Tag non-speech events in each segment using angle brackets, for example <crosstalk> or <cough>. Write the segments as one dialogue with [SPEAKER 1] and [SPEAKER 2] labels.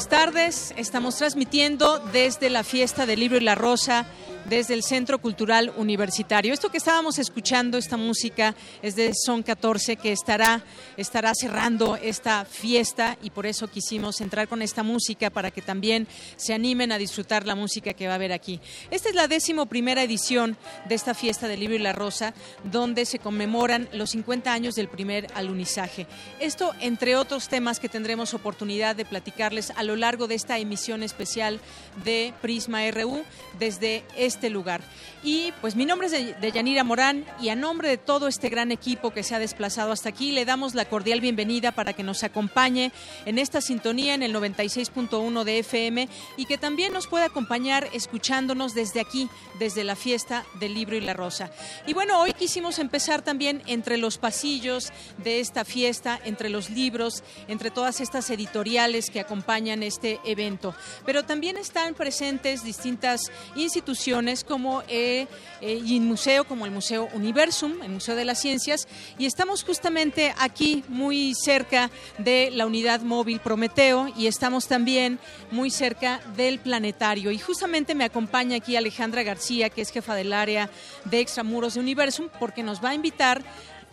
[SPEAKER 1] Buenas tardes. Estamos transmitiendo desde la fiesta del libro y la rosa desde el Centro Cultural Universitario. Esto que estábamos escuchando, esta música, es de Son 14, que estará, estará cerrando esta fiesta y por eso quisimos entrar con esta música para que también se animen a disfrutar la música que va a haber aquí. Esta es la décimo primera edición de esta fiesta del libro y la rosa, donde se conmemoran los 50 años del primer alunizaje. Esto, entre otros temas que tendremos oportunidad de platicarles a lo largo de esta emisión especial de Prisma RU desde este lugar. Y pues mi nombre es de Yanira Morán y a nombre de todo este gran equipo que se ha desplazado hasta aquí, le damos la cordial bienvenida para que nos acompañe en esta sintonía en el 96.1 de FM y que también nos pueda acompañar escuchándonos desde aquí, desde la fiesta del libro y la rosa. Y bueno, hoy quisimos empezar también entre los pasillos de esta fiesta, entre los libros, entre todas estas editoriales que acompañan este evento. Pero también están presentes distintas instituciones como eh, eh, museo como el Museo Universum, el Museo de las Ciencias, y estamos justamente aquí muy cerca de la unidad móvil Prometeo y estamos también muy cerca del planetario. Y justamente me acompaña aquí Alejandra García, que es jefa del área de extramuros de Universum, porque nos va a invitar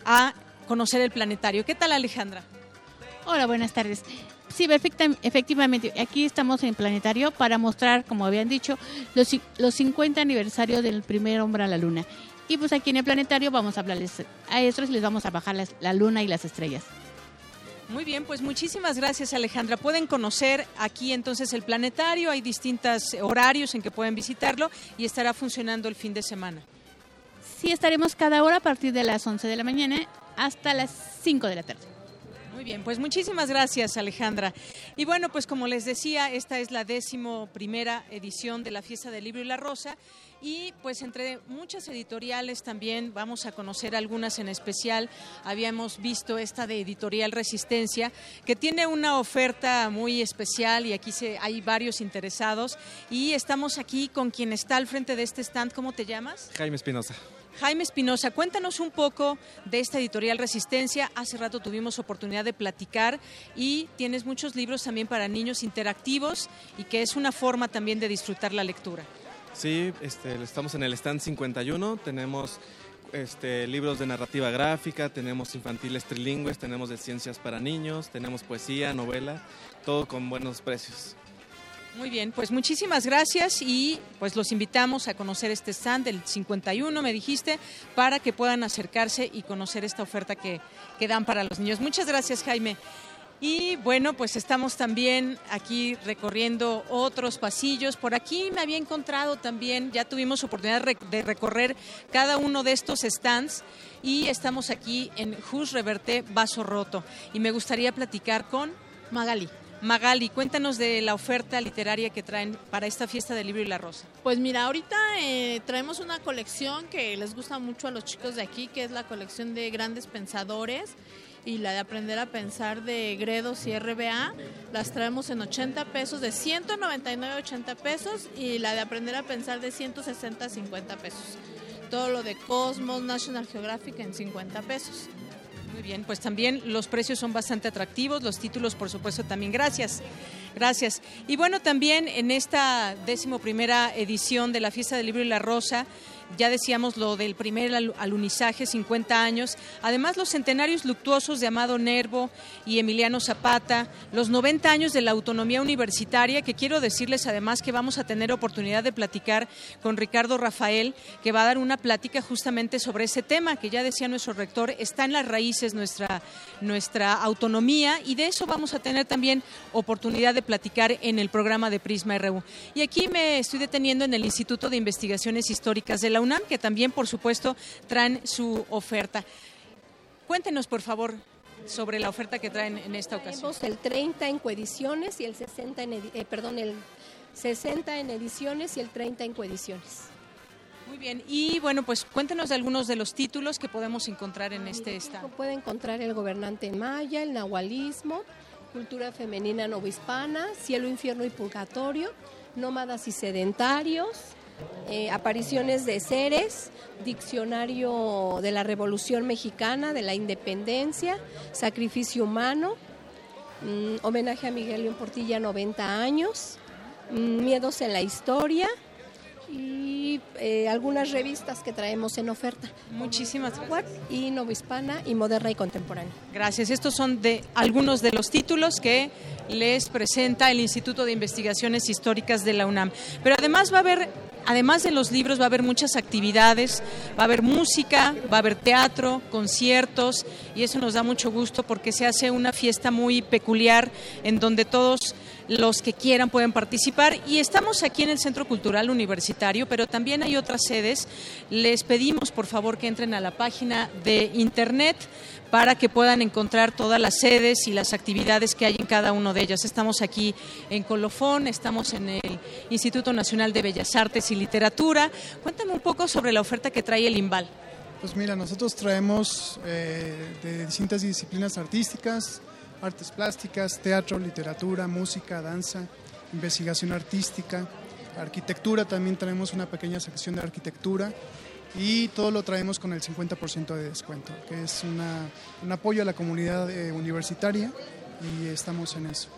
[SPEAKER 1] a conocer el planetario. ¿Qué tal Alejandra?
[SPEAKER 2] Hola, buenas tardes. Sí, efectivamente. Aquí estamos en Planetario para mostrar, como habían dicho, los, los 50 aniversarios del primer hombre a la luna. Y pues aquí en el Planetario vamos a hablarles a estos y les vamos a bajar la luna y las estrellas.
[SPEAKER 1] Muy bien, pues muchísimas gracias Alejandra. Pueden conocer aquí entonces el planetario, hay distintos horarios en que pueden visitarlo y estará funcionando el fin de semana.
[SPEAKER 2] Sí, estaremos cada hora a partir de las 11 de la mañana hasta las 5 de la tarde.
[SPEAKER 1] Muy bien, pues muchísimas gracias Alejandra. Y bueno, pues como les decía, esta es la décimo primera edición de la Fiesta del Libro y la Rosa. Y pues entre muchas editoriales también vamos a conocer algunas en especial. Habíamos visto esta de Editorial Resistencia, que tiene una oferta muy especial y aquí se, hay varios interesados. Y estamos aquí con quien está al frente de este stand. ¿Cómo te llamas?
[SPEAKER 3] Jaime Espinosa.
[SPEAKER 1] Jaime Espinosa, cuéntanos un poco de esta editorial Resistencia. Hace rato tuvimos oportunidad de platicar y tienes muchos libros también para niños interactivos y que es una forma también de disfrutar la lectura.
[SPEAKER 3] Sí, este, estamos en el stand 51, tenemos este, libros de narrativa gráfica, tenemos infantiles trilingües, tenemos de ciencias para niños, tenemos poesía, novela, todo con buenos precios.
[SPEAKER 1] Muy bien, pues muchísimas gracias y pues los invitamos a conocer este stand del 51, me dijiste, para que puedan acercarse y conocer esta oferta que, que dan para los niños. Muchas gracias, Jaime. Y bueno, pues estamos también aquí recorriendo otros pasillos. Por aquí me había encontrado también, ya tuvimos oportunidad de recorrer cada uno de estos stands y estamos aquí en Jus Reverte Vaso Roto. Y me gustaría platicar con Magali. Magali, cuéntanos de la oferta literaria que traen para esta fiesta del libro y la rosa.
[SPEAKER 4] Pues mira, ahorita eh, traemos una colección que les gusta mucho a los chicos de aquí, que es la colección de grandes pensadores y la de aprender a pensar de Gredos y RBA. Las traemos en 80 pesos, de 199 80 pesos y la de aprender a pensar de 160 50 pesos. Todo lo de Cosmos, National Geographic en 50 pesos.
[SPEAKER 1] Muy bien, pues también los precios son bastante atractivos, los títulos por supuesto también. Gracias, gracias. Y bueno, también en esta décimo primera edición de la Fiesta del Libro y la Rosa, ya decíamos lo del primer alunizaje, 50 años. Además, los centenarios luctuosos de Amado Nervo y Emiliano Zapata, los 90 años de la autonomía universitaria, que quiero decirles además que vamos a tener oportunidad de platicar con Ricardo Rafael, que va a dar una plática justamente sobre ese tema, que ya decía nuestro rector, está en las raíces nuestra, nuestra autonomía y de eso vamos a tener también oportunidad de platicar en el programa de Prisma RU. Y aquí me estoy deteniendo en el Instituto de Investigaciones Históricas de la UNAM, que también, por supuesto, traen su oferta. Cuéntenos, por favor, sobre la oferta que traen en esta ocasión.
[SPEAKER 5] Tenemos el 30 en coediciones y el 60 en, eh, perdón, el 60 en ediciones y el 30 en coediciones.
[SPEAKER 1] Muy bien, y bueno, pues cuéntenos de algunos de los títulos que podemos encontrar en este stand.
[SPEAKER 5] Puede encontrar El gobernante maya, El nahualismo, Cultura femenina novohispana, Cielo, infierno y purgatorio, Nómadas y sedentarios, eh, apariciones de seres, diccionario de la Revolución Mexicana, de la Independencia, sacrificio humano, mm, homenaje a Miguel León Portilla, 90 años, mm, miedos en la historia y eh, algunas revistas que traemos en oferta.
[SPEAKER 1] Muchísimas
[SPEAKER 5] gracias. Y Novohispana y Moderna y Contemporánea.
[SPEAKER 1] Gracias. Estos son de algunos de los títulos que les presenta el Instituto de Investigaciones Históricas de la UNAM. Pero además va a haber además de los libros va a haber muchas actividades, va a haber música, va a haber teatro, conciertos y eso nos da mucho gusto porque se hace una fiesta muy peculiar en donde todos los que quieran pueden participar y estamos aquí en el Centro Cultural Universitario, pero también hay otras sedes. Les pedimos por favor que entren a la página de internet para que puedan encontrar todas las sedes y las actividades que hay en cada una de ellas. Estamos aquí en Colofón, estamos en el Instituto Nacional de Bellas Artes y Literatura. Cuéntame un poco sobre la oferta que trae el IMBAL.
[SPEAKER 6] Pues mira, nosotros traemos eh, de distintas disciplinas artísticas, artes plásticas, teatro, literatura, música, danza, investigación artística, arquitectura, también tenemos una pequeña sección de arquitectura y todo lo traemos con el 50% de descuento, que es un apoyo a la comunidad eh, universitaria y estamos en eso.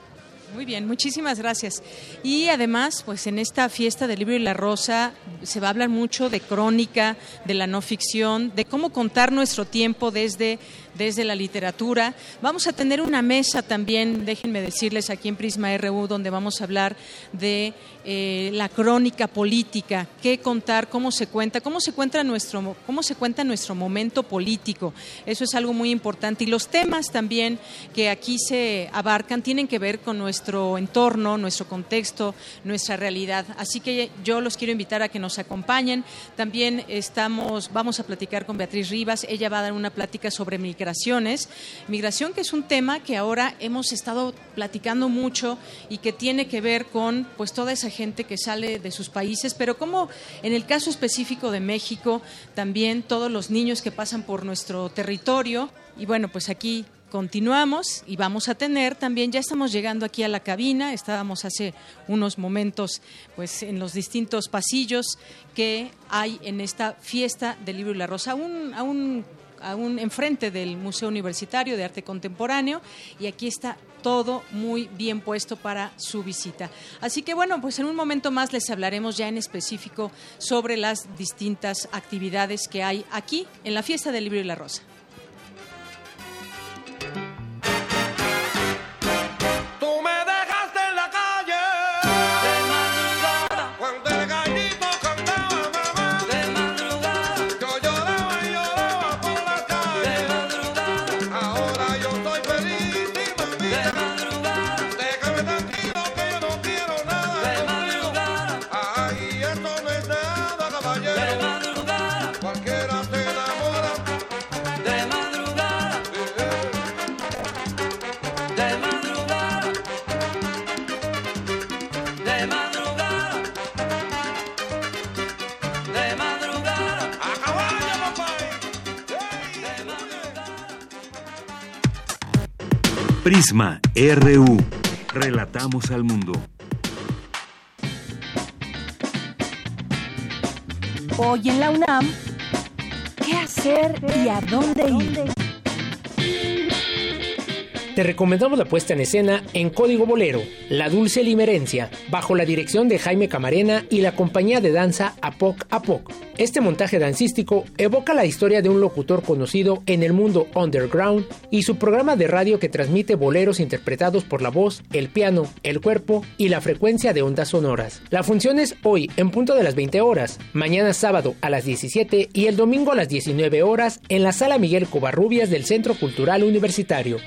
[SPEAKER 1] Muy bien, muchísimas gracias. Y además, pues en esta fiesta del libro y la rosa se va a hablar mucho de crónica, de la no ficción, de cómo contar nuestro tiempo desde desde la literatura. Vamos a tener una mesa también, déjenme decirles, aquí en Prisma RU, donde vamos a hablar de eh, la crónica política, qué contar, cómo se cuenta, cómo se cuenta nuestro, cómo se cuenta nuestro momento político. Eso es algo muy importante. Y los temas también que aquí se abarcan tienen que ver con nuestro entorno, nuestro contexto, nuestra realidad. Así que yo los quiero invitar a que nos acompañen. También estamos, vamos a platicar con Beatriz Rivas. Ella va a dar una plática sobre mi migraciones. Migración que es un tema que ahora hemos estado platicando mucho y que tiene que ver con pues toda esa gente que sale de sus países, pero como en el caso específico de México, también todos los niños que pasan por nuestro territorio. Y bueno, pues aquí continuamos y vamos a tener también, ya estamos llegando aquí a la cabina, estábamos hace unos momentos pues en los distintos pasillos que hay en esta fiesta del libro y la rosa, aún, aún enfrente del Museo Universitario de Arte Contemporáneo y aquí está todo muy bien puesto para su visita. Así que bueno, pues en un momento más les hablaremos ya en específico sobre las distintas actividades que hay aquí en la Fiesta del Libro y la Rosa.
[SPEAKER 7] Prisma RU. Relatamos al mundo.
[SPEAKER 8] Hoy en la UNAM, ¿qué hacer y a dónde ir?
[SPEAKER 9] Te recomendamos la puesta en escena en Código Bolero, La Dulce Limerencia, bajo la dirección de Jaime Camarena y la compañía de danza Apoc Apoc. Este montaje dancístico evoca la historia de un locutor conocido en el mundo underground y su programa de radio que transmite boleros interpretados por la voz, el piano, el cuerpo y la frecuencia de ondas sonoras. La función es hoy en punto de las 20 horas, mañana sábado a las 17 y el domingo a las 19 horas en la sala Miguel Covarrubias del Centro Cultural Universitario.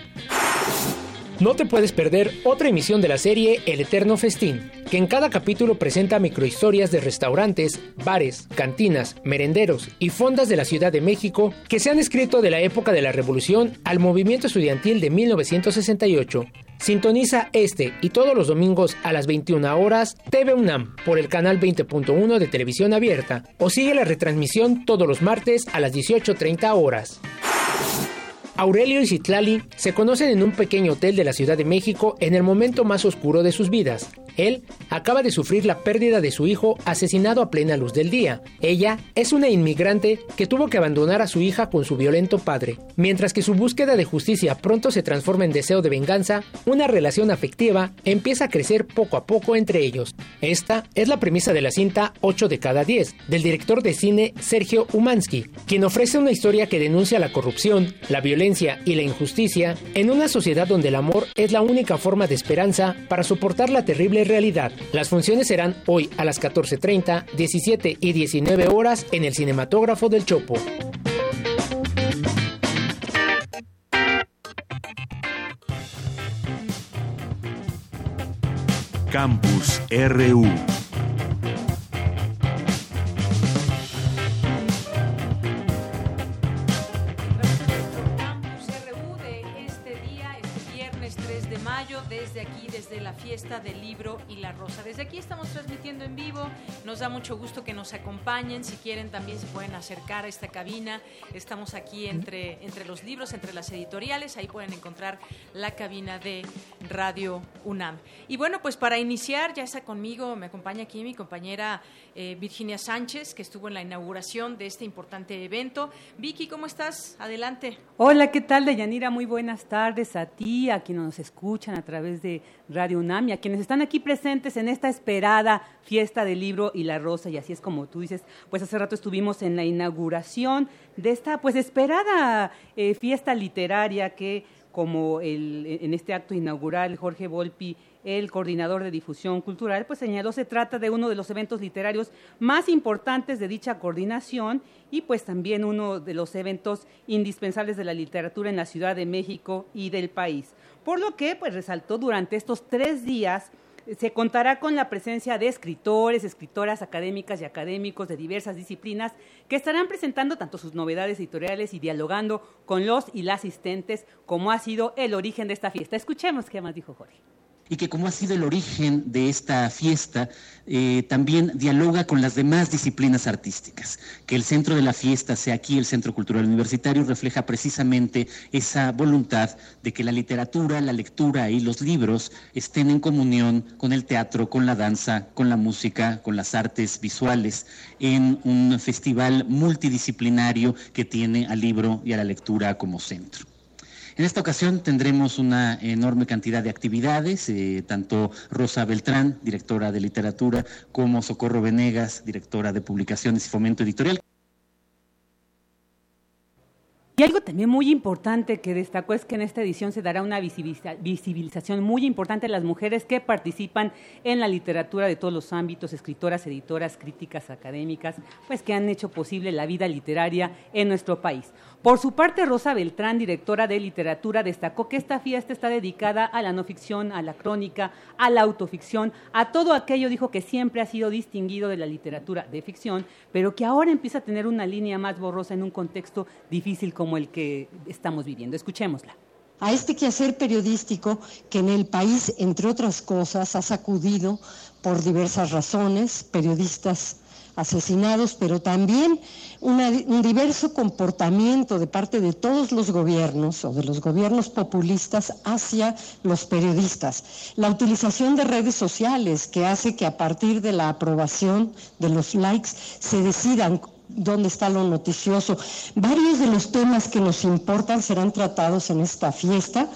[SPEAKER 9] No te puedes perder otra emisión de la serie El Eterno Festín, que en cada capítulo presenta microhistorias de restaurantes, bares, cantinas, merenderos y fondas de la Ciudad de México que se han escrito de la época de la Revolución al movimiento estudiantil de 1968. Sintoniza este y todos los domingos a las 21 horas TV UNAM por el canal 20.1 de televisión abierta o sigue la retransmisión todos los martes a las 18.30 horas. Aurelio y Citlali se conocen en un pequeño hotel de la Ciudad de México en el momento más oscuro de sus vidas. Él acaba de sufrir la pérdida de su hijo asesinado a plena luz del día. Ella es una inmigrante que tuvo que abandonar a su hija con su violento padre. Mientras que su búsqueda de justicia pronto se transforma en deseo de venganza, una relación afectiva empieza a crecer poco a poco entre ellos. Esta es la premisa de la cinta 8 de cada 10, del director de cine Sergio Umansky, quien ofrece una historia que denuncia la corrupción, la violencia y la injusticia en una sociedad donde el amor es la única forma de esperanza para soportar la terrible realidad. Las funciones serán hoy a las 14.30, 17 y 19 horas en el cinematógrafo del Chopo.
[SPEAKER 7] Campus RU.
[SPEAKER 1] Desde la fiesta del libro y la rosa. Desde aquí estamos transmitiendo en vivo, nos da mucho gusto que nos acompañen, si quieren también se pueden acercar a esta cabina, estamos aquí entre, entre los libros, entre las editoriales, ahí pueden encontrar la cabina de Radio UNAM. Y bueno, pues para iniciar, ya está conmigo, me acompaña aquí mi compañera eh, Virginia Sánchez, que estuvo en la inauguración de este importante evento. Vicky, ¿cómo estás? Adelante.
[SPEAKER 10] Hola, ¿qué tal, Deyanira? Muy buenas tardes a ti, a quienes nos escuchan a través de Radio UNAM a quienes están aquí presentes en esta esperada fiesta del libro y la rosa. Y así es como tú dices, pues hace rato estuvimos en la inauguración de esta pues esperada eh, fiesta literaria que como el, en este acto inaugural Jorge Volpi el coordinador de difusión cultural, pues señaló se trata de uno de los eventos literarios más importantes de dicha coordinación y pues también uno de los eventos indispensables de la literatura en la Ciudad de México y del país. Por lo que pues resaltó durante estos tres días se contará con la presencia de escritores, escritoras académicas y académicos de diversas disciplinas que estarán presentando tanto sus novedades editoriales y dialogando con los y las asistentes, como ha sido el origen de esta fiesta. Escuchemos qué más dijo Jorge
[SPEAKER 11] y que como ha sido el origen de esta fiesta, eh, también dialoga con las demás disciplinas artísticas. Que el centro de la fiesta sea aquí el Centro Cultural Universitario refleja precisamente esa voluntad de que la literatura, la lectura y los libros estén en comunión con el teatro, con la danza, con la música, con las artes visuales, en un festival multidisciplinario que tiene al libro y a la lectura como centro. En esta ocasión tendremos una enorme cantidad de actividades, eh, tanto Rosa Beltrán, directora de literatura, como Socorro Venegas, directora de publicaciones y fomento editorial.
[SPEAKER 10] Y algo también muy importante que destacó es que en esta edición se dará una visibilización muy importante a las mujeres que participan en la literatura de todos los ámbitos, escritoras, editoras, críticas académicas, pues que han hecho posible la vida literaria en nuestro país. Por su parte, Rosa Beltrán, directora de literatura, destacó que esta fiesta está dedicada a la no ficción, a la crónica, a la autoficción, a todo aquello, dijo que siempre ha sido distinguido de la literatura de ficción, pero que ahora empieza a tener una línea más borrosa en un contexto difícil como el que estamos viviendo. Escuchémosla
[SPEAKER 12] a este quehacer periodístico que en el país, entre otras cosas, ha sacudido por diversas razones, periodistas asesinados, pero también un diverso comportamiento de parte de todos los gobiernos o de los gobiernos populistas hacia los periodistas. La utilización de redes sociales que hace que a partir de la aprobación de los likes se decidan dónde está lo noticioso. Varios de los temas que nos importan serán tratados en esta fiesta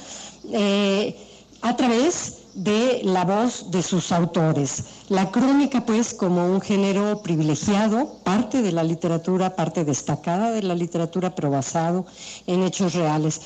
[SPEAKER 13] eh, a través de la voz de sus autores. La crónica, pues, como un género privilegiado, parte de la literatura, parte destacada de la literatura, pero basado en hechos reales.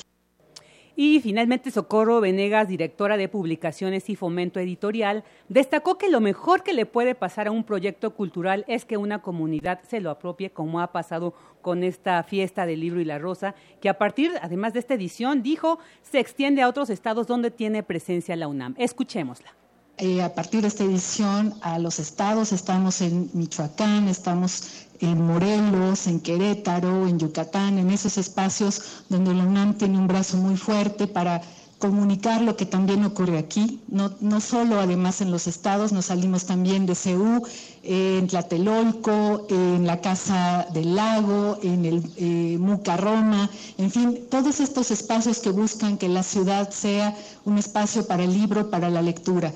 [SPEAKER 10] Y finalmente Socorro Venegas, directora de Publicaciones y Fomento Editorial, destacó que lo mejor que le puede pasar a un proyecto cultural es que una comunidad se lo apropie, como ha pasado con esta fiesta del libro y la rosa, que a partir, además de esta edición, dijo, se extiende a otros estados donde tiene presencia la UNAM. Escuchémosla.
[SPEAKER 12] Eh, a partir de esta edición a los estados, estamos en Michoacán, estamos en Morelos, en Querétaro, en Yucatán, en esos espacios donde la UNAM tiene un brazo muy fuerte para comunicar lo que también ocurre aquí, no, no solo además en los estados, nos salimos también de CEU, en Tlatelolco, en la Casa del Lago, en el eh, Muca Roma, en fin, todos estos espacios que buscan que la ciudad sea un espacio para el libro, para la lectura.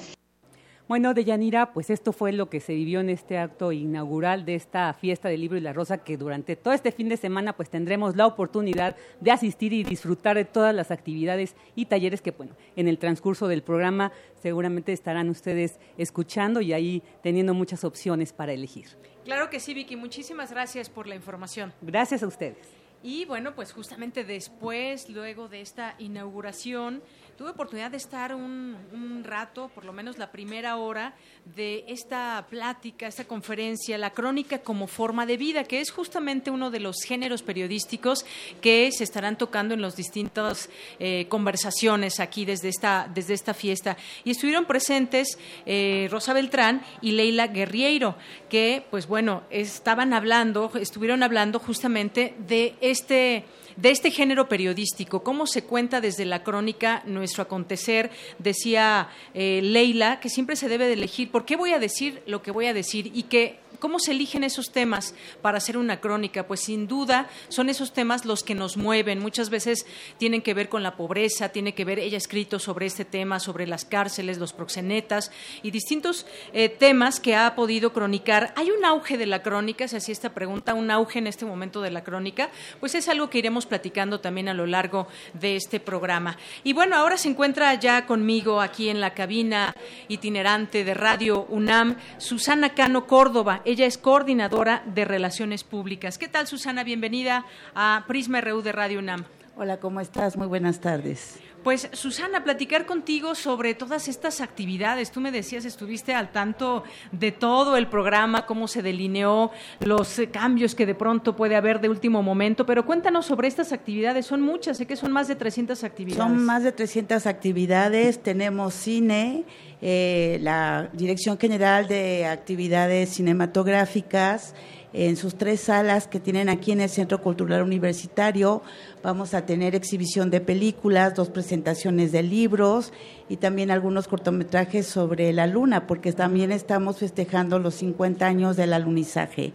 [SPEAKER 10] Bueno, Deyanira, pues esto fue lo que se vivió en este acto inaugural de esta fiesta del libro y la rosa, que durante todo este fin de semana pues tendremos la oportunidad de asistir y disfrutar de todas las actividades y talleres que, bueno, en el transcurso del programa seguramente estarán ustedes escuchando y ahí teniendo muchas opciones para elegir.
[SPEAKER 1] Claro que sí, Vicky, muchísimas gracias por la información.
[SPEAKER 10] Gracias a ustedes.
[SPEAKER 1] Y bueno, pues justamente después, luego de esta inauguración, Tuve oportunidad de estar un, rato, por lo menos la primera hora, de esta plática, esta conferencia, la crónica como forma de vida, que es justamente uno de los géneros periodísticos que se estarán tocando en las distintas eh, conversaciones aquí desde esta, desde esta fiesta. Y estuvieron presentes eh, Rosa Beltrán y Leila Guerriero, que, pues bueno, estaban hablando, estuvieron hablando justamente de este de este género periodístico, cómo se cuenta desde la crónica nuestro acontecer. Decía eh, Leila que siempre se debe de elegir por qué voy a decir lo que voy a decir y que ¿Cómo se eligen esos temas para hacer una crónica? Pues sin duda son esos temas los que nos mueven. Muchas veces tienen que ver con la pobreza, tiene que ver, ella ha escrito sobre este tema, sobre las cárceles, los proxenetas y distintos eh, temas que ha podido cronicar. ¿Hay un auge de la crónica? Si así esta pregunta, un auge en este momento de la crónica, pues es algo que iremos platicando también a lo largo de este programa. Y bueno, ahora se encuentra ya conmigo aquí en la cabina itinerante de Radio UNAM, Susana Cano Córdoba. Es coordinadora de Relaciones Públicas. ¿Qué tal, Susana? Bienvenida a Prisma RU de Radio UNAM.
[SPEAKER 14] Hola, ¿cómo estás? Muy buenas tardes.
[SPEAKER 1] Pues Susana, platicar contigo sobre todas estas actividades. Tú me decías, estuviste al tanto de todo el programa, cómo se delineó, los cambios que de pronto puede haber de último momento, pero cuéntanos sobre estas actividades. Son muchas, sé que son más de 300 actividades.
[SPEAKER 14] Son más de 300 actividades. Tenemos cine, eh, la Dirección General de Actividades Cinematográficas en sus tres salas que tienen aquí en el Centro Cultural Universitario. Vamos a tener exhibición de películas, dos presentaciones de libros y también algunos cortometrajes sobre la luna, porque también estamos festejando los 50 años del alunizaje.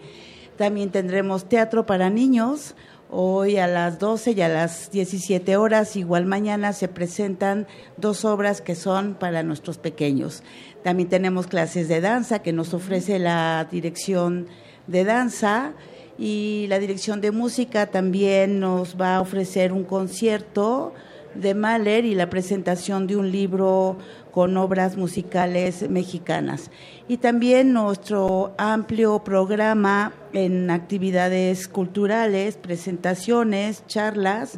[SPEAKER 14] También tendremos teatro para niños. Hoy a las 12 y a las 17 horas, igual mañana, se presentan dos obras que son para nuestros pequeños. También tenemos clases de danza que nos ofrece la dirección de danza y la dirección de música también nos va a ofrecer un concierto de Mahler y la presentación de un libro con obras musicales mexicanas. Y también nuestro amplio programa en actividades culturales, presentaciones, charlas.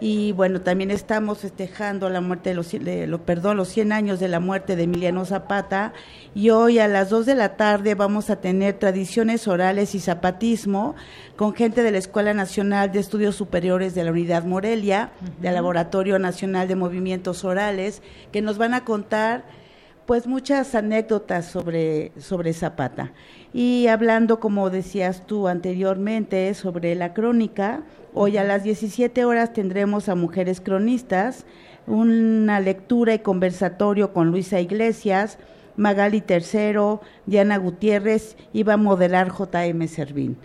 [SPEAKER 14] Y bueno, también estamos festejando la muerte de los, de, perdón, los 100 años de la muerte de Emiliano Zapata. Y hoy a las 2 de la tarde vamos a tener tradiciones orales y zapatismo con gente de la Escuela Nacional de Estudios Superiores de la Unidad Morelia, del Laboratorio Nacional de Movimientos Orales, que nos van a contar pues muchas anécdotas sobre, sobre Zapata. Y hablando, como decías tú anteriormente, sobre la crónica, hoy a las 17 horas tendremos a Mujeres Cronistas, una lectura y conversatorio con Luisa Iglesias, Magali Tercero, Diana Gutiérrez y va a modelar JM Servín.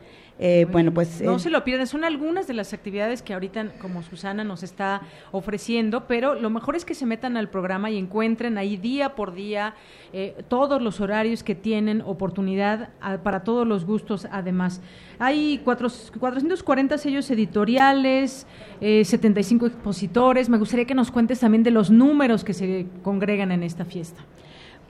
[SPEAKER 14] Eh, bueno, pues...
[SPEAKER 1] No
[SPEAKER 14] eh,
[SPEAKER 1] se lo pierdan, son algunas de las actividades que ahorita, como Susana nos está ofreciendo, pero lo mejor es que se metan al programa y encuentren ahí día por día eh, todos los horarios que tienen oportunidad a- para todos los gustos además. Hay cuatro- 440 sellos editoriales, eh, 75 expositores. Me gustaría que nos cuentes también de los números que se congregan en esta fiesta.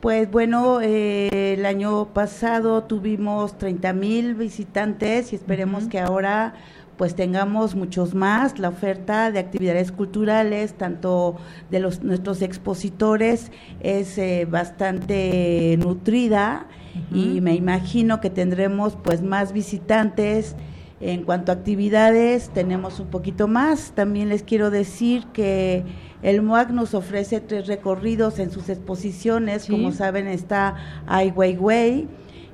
[SPEAKER 14] Pues bueno, eh, el año pasado tuvimos 30 mil visitantes y esperemos que ahora pues tengamos muchos más. La oferta de actividades culturales, tanto de los nuestros expositores, es eh, bastante nutrida y me imagino que tendremos pues más visitantes. En cuanto a actividades, tenemos un poquito más. También les quiero decir que el MOAC nos ofrece tres recorridos en sus exposiciones. Como saben, está Ai Weiwei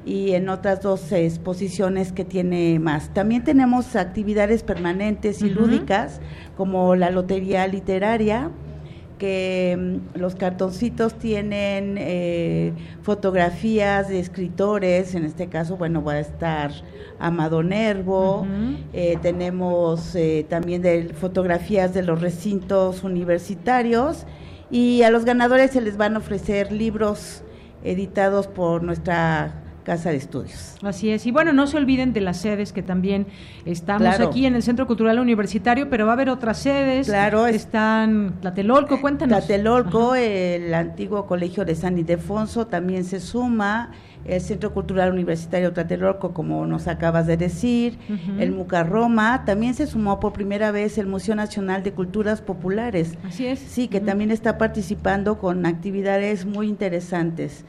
[SPEAKER 14] y en otras dos exposiciones que tiene más. También tenemos actividades permanentes y lúdicas, como la lotería literaria, que mm, los cartoncitos tienen eh, fotografías de escritores, en este caso, bueno, va a estar Amado Nervo, eh, tenemos eh, también de fotografías de los recintos universitarios y a los ganadores se les van a ofrecer libros editados por nuestra casa de estudios.
[SPEAKER 1] Así es. Y bueno, no se olviden de las sedes que también estamos
[SPEAKER 14] Claro.
[SPEAKER 1] aquí en el Centro Cultural Universitario, pero va a haber otras sedes.
[SPEAKER 14] Claro, es-
[SPEAKER 1] están Tlatelolco, cuéntanos.
[SPEAKER 14] Tlatelolco, el antiguo colegio de San Ildefonso también se suma, el Centro Cultural Universitario Tlatelolco, como nos acabas de decir,
[SPEAKER 1] Ujú.
[SPEAKER 14] el Mucarroma, también se sumó por primera vez el Museo Nacional de Culturas Populares.
[SPEAKER 1] Así es.
[SPEAKER 14] Sí, que también está participando con actividades muy interesantes.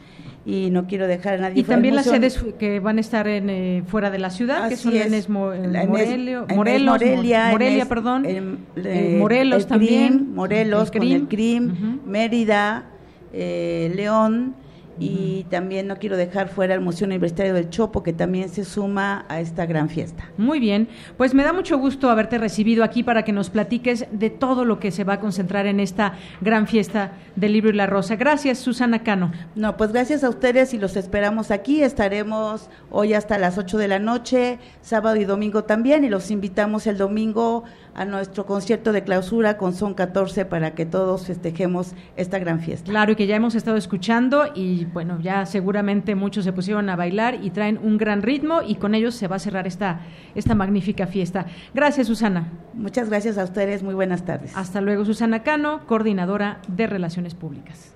[SPEAKER 14] Y no quiero dejar a nadie
[SPEAKER 1] Y
[SPEAKER 14] fuera.
[SPEAKER 1] También las sedes que van a estar en, eh, fuera de la ciudad, que
[SPEAKER 14] Así
[SPEAKER 1] son
[SPEAKER 14] es.
[SPEAKER 1] en Esmo- en
[SPEAKER 14] en
[SPEAKER 1] Morelio-
[SPEAKER 14] en
[SPEAKER 1] Morelos,
[SPEAKER 14] Morelia, en
[SPEAKER 1] Morelia,
[SPEAKER 14] Es-
[SPEAKER 1] perdón,
[SPEAKER 14] en-
[SPEAKER 1] eh,
[SPEAKER 14] eh,
[SPEAKER 1] Morelos
[SPEAKER 14] el
[SPEAKER 1] también,
[SPEAKER 14] CRIM, Morelos
[SPEAKER 1] el
[SPEAKER 14] con
[SPEAKER 1] CRIM.
[SPEAKER 14] el CRIM, Mérida, eh, León y también no quiero dejar fuera el Museo Universitario del Chopo que también se suma a esta gran fiesta.
[SPEAKER 1] Muy bien, pues me da mucho gusto haberte recibido aquí para que nos platiques de todo lo que se va a concentrar en esta gran fiesta del libro y la rosa. Gracias, Susana Cano.
[SPEAKER 14] No, pues gracias a ustedes y los esperamos aquí. Estaremos hoy hasta las 8 de la noche, sábado y domingo también, y los invitamos el domingo a nuestro concierto de clausura con Son 14 para que todos festejemos esta gran fiesta.
[SPEAKER 1] Claro, y que ya hemos estado escuchando y bueno, ya seguramente muchos se pusieron a bailar y traen un gran ritmo y con ellos se va a cerrar esta, esta magnífica fiesta. Gracias, Susana.
[SPEAKER 14] Muchas gracias a ustedes, muy buenas tardes.
[SPEAKER 1] Hasta luego, Susana Cano, coordinadora de Relaciones Públicas.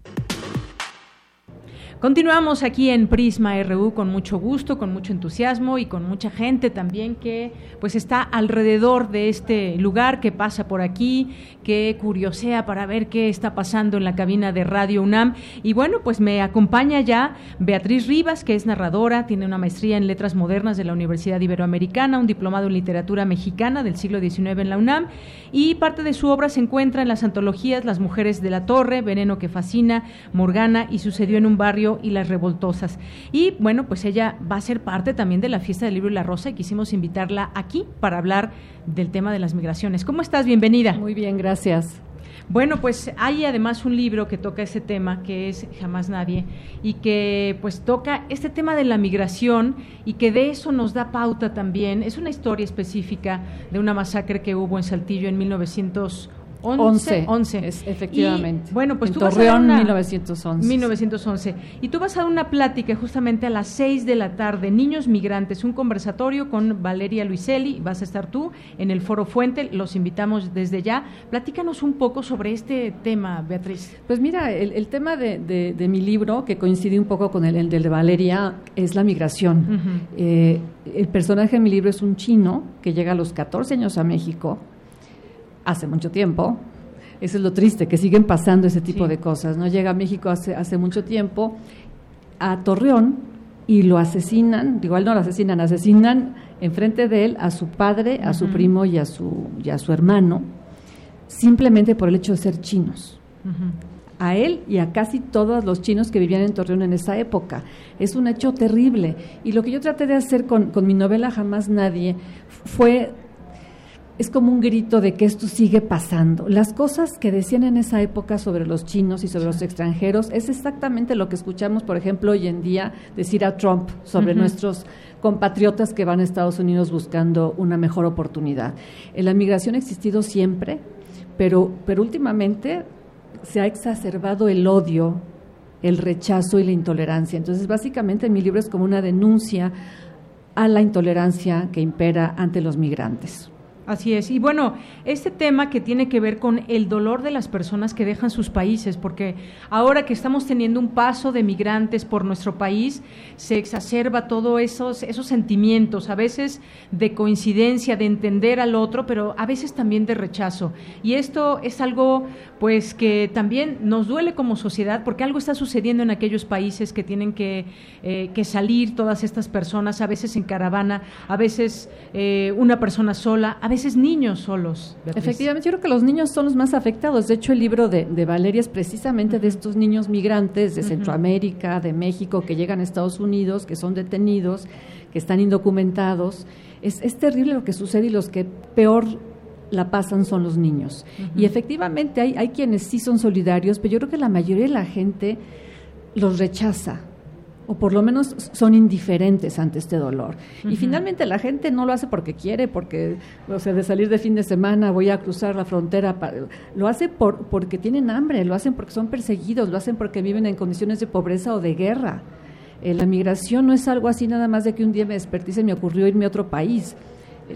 [SPEAKER 1] Continuamos aquí en Prisma RU con mucho gusto, con mucho entusiasmo y con mucha gente también que pues está alrededor de este lugar, que pasa por aquí, que curiosea para ver qué está pasando en la cabina de Radio UNAM. Y bueno, pues me acompaña ya Beatriz Rivas, que es narradora, tiene una maestría en Letras Modernas de la Universidad Iberoamericana, un diplomado en Literatura Mexicana del siglo XIX en la UNAM y parte de su obra se encuentra en las antologías Las Mujeres de la Torre, Veneno que Fascina, Morgana y Sucedió en un Barrio y Las Revoltosas. Y bueno, pues ella va a ser parte también de la fiesta del libro y la rosa y quisimos invitarla aquí para hablar del tema de las migraciones. ¿Cómo estás? Bienvenida.
[SPEAKER 15] Muy bien, gracias.
[SPEAKER 1] Bueno, pues hay además un libro que toca ese tema, que es Jamás Nadie, y que pues toca este tema de la migración y que de eso nos da pauta también. Es una historia específica de una masacre que hubo en Saltillo en 1900
[SPEAKER 15] 11.
[SPEAKER 1] 11.
[SPEAKER 15] Es, efectivamente.
[SPEAKER 1] Y, bueno, pues tú Torreón, vas a una,
[SPEAKER 15] 1911.
[SPEAKER 1] 1911. Y tú vas a dar una plática justamente a las 6 de la tarde, Niños Migrantes, un conversatorio con Valeria Luiselli, vas a estar tú en el Foro Fuente, los invitamos desde ya. Platícanos un poco sobre este tema, Beatriz.
[SPEAKER 15] Pues mira, el, tema de, mi libro, que coincide un poco con el, el de Valeria, es la migración. Eh, el personaje de mi libro es un chino que llega a los 14 años a México hace mucho tiempo. Eso es lo triste, que siguen pasando ese tipo de cosas. ¿no? Llega a México hace, hace mucho tiempo a Torreón y lo asesinan, igual no lo asesinan, asesinan enfrente de él a su padre, a su primo y a su, y a su hermano. simplemente por el hecho de ser chinos. A él y a casi todos los chinos que vivían en Torreón en esa época. Es un hecho terrible. Y lo que yo traté de hacer con, con mi novela Jamás Nadie fue es como un grito de que esto sigue pasando. Las cosas que decían en esa época sobre los chinos y sobre los extranjeros es exactamente lo que escuchamos, por ejemplo, hoy en día decir a Trump sobre nuestros compatriotas que van a Estados Unidos buscando una mejor oportunidad. La migración ha existido siempre, pero, pero últimamente se ha exacerbado el odio, el rechazo y la intolerancia. Entonces, básicamente mi libro es como una denuncia a la intolerancia que impera ante los migrantes.
[SPEAKER 1] Así es. Y bueno, este tema que tiene que ver con el dolor de las personas que dejan sus países, porque ahora que estamos teniendo un paso de migrantes por nuestro país, se exacerba todos esos, esos sentimientos, a veces de coincidencia, de entender al otro, pero a veces también de rechazo. Y esto es algo, pues, que también nos duele como sociedad, porque algo está sucediendo en aquellos países que tienen que, eh, que salir todas estas personas, a veces en caravana, a veces eh, una persona sola, a veces niños solos.
[SPEAKER 15] Efectivamente, yo creo que los niños son los más afectados. De hecho, el libro de, Valeria es precisamente de estos niños migrantes de Centroamérica, de México, que llegan a Estados Unidos, que son detenidos, que están indocumentados. Es, es terrible lo que sucede y los que peor la pasan son los niños. Y efectivamente hay, hay quienes sí son solidarios, pero yo creo que la mayoría de la gente los rechaza o por lo menos son indiferentes ante este dolor. Y finalmente la gente no lo hace porque quiere, porque, o sea, de salir de fin de semana voy a cruzar la frontera, lo hace por, porque tienen hambre, lo hacen porque son perseguidos, lo hacen porque viven en condiciones de pobreza o de guerra. Eh, la migración no es algo así nada más de que un día me desperté y se me ocurrió irme a otro país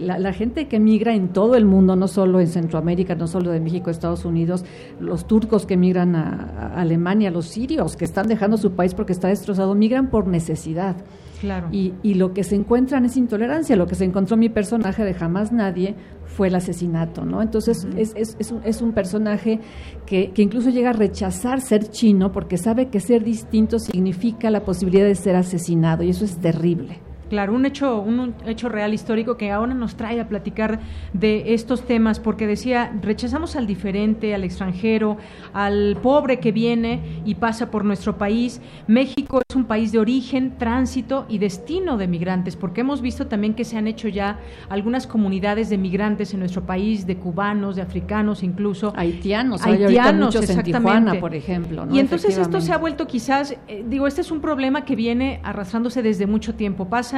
[SPEAKER 15] la, gente que migra en todo el mundo, no solo en Centroamérica, no solo de México, Estados Unidos, los turcos que migran a, Alemania, los sirios que están dejando su país porque está destrozado, migran por necesidad.
[SPEAKER 1] Claro.
[SPEAKER 15] Y, y, lo que se encuentran es intolerancia. Lo que se encontró mi personaje de Jamás Nadie fue el asesinato, ¿no? Entonces es, es, es, un, es, un, personaje que, que, incluso llega a rechazar ser chino porque sabe que ser distinto significa la posibilidad de ser asesinado y eso es terrible.
[SPEAKER 1] Claro, un hecho, un hecho real histórico que ahora nos trae a platicar de estos temas, porque decía, rechazamos al diferente, al extranjero, al pobre que viene y pasa por nuestro país. México es un país de origen, tránsito y destino de migrantes, porque hemos visto también que se han hecho ya algunas comunidades de migrantes en nuestro país, de cubanos, de africanos, incluso
[SPEAKER 15] haitianos, haitianos, muchos en Tijuana, por ejemplo.
[SPEAKER 1] Y entonces esto se ha vuelto quizás, eh, digo, este es un problema que viene arrastrándose desde mucho tiempo. Pasa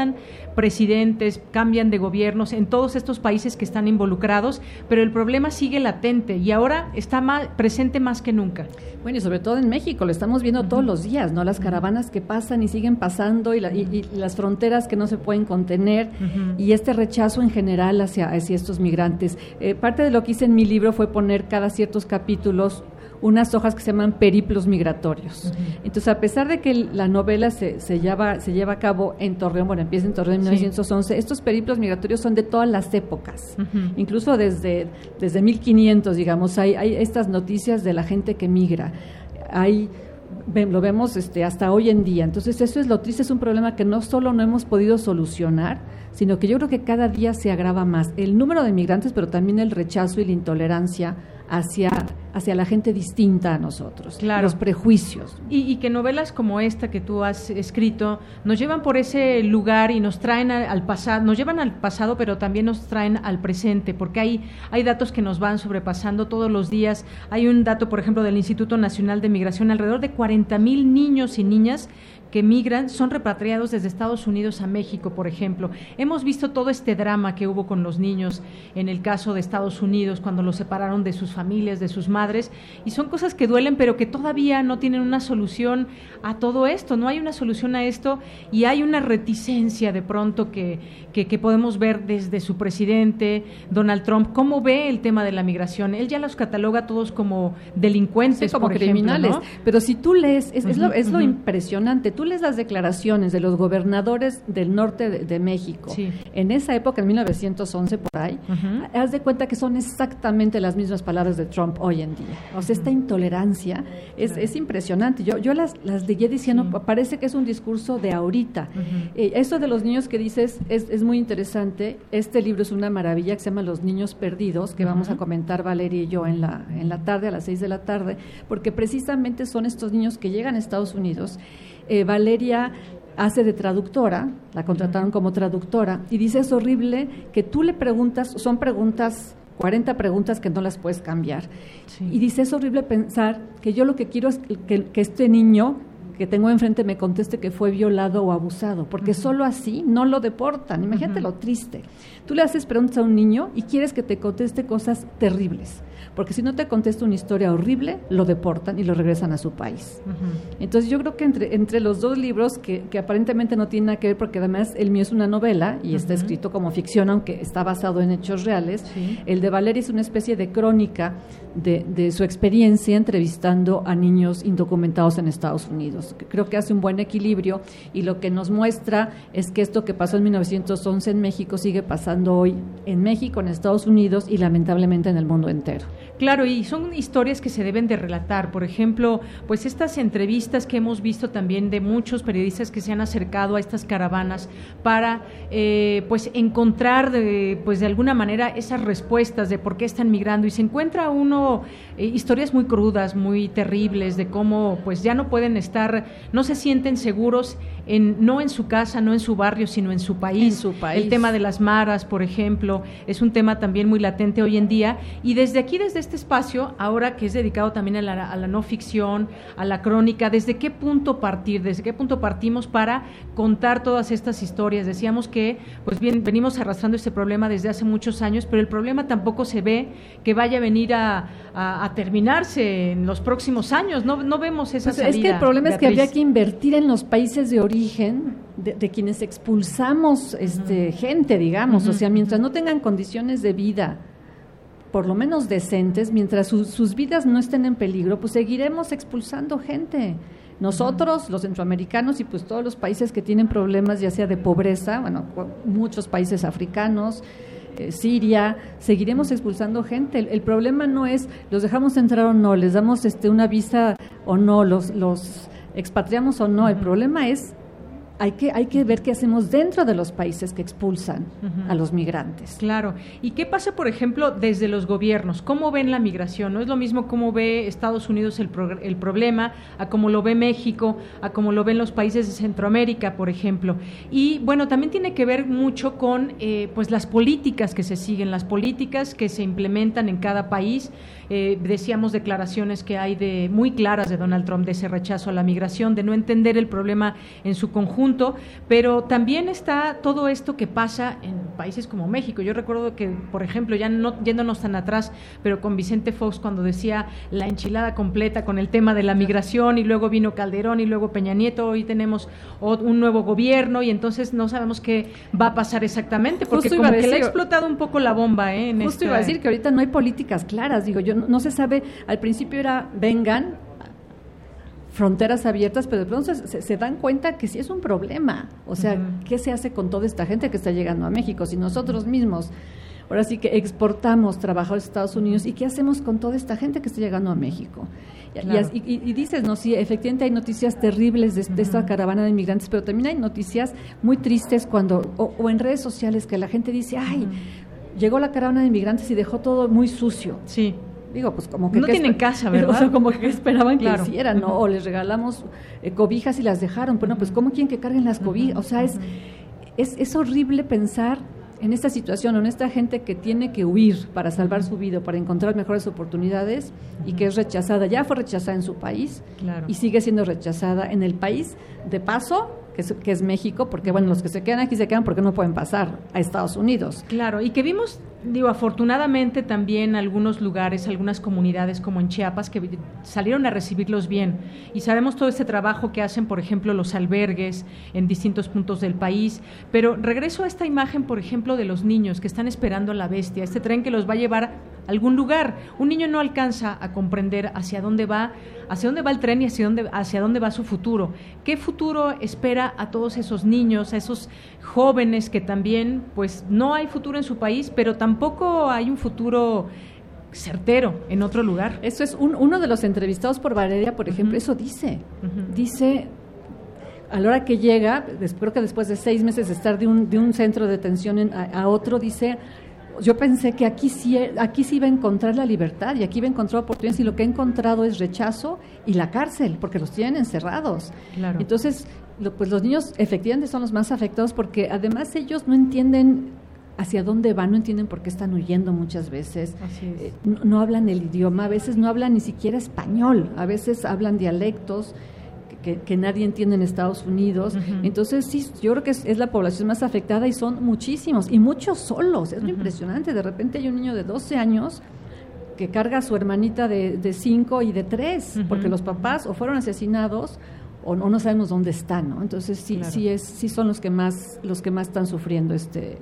[SPEAKER 1] presidentes, cambian de gobiernos en todos estos países que están involucrados, pero el problema sigue latente y ahora está más, presente más que nunca.
[SPEAKER 15] Bueno, y sobre todo en México, lo estamos viendo todos los días, ¿no? Las caravanas que pasan y siguen pasando y, las fronteras que no se pueden contener y este rechazo en general hacia, estos migrantes. Eh, parte de lo que hice en mi libro fue poner cada ciertos capítulos unas hojas que se llaman periplos migratorios. Entonces, a pesar de que la novela se, se, lleva, se lleva a cabo en Torreón, bueno, empieza en Torreón en 1911, estos periplos migratorios son de todas las épocas, incluso desde, desde 1500, digamos, hay, hay estas noticias de la gente que migra. Hay lo vemos este, hasta hoy en día. Entonces, eso es lo triste, es un problema que no solo no hemos podido solucionar, sino que yo creo que cada día se agrava más. El número de migrantes, pero también el rechazo y la intolerancia hacia, hacia la gente distinta a nosotros, los prejuicios.
[SPEAKER 1] Y, que novelas como esta que tú has escrito nos llevan por ese lugar y nos traen al, pasado, nos llevan al pasado, pero también nos traen al presente, porque hay, hay datos que nos van sobrepasando todos los días. Hay un dato, por ejemplo, del Instituto Nacional de Migración, alrededor de 40 mil niños y niñas que migran son repatriados desde Estados Unidos a México, por ejemplo. Hemos visto todo este drama que hubo con los niños en el caso de Estados Unidos, cuando los separaron de sus familias, de sus madres, y son cosas que duelen, pero que todavía no tienen una solución a todo esto, no hay una solución a esto y hay una reticencia de pronto que, que, podemos ver desde su presidente, Donald Trump, cómo ve el tema de la migración. Él ya los cataloga todos como delincuentes,
[SPEAKER 15] como criminales. pero si tú lees, es, lo, es lo impresionante tú lees las declaraciones de los gobernadores del norte de, México, en esa época, en 1911 por ahí, haz de cuenta que son exactamente las mismas palabras de Trump hoy en día. O sea, esta intolerancia es, es impresionante. Yo, yo las, las leí diciendo, parece que es un discurso de ahorita. Eh, esto de los niños que dices es, es, muy interesante. Este libro es una maravilla que se llama Los Niños Perdidos, que vamos a comentar Valeria y yo en la, en la tarde, a las seis de la tarde, porque precisamente son estos niños que llegan a Estados Unidos. Eh, Valeria hace de traductora, la contrataron como traductora, y dice es horrible que tú le preguntas, son preguntas 40 preguntas que no las puedes cambiar. Y dice, es horrible pensar que yo lo que quiero es que, que, este niño que tengo enfrente me conteste que fue violado o abusado, porque solo así no lo deportan. Imagínate lo triste. Tú le haces preguntas a un niño y quieres que te conteste cosas terribles porque si no te contesta una historia horrible, lo deportan y lo regresan a su país. Entonces yo creo que entre, entre los dos libros, que, que, aparentemente no tienen nada que ver, porque además el mío es una novela y está escrito como ficción, aunque está basado en hechos reales, el de Valeria es una especie de crónica de, de, su experiencia entrevistando a niños indocumentados en Estados Unidos. Creo que hace un buen equilibrio y lo que nos muestra es que esto que pasó en 1911 en México sigue pasando hoy en México, en Estados Unidos y lamentablemente en el mundo entero.
[SPEAKER 1] Claro, y son historias que se deben de relatar. Por ejemplo, pues estas entrevistas que hemos visto también de muchos periodistas que se han acercado a estas caravanas para, eh, pues, encontrar, de, pues, de alguna manera esas respuestas de por qué están migrando y se encuentra uno eh, historias muy crudas, muy terribles de cómo, pues, ya no pueden estar, no se sienten seguros en, no en su casa, no en su barrio, sino en su país.
[SPEAKER 15] En su país.
[SPEAKER 1] El tema de las maras, por ejemplo, es un tema también muy latente hoy en día y desde aquí, desde este espacio, ahora que es dedicado también a la, no ficción, a la crónica, ¿desde qué punto partir? ¿Desde qué punto partimos para contar todas estas historias? Decíamos que, pues bien, venimos arrastrando este problema desde hace muchos años, pero el problema tampoco se ve que vaya a venir a, terminarse en los próximos años. No, no vemos esa
[SPEAKER 15] pues Es que el problema es que habría que invertir en los países de origen de, quienes expulsamos este, gente, digamos. O sea, mientras no tengan condiciones de vida por lo menos decentes, mientras sus vidas no estén en peligro, pues seguiremos expulsando gente. Nosotros, los centroamericanos y pues todos los países que tienen problemas ya sea de pobreza, bueno, muchos países africanos, eh, Siria, seguiremos expulsando gente. El, problema no es los dejamos entrar o no, les damos este una visa o no, los, los expatriamos o no. El problema es hay que, hay que ver qué hacemos dentro de los países que expulsan a los migrantes.
[SPEAKER 1] Claro. ¿Y qué pasa, por ejemplo, desde los gobiernos? ¿Cómo ven la migración? No es lo mismo cómo ve Estados Unidos el, el problema, a cómo lo ve México, a cómo lo ven los países de Centroamérica, por ejemplo. Y bueno, también tiene que ver mucho con eh, pues las políticas que se siguen, las políticas que se implementan en cada país. Eh, decíamos declaraciones que hay de muy claras de Donald Trump de ese rechazo a la migración, de no entender el problema en su conjunto, pero también está todo esto que pasa en países como México. Yo recuerdo que, por ejemplo, ya no yéndonos tan atrás, pero con Vicente Fox cuando decía la enchilada completa con el tema de la migración y luego vino Calderón y luego Peña Nieto, hoy tenemos un nuevo gobierno y entonces no sabemos qué va a pasar exactamente, porque como que le ha explotado un poco la bomba. ¿eh?
[SPEAKER 15] En justo iba a decir que ahorita no hay políticas claras, digo, yo no, se sabe, al principio era vengan, fronteras abiertas, pero de pronto se, dan cuenta que sí es un problema. O sea, ¿qué se hace con toda esta gente que está llegando a México? Si nosotros mismos, ahora sí que exportamos trabajadores a Estados Unidos, ¿y qué hacemos con toda esta gente que está llegando a México? Y, dices, no, sí, efectivamente hay noticias terribles de, esta caravana de inmigrantes, pero también hay noticias muy tristes cuando, o, en redes sociales, que la gente dice, ay, llegó la caravana de inmigrantes y dejó todo muy sucio.
[SPEAKER 1] Sí.
[SPEAKER 15] Digo, pues como que...
[SPEAKER 1] No tienen casa, ¿verdad? <laughs>
[SPEAKER 15] O sea, como que esperaban que hicieran, ¿no? O les regalamos eh, cobijas y las dejaron. Bueno, pues ¿cómo quieren que carguen las cobijas? O sea, es, es, es horrible pensar en esta situación, en esta gente que tiene que huir para salvar su vida, para encontrar mejores oportunidades y que es rechazada, ya fue rechazada en su país y sigue siendo rechazada en el país de paso que es, México, porque bueno, los que se quedan aquí se quedan porque no pueden pasar a Estados Unidos.
[SPEAKER 1] Claro, y que vimos, digo, afortunadamente también algunos lugares, algunas comunidades como en Chiapas que salieron a recibirlos bien. Y sabemos todo este trabajo que hacen, por ejemplo, los albergues en distintos puntos del país. Pero regreso a esta imagen, por ejemplo, de los niños que están esperando a la bestia, este tren que los va a llevar algún lugar. Un niño no alcanza a comprender hacia dónde va, hacia dónde va el tren y hacia dónde, hacia dónde va su futuro. ¿Qué futuro espera a todos esos niños, a esos jóvenes que también, pues no hay futuro en su país, pero tampoco hay un futuro certero en otro lugar.
[SPEAKER 15] Eso es uno de los entrevistados por Valeria, por ejemplo, eso dice. Dice, a la hora que llega, creo que después de seis meses de estar de un, de un centro de detención a, otro, dice, yo pensé que aquí sí, aquí sí iba a encontrar la libertad y aquí iba a encontrar oportunidades y lo que he encontrado es rechazo y la cárcel, porque los tienen encerrados. Entonces, pues los niños efectivamente son los más afectados porque además ellos no entienden hacia dónde van, no entienden por qué están huyendo muchas veces, eh, no, hablan el idioma, a veces no hablan ni siquiera español, a veces hablan dialectos que, nadie entiende en Estados Unidos. Entonces, sí, yo creo que es, la población más afectada y son muchísimos, y muchos solos, es impresionante. De repente hay un niño de 12 años que carga a su hermanita de 5 y de 3, porque los papás o fueron asesinados o no, no sabemos dónde están, ¿no? Entonces sí, sí es, sí son los que más, los que más están sufriendo este,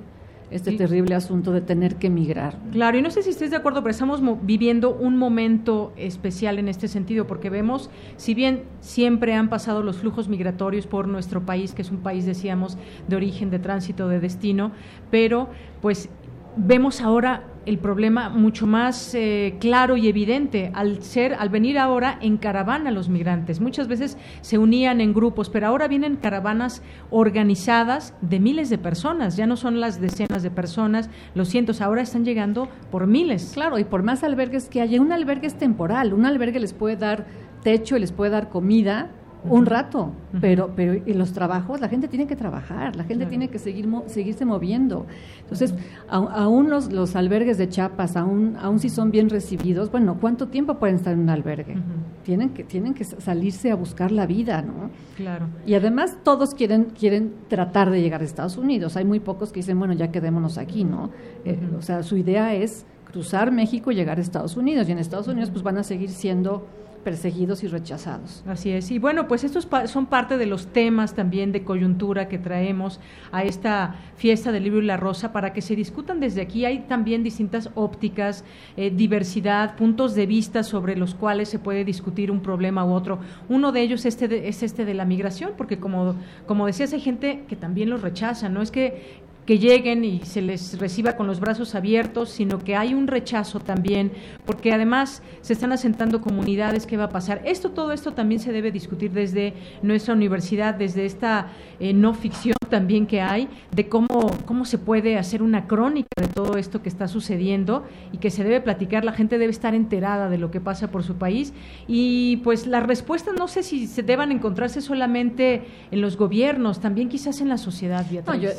[SPEAKER 15] este terrible asunto de tener que emigrar.
[SPEAKER 1] Claro, y no sé si estés de acuerdo, pero estamos viviendo un momento especial en este sentido, porque vemos, si bien siempre han pasado los flujos migratorios por nuestro país, que es un país, decíamos, de origen, de tránsito, de destino, pero pues vemos ahora el problema mucho más eh, claro y evidente al ser al venir ahora en caravana los migrantes. Muchas veces se unían en grupos pero ahora vienen caravanas organizadas de miles de personas. Ya no son las decenas de personas los cientos ahora están llegando por miles.
[SPEAKER 15] Claro y por más albergues que haya un albergue es temporal. Un albergue les puede dar techo y les puede dar comida un rato, pero pero en los trabajos la gente tiene que trabajar, la gente tiene que seguir seguirse moviendo. Entonces, aún los, los albergues de Chiapas, aún aún si son bien recibidos, bueno, ¿cuánto tiempo pueden estar en un albergue? Tienen que tienen que salirse a buscar la vida, ¿no?
[SPEAKER 1] Claro.
[SPEAKER 15] Y además todos quieren quieren tratar de llegar a Estados Unidos. Hay muy pocos que dicen, bueno, ya quedémonos aquí, ¿no? Eh, o sea, su idea es cruzar México y llegar a Estados Unidos y en Estados Unidos pues van a seguir siendo perseguidos y rechazados.
[SPEAKER 1] Así es. Y bueno, pues estos son parte de los temas también de coyuntura que traemos a esta fiesta del libro y la rosa para que se discutan desde aquí. Hay también distintas ópticas, eh, diversidad, puntos de vista sobre los cuales se puede discutir un problema u otro. Uno de ellos este es este de la migración, porque como, como decías, hay gente que también los rechaza, ¿no? Es que que lleguen y se les reciba con los brazos abiertos, sino que hay un rechazo también, porque además se están asentando comunidades, ¿qué va a pasar? Esto, todo esto también se debe discutir desde nuestra universidad, desde esta eh, no ficción también que hay, de cómo, cómo se puede hacer una crónica de todo esto que está sucediendo y que se debe platicar, la gente debe estar enterada de lo que pasa por su país. Y pues las respuestas no sé si se deban encontrarse solamente en los gobiernos, también quizás en la sociedad,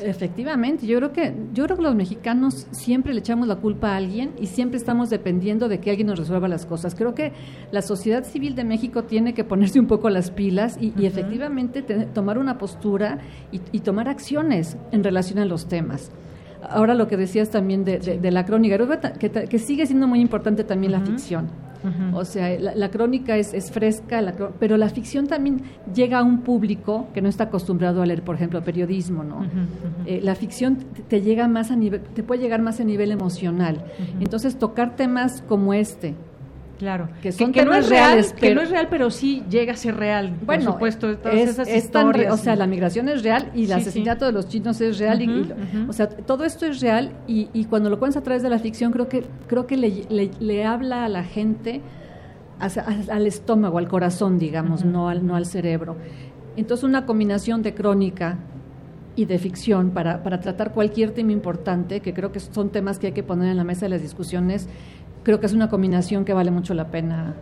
[SPEAKER 15] efectivamente yo creo que yo creo que los mexicanos siempre le echamos la culpa a alguien y siempre estamos dependiendo de que alguien nos resuelva las cosas. Creo que la sociedad civil de México tiene que ponerse un poco las pilas y, efectivamente tomar una postura y, tomar acciones en relación a los temas. Ahora lo que decías también de, la crónica, que, que, sigue siendo muy importante también la ficción o sea, la, crónica es, es fresca, pero la ficción también llega a un público que no está acostumbrado a leer, por ejemplo, periodismo, ¿no? Eh, la ficción te llega más a nivel, te puede llegar más a nivel emocional. Entonces, tocar temas como este,
[SPEAKER 1] Claro, que, son no es real, que no es real, pero sí llega a ser real. Bueno, por supuesto, todas
[SPEAKER 15] es,
[SPEAKER 1] esas
[SPEAKER 15] historias. o sea, la migración es real y el asesinato de los chinos es real. y, O sea, todo esto es real y, y, cuando lo cuentas a través de la ficción, creo que creo que le, le, habla a la gente al estómago, al corazón, digamos, no al no al cerebro. Entonces, una combinación de crónica y de ficción para, para tratar cualquier tema importante, que creo que son temas que hay que poner en la mesa de las discusiones creo que es una combinación que vale mucho la pena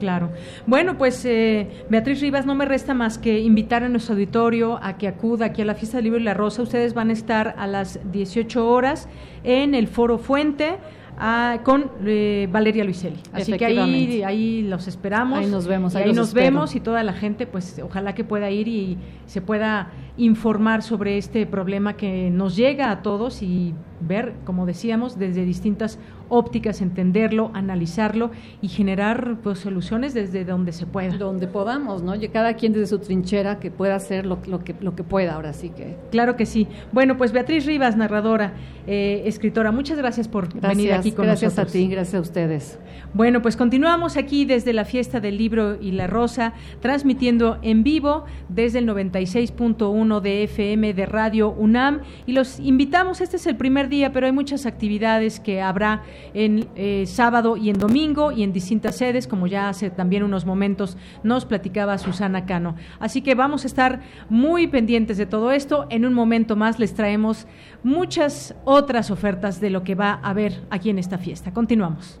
[SPEAKER 1] Claro. Bueno, pues eh, Beatriz Rivas, no me resta más que invitar a nuestro auditorio a que acuda aquí a la Fiesta del Libro y la Rosa. Ustedes van a estar a las 18 horas en el Foro Fuente. Ah, con eh, Valeria Luiselli. Así que ahí, ahí los esperamos.
[SPEAKER 15] Ahí nos vemos.
[SPEAKER 1] ahí nos vemos y toda la gente, pues ojalá que pueda ir y se pueda informar sobre este problema que nos llega a todos y ver, como decíamos, desde distintas ópticas, entenderlo, analizarlo y generar pues, soluciones desde donde se pueda.
[SPEAKER 15] Donde podamos, ¿no? Y cada quien desde su trinchera que pueda hacer lo, lo, que, lo que pueda, ahora sí que.
[SPEAKER 1] Claro que sí. Bueno, pues Beatriz Rivas, narradora, eh, escritora, muchas gracias por venir aquí con
[SPEAKER 15] nosotros.
[SPEAKER 1] Gracias
[SPEAKER 15] a ti, gracias a ustedes.
[SPEAKER 1] Bueno, pues continuamos aquí desde la fiesta del libro y la rosa, transmitiendo en vivo desde el 96.1 de FM de Radio UNAM y los invitamos, este es el primer día, pero hay muchas actividades que habrá en eh, sábado y en domingo y en distintas sedes, como ya hace también unos momentos nos platicaba Susana Cano. Así que vamos a estar muy pendientes de todo esto. En un momento más les traemos muchas otras ofertas de lo que va a haber aquí en esta fiesta. Continuamos.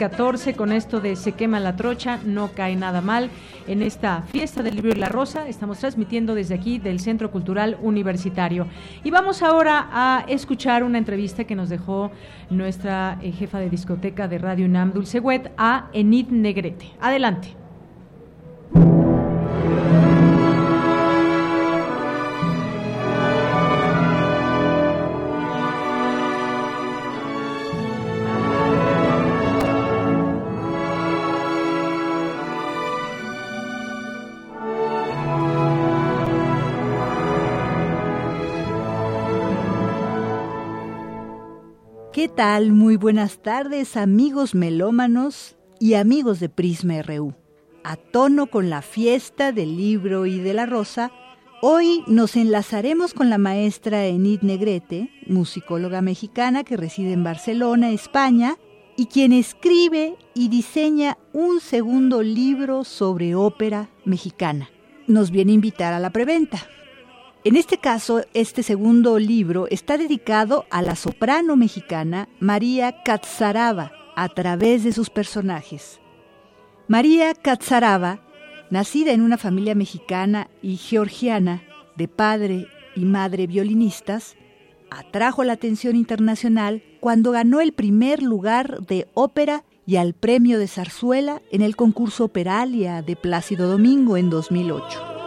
[SPEAKER 1] 2014 con esto de Se quema la trocha, no cae nada mal. En esta fiesta del libro y la rosa estamos transmitiendo desde aquí del Centro Cultural Universitario. Y vamos ahora a escuchar una entrevista que nos dejó nuestra eh, jefa de discoteca de Radio UNAM, Dulce a Enid Negrete. Adelante.
[SPEAKER 16] Muy buenas tardes amigos melómanos y amigos de Prisma RU. A tono con la fiesta del libro y de la rosa, hoy nos enlazaremos con la maestra Enid Negrete, musicóloga mexicana que reside en Barcelona, España, y quien escribe y diseña un segundo libro sobre ópera mexicana. Nos viene a invitar a la preventa. En este caso, este segundo libro está dedicado a la soprano mexicana María Katsaraba a través de sus personajes. María Katsaraba, nacida en una familia mexicana y georgiana de padre y madre violinistas, atrajo la atención internacional cuando ganó el primer lugar de ópera y al premio de zarzuela en el concurso Operalia de Plácido Domingo en 2008.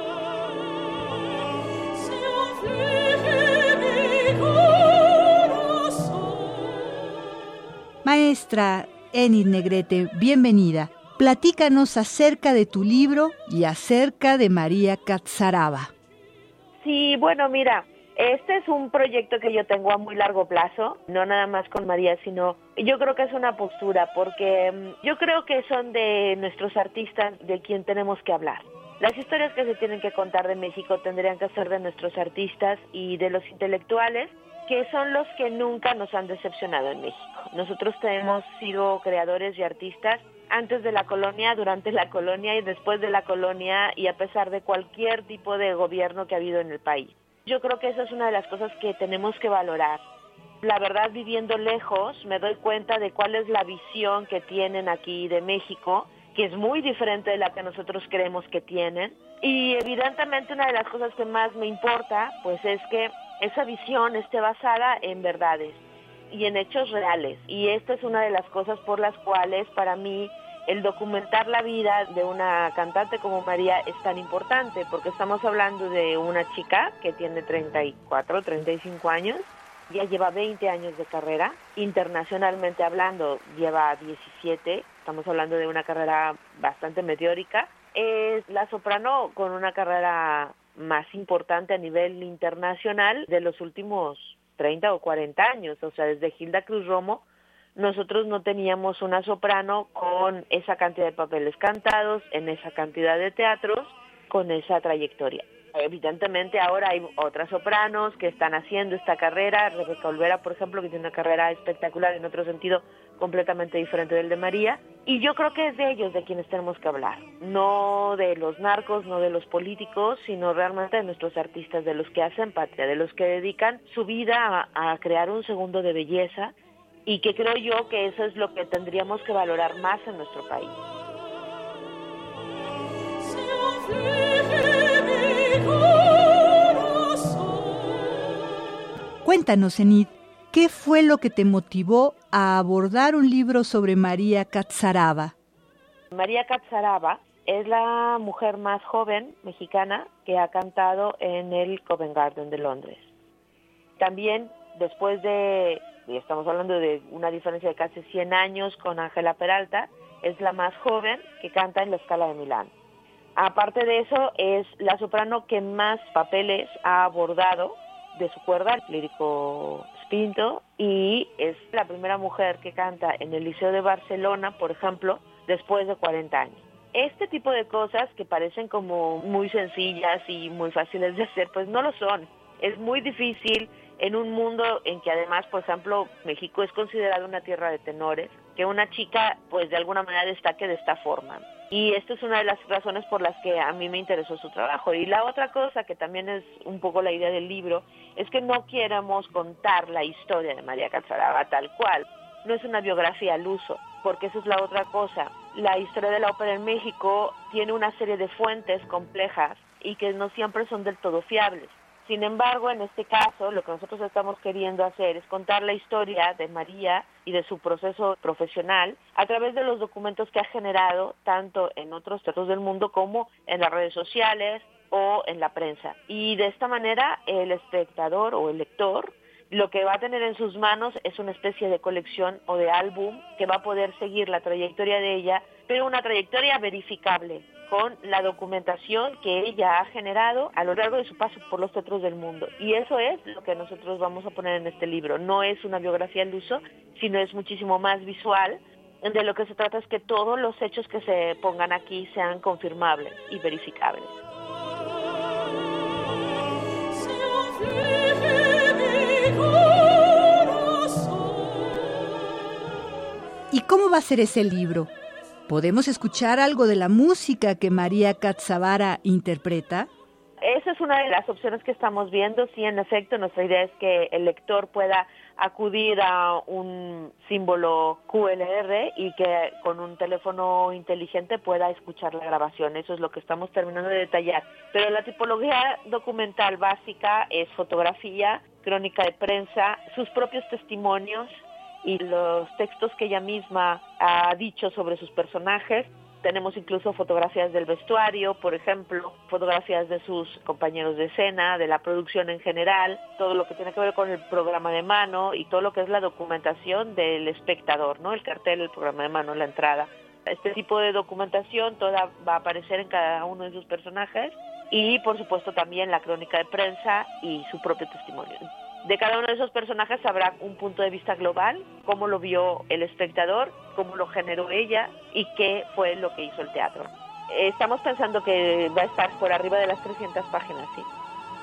[SPEAKER 16] Maestra Enid Negrete, bienvenida. Platícanos acerca de tu libro y acerca de María Katsaraba.
[SPEAKER 17] Sí, bueno, mira, este es un proyecto que yo tengo a muy largo plazo, no nada más con María, sino yo creo que es una postura, porque mm, yo creo que son de nuestros artistas de quien tenemos que hablar. Las historias que se tienen que contar de México tendrían que ser de nuestros artistas y de los intelectuales que son los que nunca nos han decepcionado en México. Nosotros hemos sido creadores y artistas antes de la colonia, durante la colonia y después de la colonia y a pesar de cualquier tipo de gobierno que ha habido en el país. Yo creo que esa es una de las cosas que tenemos que valorar. La verdad, viviendo lejos, me doy cuenta de cuál es la visión que tienen aquí de México, que es muy diferente de la que nosotros creemos que tienen. Y evidentemente una de las cosas que más me importa, pues es que esa visión esté basada en verdades y en hechos reales. Y esta es una de las cosas por las cuales para mí el documentar la vida de una cantante como María es tan importante, porque estamos hablando de una chica que tiene 34, 35 años, ya lleva 20 años de carrera, internacionalmente hablando lleva 17, estamos hablando de una carrera bastante meteórica. Es la soprano con una carrera más importante a nivel internacional de los últimos 30 o 40 años, o sea, desde Hilda Cruz Romo, nosotros no teníamos una soprano con esa cantidad de papeles cantados, en esa cantidad de teatros, con esa trayectoria. Evidentemente ahora hay otras sopranos que están haciendo esta carrera, Rebeca Olvera, por ejemplo, que tiene una carrera espectacular en otro sentido completamente diferente del de María, y yo creo que es de ellos de quienes tenemos que hablar, no de los narcos, no de los políticos, sino realmente de nuestros artistas, de los que hacen patria, de los que dedican su vida a, a crear un segundo de belleza. Y que creo yo que eso es lo que tendríamos que valorar más en nuestro país.
[SPEAKER 16] Cuéntanos, Enid, ¿qué fue lo que te motivó a abordar un libro sobre María Catzaraba?
[SPEAKER 17] María Catzaraba es la mujer más joven mexicana que ha cantado en el Covent Garden de Londres. También después de, y estamos hablando de una diferencia de casi 100 años con Ángela Peralta, es la más joven que canta en la escala de Milán. Aparte de eso, es la soprano que más papeles ha abordado de su cuerda, el lírico Spinto, y es la primera mujer que canta en el Liceo de Barcelona, por ejemplo, después de 40 años. Este tipo de cosas que parecen como muy sencillas y muy fáciles de hacer, pues no lo son. Es muy difícil en un mundo en que además, por ejemplo, México es considerado una tierra de tenores, que una chica pues de alguna manera destaque de esta forma. Y esto es una de las razones por las que a mí me interesó su trabajo. Y la otra cosa que también es un poco la idea del libro es que no queremos contar la historia de María Catzaraba tal cual. No es una biografía al uso, porque esa es la otra cosa. La historia de la ópera en México tiene una serie de fuentes complejas y que no siempre son del todo fiables. Sin embargo, en este caso, lo que nosotros estamos queriendo hacer es contar la historia de María y de su proceso profesional a través de los documentos que ha generado tanto en otros teatros del mundo como en las redes sociales o en la prensa. Y de esta manera el espectador o el lector lo que va a tener en sus manos es una especie de colección o de álbum que va a poder seguir la trayectoria de ella, pero una trayectoria verificable, con la documentación que ella ha generado a lo largo de su paso por los teatros del mundo. Y eso es lo que nosotros vamos a poner en este libro. No es una biografía al uso, sino es muchísimo más visual. De lo que se trata es que todos los hechos que se pongan aquí sean confirmables y verificables.
[SPEAKER 16] ¿Y cómo va a ser ese libro? ¿Podemos escuchar algo de la música que María Catzavara interpreta?
[SPEAKER 17] Esa es una de las opciones que estamos viendo. Sí, en efecto, nuestra idea es que el lector pueda acudir a un símbolo QLR y que con un teléfono inteligente pueda escuchar la grabación. Eso es lo que estamos terminando de detallar. Pero la tipología documental básica es fotografía, crónica de prensa, sus propios testimonios, y los textos que ella misma ha dicho sobre sus personajes. Tenemos incluso fotografías del vestuario, por ejemplo, fotografías de sus compañeros de escena, de la producción en general, todo lo que tiene que ver con el programa de mano y todo lo que es la documentación del espectador, ¿no? El cartel, el programa de mano, la entrada. Este tipo de documentación toda va a aparecer en cada uno de sus personajes y por supuesto también la crónica de prensa y su propio testimonio de cada uno de esos personajes habrá un punto de vista global, cómo lo vio el espectador, cómo lo generó ella y qué fue lo que hizo el teatro. Estamos pensando que va a estar por arriba de las 300 páginas, sí.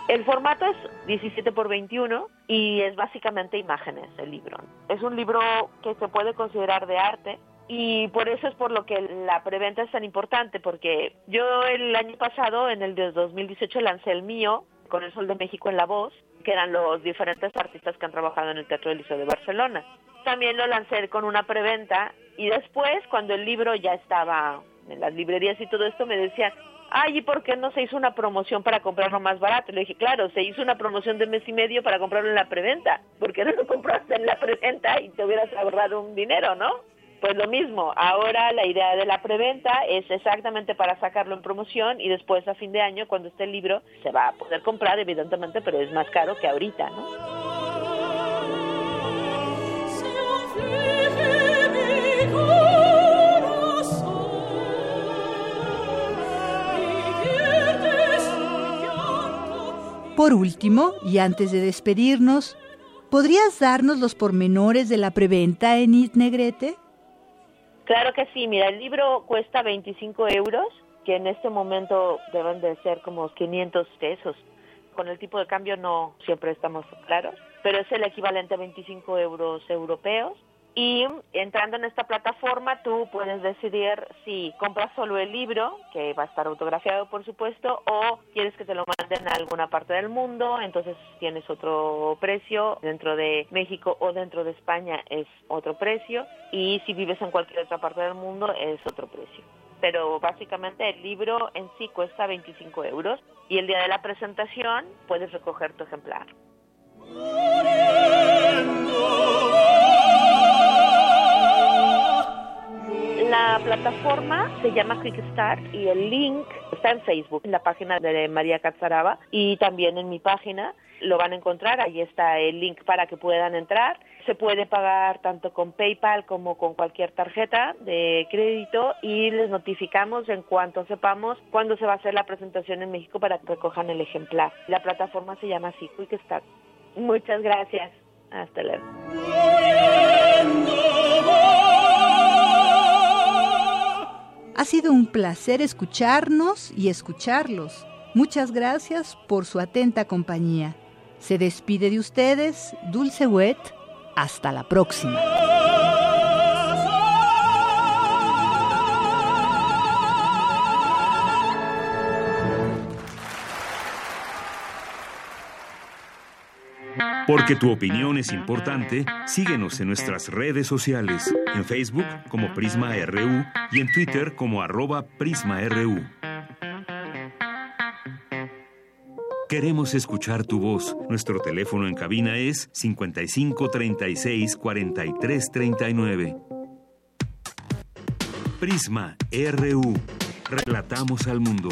[SPEAKER 17] El formato es 17 por 21 y es básicamente imágenes el libro. Es un libro que se puede considerar de arte y por eso es por lo que la preventa es tan importante porque yo el año pasado, en el de 2018, lancé el mío con el Sol de México en la voz, que eran los diferentes artistas que han trabajado en el Teatro del Liceo de Barcelona. También lo lancé con una preventa y después, cuando el libro ya estaba en las librerías y todo esto, me decían, ay, ¿y por qué no se hizo una promoción para comprarlo más barato? Le dije, claro, se hizo una promoción de mes y medio para comprarlo en la preventa. ¿Por qué <laughs> no lo compraste en la preventa y te hubieras ahorrado un dinero, no? Pues lo mismo, ahora la idea de la preventa es exactamente para sacarlo en promoción y después a fin de año, cuando esté el libro, se va a poder comprar, evidentemente, pero es más caro que ahorita, ¿no?
[SPEAKER 16] Por último, y antes de despedirnos, ¿podrías darnos los pormenores de la preventa en It Negrete?
[SPEAKER 17] Claro que sí, mira, el libro cuesta 25 euros, que en este momento deben de ser como 500 pesos. Con el tipo de cambio no siempre estamos claros, pero es el equivalente a 25 euros europeos y entrando en esta plataforma tú puedes decidir si compras solo el libro, que va a estar autografiado por supuesto, o quieres que te lo manden a alguna parte del mundo, entonces tienes otro precio, dentro de México o dentro de España es otro precio, y si vives en cualquier otra parte del mundo es otro precio. Pero básicamente el libro en sí cuesta 25 euros y el día de la presentación puedes recoger tu ejemplar. La plataforma se llama Quickstart y el link está en Facebook, en la página de María Cazaraba y también en mi página lo van a encontrar, ahí está el link para que puedan entrar. Se puede pagar tanto con PayPal como con cualquier tarjeta de crédito y les notificamos en cuanto sepamos cuándo se va a hacer la presentación en México para que recojan el ejemplar. La plataforma se llama así, Quickstart. Muchas gracias. Hasta luego.
[SPEAKER 16] Ha sido un placer escucharnos y escucharlos. Muchas gracias por su atenta compañía. Se despide de ustedes Dulce Wet. Hasta la próxima.
[SPEAKER 7] Porque tu opinión es importante, síguenos en nuestras redes sociales, en Facebook como Prisma RU y en Twitter como arroba PrismaRU. Queremos escuchar tu voz. Nuestro teléfono en cabina es 55 36 43 39. Prisma RU. Relatamos al mundo.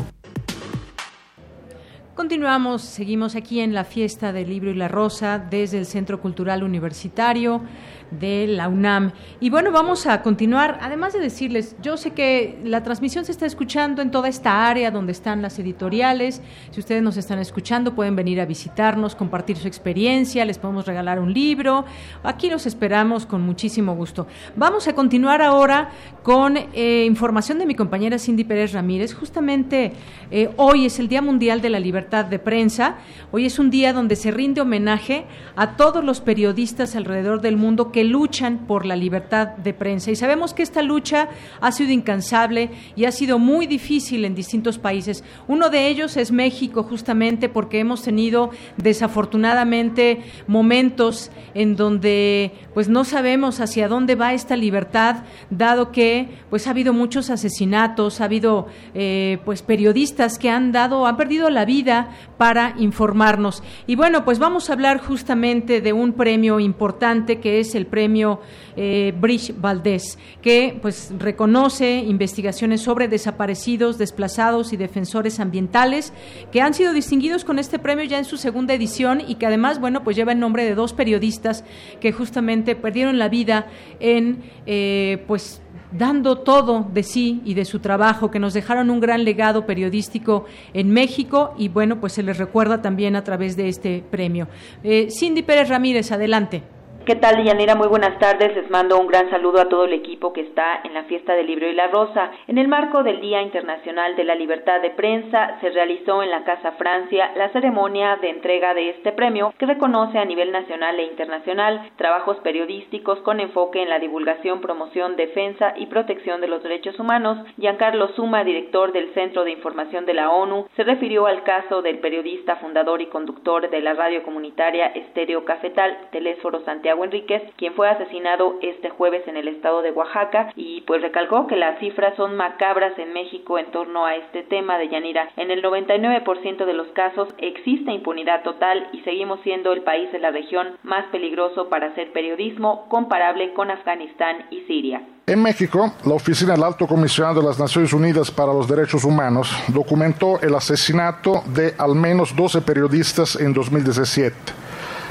[SPEAKER 1] Continuamos, seguimos aquí en la fiesta del libro y la rosa desde el Centro Cultural Universitario de la UNAM. Y bueno, vamos a continuar. Además de decirles, yo sé que la transmisión se está escuchando en toda esta área donde están las editoriales. Si ustedes nos están escuchando, pueden venir a visitarnos, compartir su experiencia, les podemos regalar un libro. Aquí los esperamos con muchísimo gusto. Vamos a continuar ahora con eh, información de mi compañera Cindy Pérez Ramírez. Justamente eh, hoy es el Día Mundial de la Libertad de Prensa. Hoy es un día donde se rinde homenaje a todos los periodistas alrededor del mundo que luchan por la libertad de prensa. Y sabemos que esta lucha ha sido incansable y ha sido muy difícil en distintos países. Uno de ellos es México, justamente porque hemos tenido desafortunadamente momentos en donde pues no sabemos hacia dónde va esta libertad, dado que pues ha habido muchos asesinatos, ha habido eh, pues periodistas que han dado, han perdido la vida para informarnos. Y bueno, pues vamos a hablar justamente de un premio importante que es el premio eh, Bridge Valdés, que pues reconoce investigaciones sobre desaparecidos, desplazados y defensores ambientales que han sido distinguidos con este premio ya en su segunda edición y que además, bueno, pues lleva el nombre de dos periodistas que justamente perdieron la vida en, eh, pues, dando todo de sí y de su trabajo, que nos dejaron un gran legado periodístico en México y bueno, pues se les recuerda también a través de este premio. Eh, Cindy Pérez Ramírez, adelante.
[SPEAKER 18] ¿Qué tal, Yanira? Muy buenas tardes. Les mando un gran saludo a todo el equipo que está en la fiesta del libro y la rosa. En el marco del Día Internacional de la Libertad de Prensa, se realizó en la Casa Francia la ceremonia de entrega de este premio que reconoce a nivel nacional e internacional trabajos periodísticos con enfoque en la divulgación, promoción, defensa y protección de los derechos humanos. Giancarlo Suma, director del Centro de Información de la ONU, se refirió al caso del periodista fundador y conductor de la radio comunitaria Estéreo Cafetal, Telésforo Santiago Enríquez, quien fue asesinado este jueves en el estado de Oaxaca y pues recalcó que las cifras son macabras en México en torno a este tema de Yanira. En el 99% de los casos existe impunidad total y seguimos siendo el país de la región más peligroso para hacer periodismo comparable con Afganistán y Siria.
[SPEAKER 19] En México, la Oficina del Alto Comisionado de las Naciones Unidas para los Derechos Humanos documentó el asesinato de al menos 12 periodistas en 2017,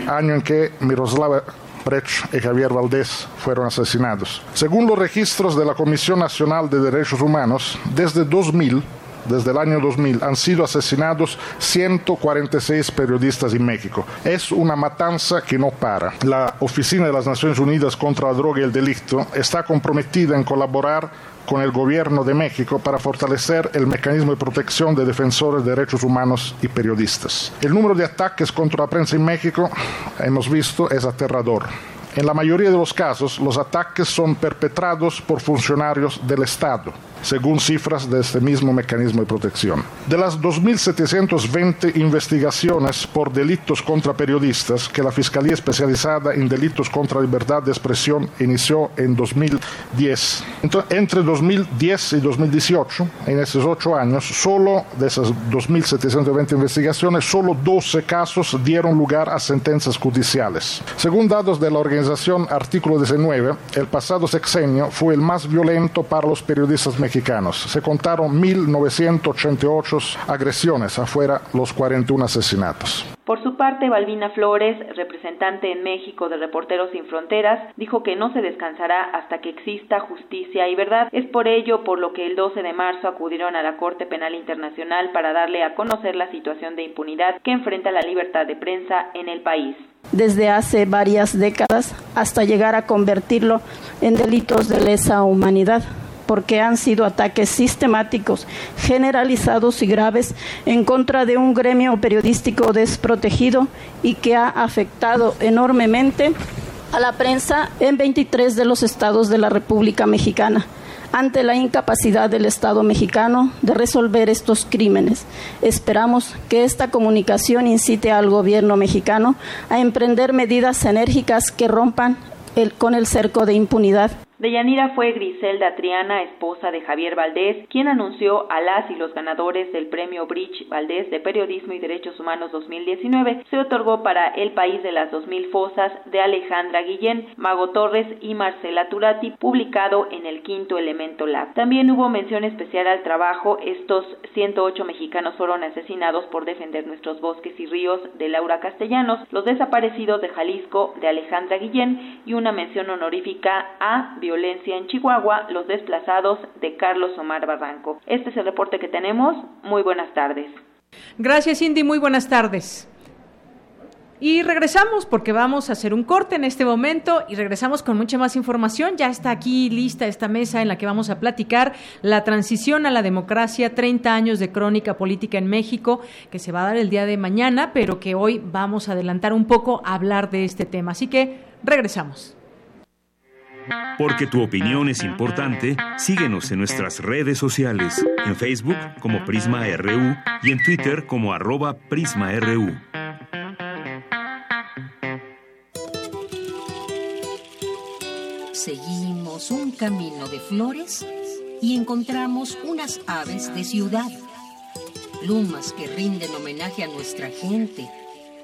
[SPEAKER 19] año en que Miroslava Brecht y Javier Valdés fueron asesinados. Según los registros de la Comisión Nacional de Derechos Humanos, desde 2000 desde el año 2000 han sido asesinados 146 periodistas en México. Es una matanza que no para. La Oficina de las Naciones Unidas contra la Droga y el Delito está comprometida en colaborar con el gobierno de México para fortalecer el mecanismo de protección de defensores de derechos humanos y periodistas. El número de ataques contra la prensa en México, hemos visto, es aterrador. En la mayoría de los casos, los ataques son perpetrados por funcionarios del Estado según cifras de este mismo mecanismo de protección. De las 2.720 investigaciones por delitos contra periodistas que la Fiscalía Especializada en Delitos contra Libertad de Expresión inició en 2010, entre 2010 y 2018, en esos ocho años, solo de esas 2.720 investigaciones, solo 12 casos dieron lugar a sentencias judiciales. Según datos de la organización Artículo 19, el pasado sexenio fue el más violento para los periodistas mexicanos mexicanos. Se contaron 1.988 agresiones, afuera los 41 asesinatos.
[SPEAKER 18] Por su parte, Balbina Flores, representante en México de Reporteros Sin Fronteras, dijo que no se descansará hasta que exista justicia y verdad. Es por ello por lo que el 12 de marzo acudieron a la Corte Penal Internacional para darle a conocer la situación de impunidad que enfrenta la libertad de prensa en el país
[SPEAKER 20] desde hace varias décadas hasta llegar a convertirlo en delitos de lesa humanidad porque han sido ataques sistemáticos, generalizados y graves en contra de un gremio periodístico desprotegido y que ha afectado enormemente a la prensa en 23 de los estados de la República Mexicana ante la incapacidad del Estado mexicano de resolver estos crímenes. Esperamos que esta comunicación incite al gobierno mexicano a emprender medidas enérgicas que rompan con el cerco de impunidad
[SPEAKER 18] Deyanira fue Griselda Triana, esposa de Javier Valdés, quien anunció a las y los ganadores del premio Bridge Valdés de Periodismo y Derechos Humanos 2019. Se otorgó para El País de las 2000 Fosas de Alejandra Guillén, Mago Torres y Marcela Turati, publicado en el Quinto Elemento Lab. También hubo mención especial al trabajo. Estos 108 mexicanos fueron asesinados por defender nuestros bosques y ríos de Laura Castellanos, los desaparecidos de Jalisco de Alejandra Guillén y una mención honorífica a violencia en Chihuahua, los desplazados de Carlos Omar Barranco. Este es el reporte que tenemos. Muy buenas tardes.
[SPEAKER 1] Gracias, Cindy. Muy buenas tardes. Y regresamos porque vamos a hacer un corte en este momento y regresamos con mucha más información. Ya está aquí lista esta mesa en la que vamos a platicar la transición a la democracia, 30 años de crónica política en México, que se va a dar el día de mañana, pero que hoy vamos a adelantar un poco a hablar de este tema. Así que regresamos.
[SPEAKER 7] Porque tu opinión es importante, síguenos en nuestras redes sociales, en Facebook como Prisma RU y en Twitter como arroba PrismaRU.
[SPEAKER 21] Seguimos un camino de flores y encontramos unas aves de ciudad, plumas que rinden homenaje a nuestra gente,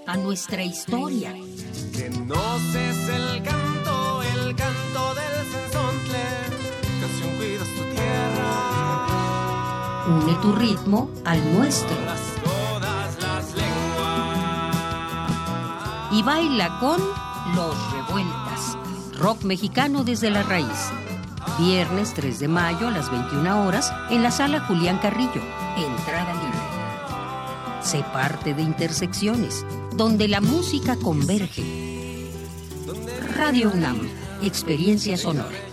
[SPEAKER 21] a nuestra historia.
[SPEAKER 22] Que no el cuidas tu tierra.
[SPEAKER 21] Une tu ritmo al nuestro.
[SPEAKER 22] Todas las lenguas.
[SPEAKER 21] Y baila con Los Revueltas, rock mexicano desde la raíz. Viernes 3 de mayo a las 21 horas en la sala Julián Carrillo, entrada libre. Sé parte de Intersecciones, donde la música converge. Radio UNAM Experiencia sonora.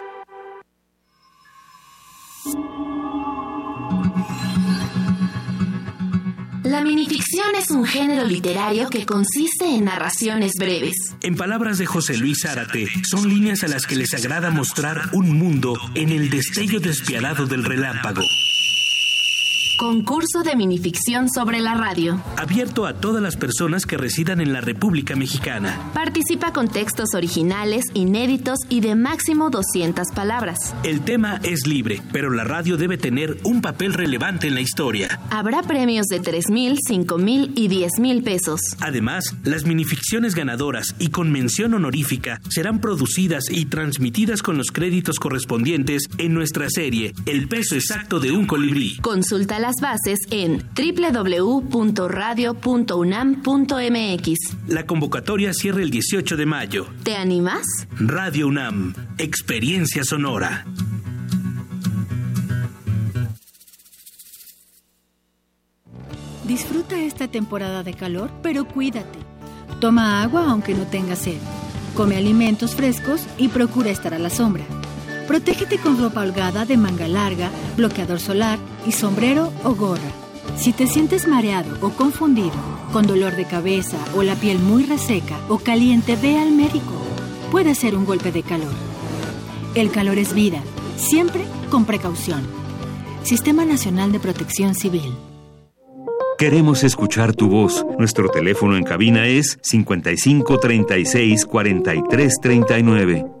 [SPEAKER 23] La minificción es un género literario que consiste en narraciones breves.
[SPEAKER 24] En palabras de José Luis Zárate, son líneas a las que les agrada mostrar un mundo en el destello despiadado del relámpago
[SPEAKER 23] Concurso de minificción sobre la radio.
[SPEAKER 24] Abierto a todas las personas que residan en la República Mexicana.
[SPEAKER 23] Participa con textos originales, inéditos y de máximo 200 palabras.
[SPEAKER 24] El tema es libre, pero la radio debe tener un papel relevante en la historia.
[SPEAKER 23] Habrá premios de 3 mil, 5 mil y 10 mil pesos.
[SPEAKER 24] Además, las minificciones ganadoras y con mención honorífica serán producidas y transmitidas con los créditos correspondientes en nuestra serie El peso exacto de un colibrí.
[SPEAKER 23] Consulta las bases en www.radio.unam.mx.
[SPEAKER 24] La convocatoria cierra el 18 de mayo.
[SPEAKER 23] ¿Te animas?
[SPEAKER 24] Radio UNAM, Experiencia Sonora.
[SPEAKER 8] Disfruta esta temporada de calor, pero cuídate. Toma agua aunque no tengas sed. Come alimentos frescos y procura estar a la sombra. Protégete con ropa holgada de manga larga, bloqueador solar y sombrero o gorra. Si te sientes mareado o confundido, con dolor de cabeza o la piel muy reseca o caliente, ve al médico. Puede ser un golpe de calor. El calor es vida, siempre con precaución. Sistema Nacional de Protección Civil.
[SPEAKER 7] Queremos escuchar tu voz. Nuestro teléfono en cabina es 55 36 43 39.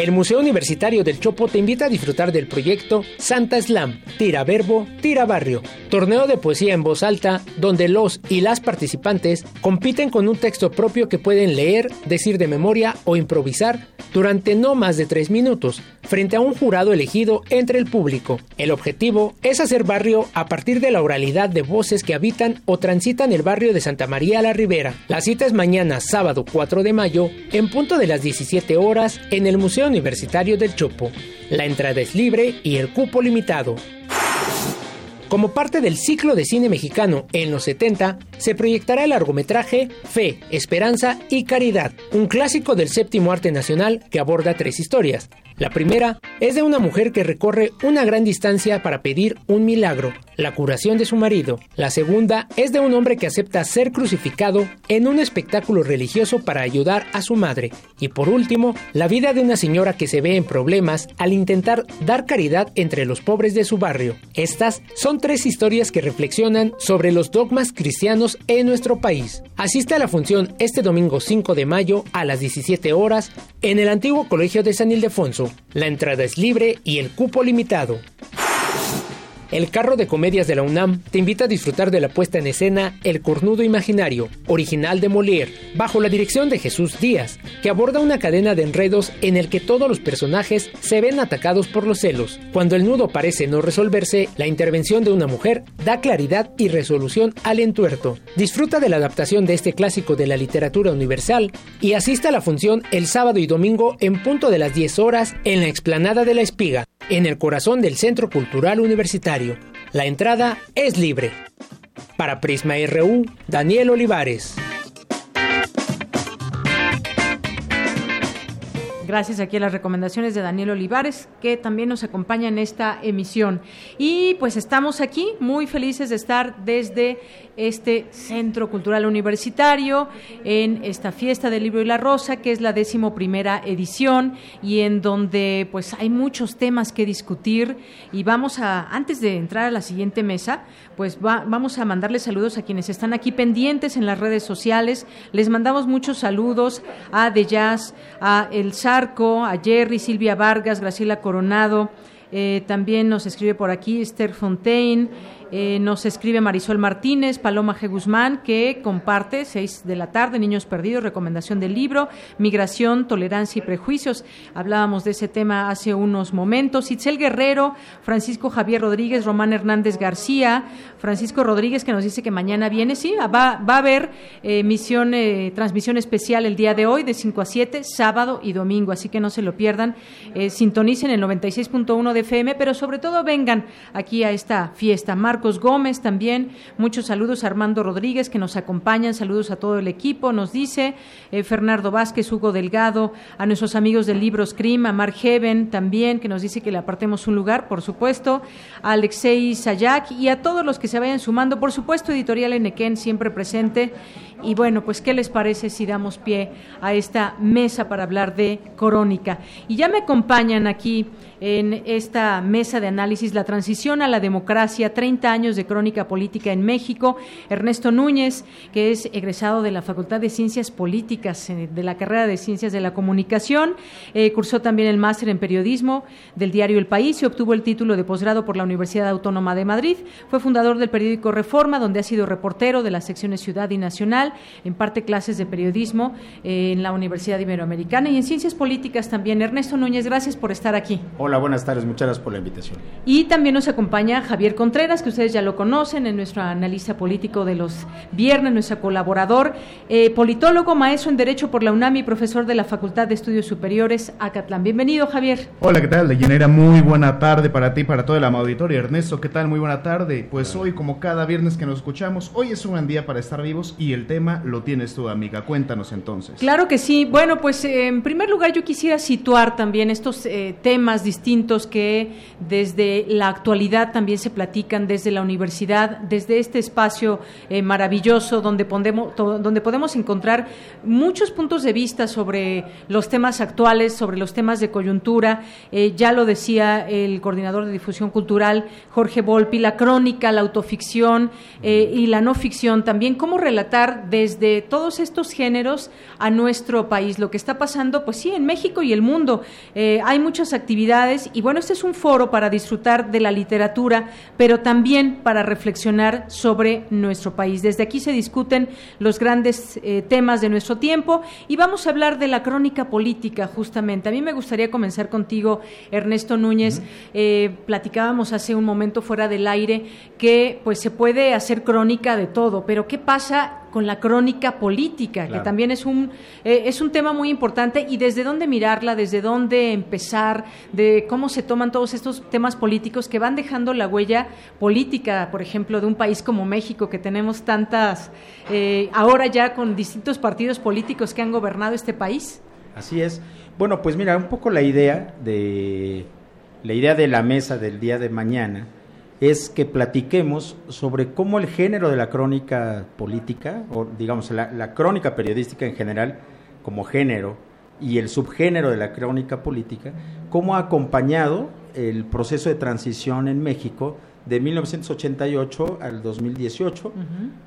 [SPEAKER 9] El Museo Universitario del Chopo te invita a disfrutar del proyecto Santa Slam, Tira Verbo, Tira Barrio, torneo de poesía en voz alta donde los y las participantes compiten con un texto propio que pueden leer, decir de memoria o improvisar durante no más de tres minutos, frente a un jurado elegido entre el público. El objetivo es hacer barrio a partir de la oralidad de voces que habitan o transitan el barrio de Santa María la Ribera. La cita es mañana, sábado 4 de mayo, en punto de las 17 horas, en el Museo Universitario del Chopo. La entrada es libre y el cupo limitado. Como parte del ciclo de cine mexicano en los 70, se proyectará el largometraje Fe, Esperanza y Caridad, un clásico del séptimo arte nacional que aborda tres historias. La primera es de una mujer que recorre una gran distancia para pedir un milagro, la curación de su marido. La segunda es de un hombre que acepta ser crucificado en un espectáculo religioso para ayudar a su madre. Y por último, la vida de una señora que se ve en problemas al intentar dar caridad entre los pobres de su barrio. Estas son tres historias que reflexionan sobre los dogmas cristianos en nuestro país. Asiste a la función este domingo 5 de mayo a las 17 horas en el antiguo Colegio de San Ildefonso. La entrada es libre y el cupo limitado. El carro de comedias de la UNAM te invita a disfrutar de la puesta en escena El Cornudo Imaginario, original de Molière, bajo la dirección de Jesús Díaz, que aborda una cadena de enredos en el que todos los personajes se ven atacados por los celos. Cuando el nudo parece no resolverse, la intervención de una mujer da claridad y resolución al entuerto. Disfruta de la adaptación de este clásico de la literatura universal y asista a la función el sábado y domingo en punto de las 10 horas en la explanada de la Espiga, en el corazón del Centro Cultural Universitario. La entrada es libre. Para Prisma RU, Daniel Olivares.
[SPEAKER 1] Gracias aquí a las recomendaciones de Daniel Olivares, que también nos acompaña en esta emisión. Y pues estamos aquí muy felices de estar desde este Centro Cultural Universitario en esta fiesta del libro y la rosa, que es la décimo primera edición y en donde pues hay muchos temas que discutir y vamos a, antes de entrar a la siguiente mesa, pues va, vamos a mandarles saludos a quienes están aquí pendientes en las redes sociales. Les mandamos muchos saludos a De Jazz, a El Zarco, a Jerry, Silvia Vargas, Graciela Coronado. Eh, también nos escribe por aquí Esther Fontaine. Eh, nos escribe Marisol Martínez, Paloma G. Guzmán, que comparte, seis de la tarde, Niños Perdidos, recomendación del libro, Migración, Tolerancia y Prejuicios. Hablábamos de ese tema hace unos momentos. Itzel Guerrero, Francisco Javier Rodríguez, Román Hernández García, Francisco Rodríguez, que nos dice que mañana viene, sí, va, va a haber eh, misión, eh, transmisión especial el día de hoy, de 5 a 7, sábado y domingo, así que no se lo pierdan. sintonicen el 96.1 de FM, pero sobre todo vengan aquí a esta fiesta. Marco Marcos Gómez también, muchos saludos a Armando Rodríguez que nos acompañan, saludos a todo el equipo, nos dice eh, Fernando Vázquez, Hugo Delgado, a nuestros amigos del libro Scream, a Mark Heaven también, que nos dice que le apartemos un lugar, por supuesto, a Alexei Sayak y a todos los que se vayan sumando, por supuesto, Editorial Enequén siempre presente. Y bueno, pues ¿qué les parece si damos pie a esta mesa para hablar de Corónica? Y ya me acompañan aquí en esta mesa de análisis La transición a la democracia, 30 años de crónica política en México. Ernesto Núñez, que es egresado de la Facultad de Ciencias Políticas eh, de la carrera de Ciencias de la Comunicación, eh, cursó también el máster en periodismo del diario El País y obtuvo el título de posgrado por la Universidad Autónoma de Madrid. Fue fundador del periódico Reforma, donde ha sido reportero de las secciones Ciudad y Nacional, imparte clases de periodismo eh, en la Universidad Iberoamericana y en Ciencias Políticas también. Ernesto Núñez, gracias por estar aquí.
[SPEAKER 25] Hola, buenas tardes, muchas gracias por la invitación.
[SPEAKER 1] Y también nos acompaña Javier Contreras, que ustedes ya lo conocen, es nuestro analista político de los viernes, nuestro colaborador, eh, politólogo, maestro en Derecho por la UNAM y profesor de la Facultad de Estudios Superiores Acatlán. Bienvenido, Javier.
[SPEAKER 25] Hola, ¿qué tal? Deyanira, muy buena tarde para ti, para todo el auditorio. Ernesto, ¿qué tal? Muy buena tarde. Pues hoy, como cada viernes que nos escuchamos, hoy es un buen día para estar vivos y el tema lo tienes tú, amiga. Cuéntanos entonces.
[SPEAKER 1] Claro que sí. Bueno, pues eh, en primer lugar yo quisiera situar también estos eh, temas distintos que desde la actualidad también se platican desde la universidad, desde este espacio eh, maravilloso donde podemos, donde podemos encontrar muchos puntos de vista sobre los temas actuales, sobre los temas de coyuntura. ya lo decía el coordinador de difusión cultural, Jorge Volpi, la crónica, la autoficción y la no ficción, también cómo relatar desde todos estos géneros a nuestro país. Lo que está pasando, pues sí, en México y el mundo. Eh, hay muchas actividades y bueno, este es un foro para disfrutar de la literatura, pero también para reflexionar sobre nuestro país. Desde aquí se discuten los grandes eh, temas de nuestro tiempo y vamos a hablar de la crónica política justamente. A mí me gustaría comenzar contigo, Ernesto Núñez. Eh, platicábamos hace un momento fuera del aire que pues se puede hacer crónica de todo, pero ¿qué pasa con la crónica política, que también es un, eh, es un tema muy importante y desde dónde mirarla, desde dónde empezar, de cómo se toman todos estos temas políticos que van dejando la huella política, por ejemplo, de un país como México, que tenemos tantas, eh, ahora ya con distintos partidos políticos que han gobernado este país.
[SPEAKER 25] Así es. Bueno, pues mira, un poco la idea de la idea de la mesa del día de mañana es que platiquemos sobre cómo el género de la crónica política, o digamos la, crónica periodística en general como género, y el subgénero de la crónica política, cómo ha acompañado el proceso de transición en México de 1988 al 2018,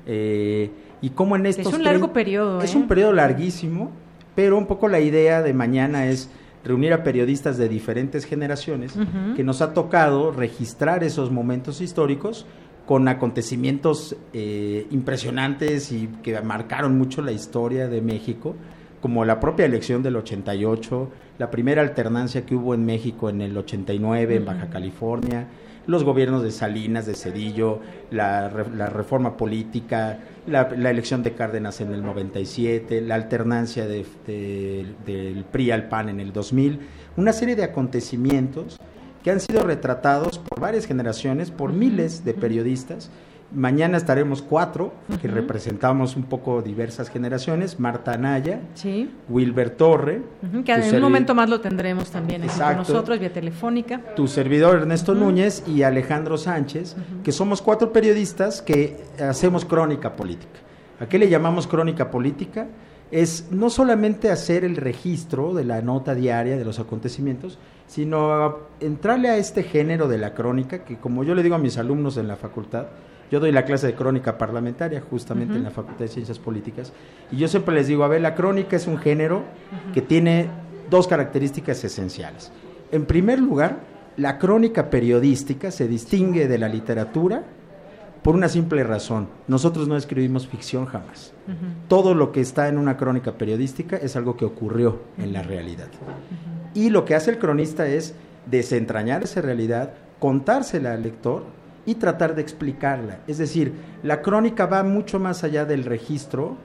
[SPEAKER 25] eh, y cómo en estos...
[SPEAKER 1] Es un largo periodo.
[SPEAKER 25] Es un ¿eh? periodo larguísimo, pero un poco la idea de mañana es reunir a periodistas de diferentes generaciones que nos ha tocado registrar esos momentos históricos con acontecimientos eh, impresionantes y que marcaron mucho la historia de México, como la propia elección del 88, la primera alternancia que hubo en México en el 89 en Baja California, los gobiernos de Salinas, de Cedillo, la, reforma política, la, elección de Cárdenas en el 97, la alternancia de, del PRI al PAN en el 2000, una serie de acontecimientos que han sido retratados por varias generaciones, por miles de periodistas, Mañana estaremos cuatro, que representamos un poco diversas generaciones. Marta Anaya, Wilber Torre.
[SPEAKER 1] que en un momento más lo tendremos también con nosotros, vía telefónica.
[SPEAKER 25] Tu servidor Ernesto Núñez y Alejandro Sánchez, que somos cuatro periodistas que hacemos crónica política. ¿A qué le llamamos crónica política? Es no solamente hacer el registro de la nota diaria de los acontecimientos, sino entrarle a este género de la crónica, que como yo le digo a mis alumnos en la facultad, yo doy la clase de crónica parlamentaria justamente en la Facultad de Ciencias Políticas y yo siempre les digo, a ver, la crónica es un género que tiene dos características esenciales. En primer lugar, la crónica periodística se distingue de la literatura por una simple razón. Nosotros no escribimos ficción jamás. Todo lo que está en una crónica periodística es algo que ocurrió en la realidad. Y lo que hace el cronista es desentrañar esa realidad, contársela al lector y tratar de explicarla. Es decir, la crónica va mucho más allá del registro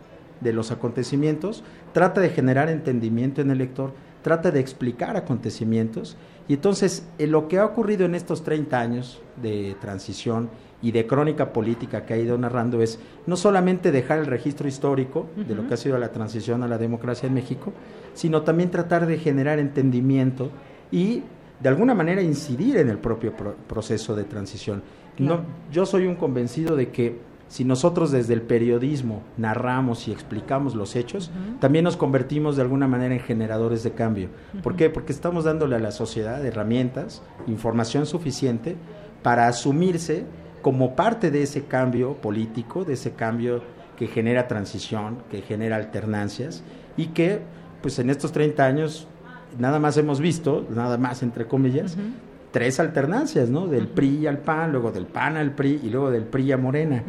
[SPEAKER 25] de los acontecimientos, trata de generar entendimiento en el lector, trata de explicar acontecimientos y entonces eh, lo que ha ocurrido en estos 30 años de transición y de crónica política que ha ido narrando es no solamente dejar el registro histórico de lo que ha sido la transición a la democracia en México, sino también tratar de generar entendimiento y de alguna manera incidir en el propio pro- proceso de transición. No, yo soy un convencido de que si nosotros desde el periodismo narramos y explicamos los hechos, también nos convertimos de alguna manera en generadores de cambio. ¿Por qué? Porque estamos dándole a la sociedad herramientas, información suficiente para asumirse como parte de ese cambio político, de ese cambio que genera transición, que genera alternancias y que pues en estos 30 años nada más hemos visto, nada más entre comillas, tres alternancias, ¿no? Del PRI al PAN, luego del PAN al PRI y luego del PRI a Morena.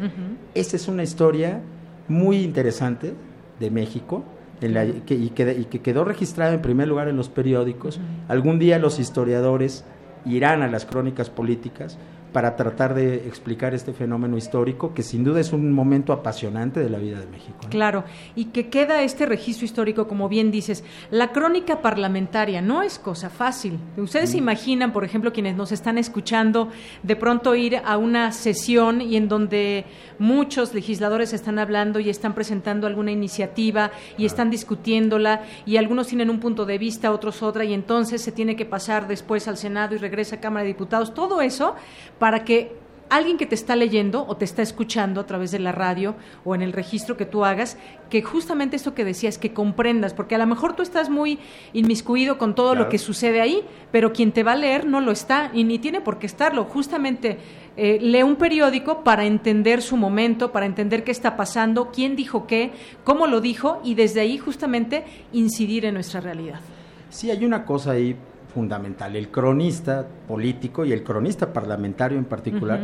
[SPEAKER 25] Esa es una historia muy interesante de México en la- que- y, que, y que quedó registrada en primer lugar en los periódicos. Algún día los historiadores irán a las crónicas políticas para tratar de explicar este fenómeno histórico que sin duda es un momento apasionante de la vida de México. ¿no?
[SPEAKER 1] Claro, y que queda este registro histórico, como bien dices, la crónica parlamentaria no es cosa fácil. Ustedes se imaginan, por ejemplo, quienes nos están escuchando, de pronto ir a una sesión y en donde muchos legisladores están hablando y están presentando alguna iniciativa y están discutiéndola y algunos tienen un punto de vista, otros otra y entonces se tiene que pasar después al Senado y regresa a Cámara de Diputados. Todo eso para que alguien que te está leyendo o te está escuchando a través de la radio o en el registro que tú hagas, que justamente esto que decías, que comprendas, porque a lo mejor tú estás muy inmiscuido con todo lo que sucede ahí, pero quien te va a leer no lo está y ni tiene por qué estarlo. Justamente eh, lee un periódico para entender su momento, para entender qué está pasando, quién dijo qué, cómo lo dijo y desde ahí justamente incidir en nuestra realidad.
[SPEAKER 25] Sí, hay una cosa ahí fundamental. El cronista político y el cronista parlamentario en particular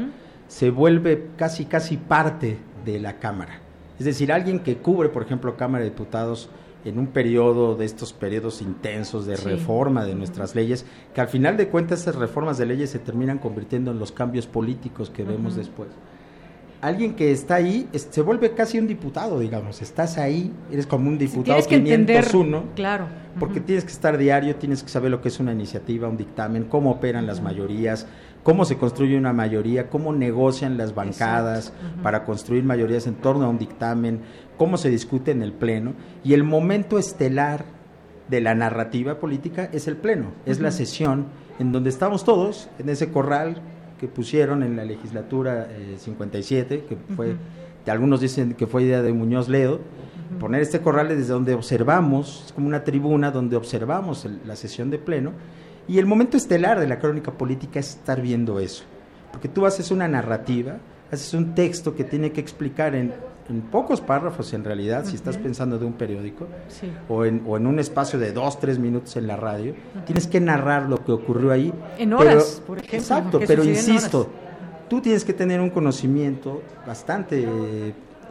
[SPEAKER 25] se vuelve casi, casi parte de la Cámara. Es decir, alguien que cubre, por ejemplo, Cámara de Diputados en un periodo de estos periodos intensos de
[SPEAKER 26] Sí.
[SPEAKER 25] reforma de nuestras leyes, que al final de cuentas esas reformas de leyes se terminan convirtiendo en los cambios políticos que vemos después. Alguien que está ahí es- se vuelve casi un diputado, digamos. Estás ahí, eres como un diputado
[SPEAKER 1] Tienes que entender,
[SPEAKER 25] 501
[SPEAKER 1] claro.
[SPEAKER 25] porque tienes que estar diario, tienes que saber lo que es una iniciativa, un dictamen, cómo operan las mayorías, cómo se construye una mayoría, cómo negocian las bancadas para construir mayorías en torno a un dictamen, cómo se discute en el pleno. Y el momento estelar de la narrativa política es el pleno, es la sesión en donde estamos todos en ese corral que pusieron en la legislatura eh, 57, que fue
[SPEAKER 26] Ujú.
[SPEAKER 25] algunos dicen que fue idea de Muñoz Ledo, poner este corral desde donde observamos, es como una tribuna donde observamos el- la sesión de pleno, y el momento estelar de la crónica política es estar viendo eso, porque tú haces una narrativa, haces un texto que tiene que explicar en, en pocos párrafos en realidad, si estás pensando de un periódico,
[SPEAKER 1] Sí.
[SPEAKER 25] o en, o en un espacio de dos, tres minutos en la radio, tienes que narrar lo que ocurrió ahí.
[SPEAKER 1] En
[SPEAKER 25] pero-
[SPEAKER 1] horas, por ejemplo,
[SPEAKER 25] Exacto, pero insisto, tú tienes que tener un conocimiento bastante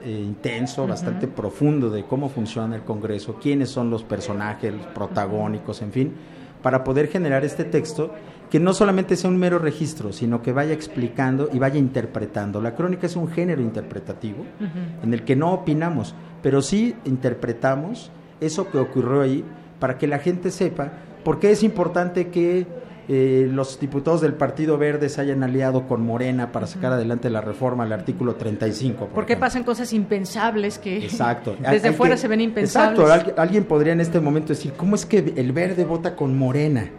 [SPEAKER 25] eh, intenso, bastante profundo de cómo funciona el Congreso, quiénes son los personajes, los protagónicos, en fin, para poder generar este texto que no solamente sea un mero registro, sino que vaya explicando y vaya interpretando. La crónica es un género interpretativo en el que no opinamos, pero sí interpretamos eso que ocurrió ahí para que la gente sepa por qué es importante que eh, los diputados del Partido Verde se hayan aliado con Morena para sacar adelante la reforma al artículo 35. por
[SPEAKER 1] Porque pasan cosas impensables que
[SPEAKER 25] Exacto. <laughs>
[SPEAKER 1] Desde fuera
[SPEAKER 25] que-
[SPEAKER 1] se ven impensables.
[SPEAKER 25] Exacto. Al- alguien podría en este momento decir, ¿cómo es que el verde vota con Morena?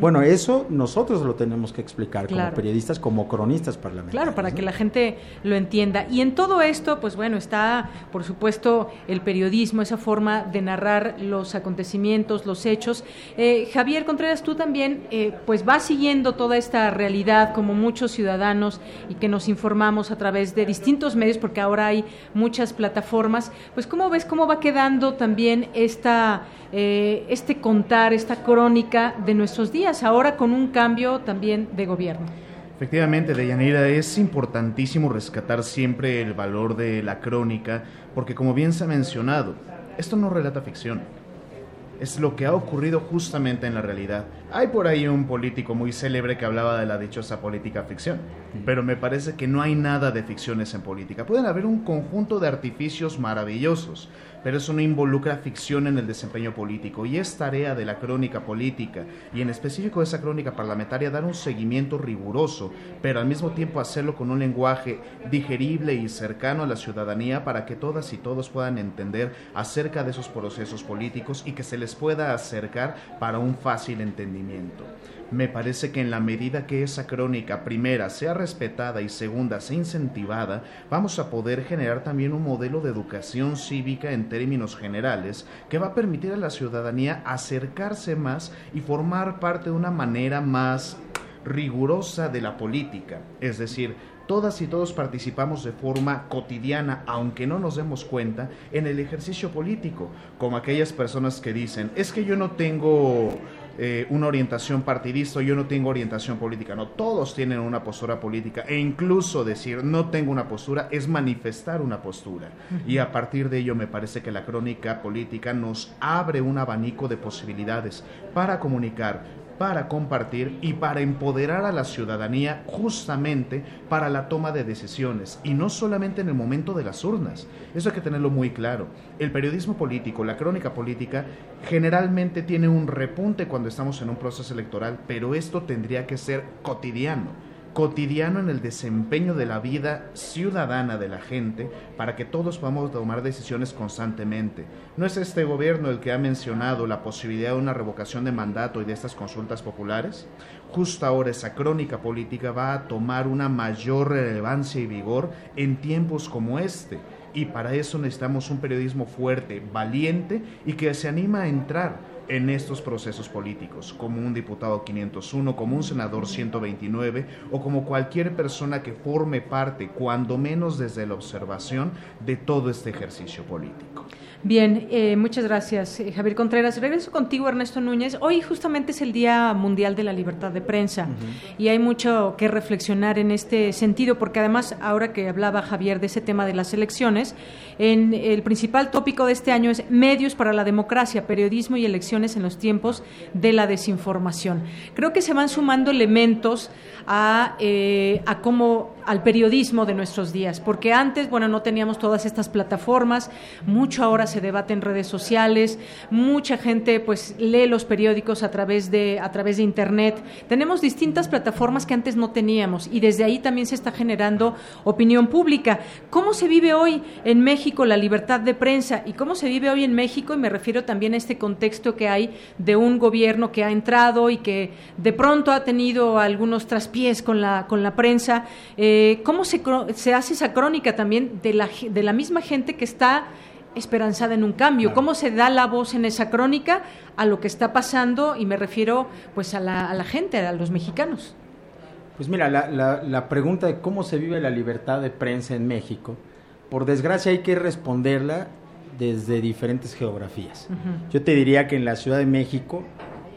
[SPEAKER 25] Bueno, eso nosotros lo tenemos que explicar
[SPEAKER 1] Claro.
[SPEAKER 25] como periodistas, como cronistas parlamentarios.
[SPEAKER 1] Claro, para que la gente lo entienda. Y en todo esto, pues bueno, está, por supuesto, el periodismo, esa forma de narrar los acontecimientos, los hechos. Eh, Javier Contreras, tú también, eh, pues vas siguiendo toda esta realidad como muchos ciudadanos y que nos informamos a través de distintos medios, porque ahora hay muchas plataformas. Pues, ¿cómo ves cómo va quedando también esta, eh, este contar, esta crónica de nuestros días, ahora con un cambio también de gobierno?
[SPEAKER 26] Efectivamente, Deyanira, es importantísimo rescatar siempre el valor de la crónica, porque como bien se ha mencionado, esto no relata ficción. es lo que ha ocurrido justamente en la realidad. Hay por ahí un político muy célebre que hablaba de la dichosa política ficción, pero me parece que no hay nada de ficciones en política. Pueden haber un conjunto de artificios maravillosos, pero eso no involucra ficción en el desempeño político y es tarea de la crónica política y en específico de esa crónica parlamentaria dar un seguimiento riguroso, pero al mismo tiempo hacerlo con un lenguaje digerible y cercano a la ciudadanía para que todas y todos puedan entender acerca de esos procesos políticos y que se les pueda acercar para un fácil entendimiento. Me parece que en la medida que esa crónica primera sea respetada y segunda sea incentivada, vamos a poder generar también un modelo de educación cívica en términos generales que va a permitir a la ciudadanía acercarse más y formar parte de una manera más rigurosa de la política. Es decir, todas y todos participamos de forma cotidiana, aunque no nos demos cuenta, en el ejercicio político, como aquellas personas que dicen, es que yo no tengo eh, una orientación partidista, yo no tengo orientación política, no, todos tienen una postura política e incluso decir no tengo una postura es manifestar una postura. Y a partir de ello me parece que la crónica política nos abre un abanico de posibilidades para comunicar, para compartir y para empoderar a la ciudadanía justamente para la toma de decisiones y no solamente en el momento de las urnas. Eso hay que tenerlo muy claro. El periodismo político, la crónica política, generalmente tiene un repunte cuando estamos en un proceso electoral, pero esto tendría que ser cotidiano cotidiano en el desempeño de la vida ciudadana de la gente para que todos podamos tomar decisiones constantemente. ¿No es este gobierno el que ha mencionado la posibilidad de una revocación de mandato y de estas consultas populares? Justo ahora esa crónica política va a tomar una mayor relevancia y vigor en tiempos como este. Y para eso necesitamos un periodismo fuerte, valiente y que se anima a entrar en estos procesos políticos, como un diputado 501, como un senador 129 o como cualquier persona que forme parte, cuando menos desde la observación, de todo este ejercicio político.
[SPEAKER 1] Bien, eh, muchas gracias, eh, Javier Contreras. Regreso contigo, Ernesto Núñez. Hoy justamente es el Día Mundial de la Libertad de Prensa y hay mucho que reflexionar en este sentido, porque además, ahora que hablaba Javier de ese tema de las elecciones, en el principal tópico de este año es medios para la democracia, periodismo y elecciones en los tiempos de la desinformación. Creo que se van sumando elementos a, eh, a cómo al periodismo de nuestros días, porque antes, bueno, no teníamos todas estas plataformas, mucho ahora se debate en redes sociales, mucha gente pues lee los periódicos a través de a través de internet. Tenemos distintas plataformas que antes no teníamos y desde ahí también se está generando opinión pública. ¿Cómo se vive hoy en México la libertad de prensa y cómo se vive hoy en México? Y me refiero también a este contexto que hay de un gobierno que ha entrado y que de pronto ha tenido algunos traspiés con la con la prensa. Eh, ¿Cómo se, se hace esa crónica también de la, de la misma gente que está esperanzada en un cambio. ¿Cómo se da la voz en esa crónica a lo que está pasando? Y me refiero pues a la, a la gente, a los mexicanos.
[SPEAKER 25] Pues mira, la, la, la, pregunta de cómo se vive la libertad de prensa en México, por desgracia hay que responderla desde diferentes geografías. Uh -huh. Yo te diría que en la Ciudad de México,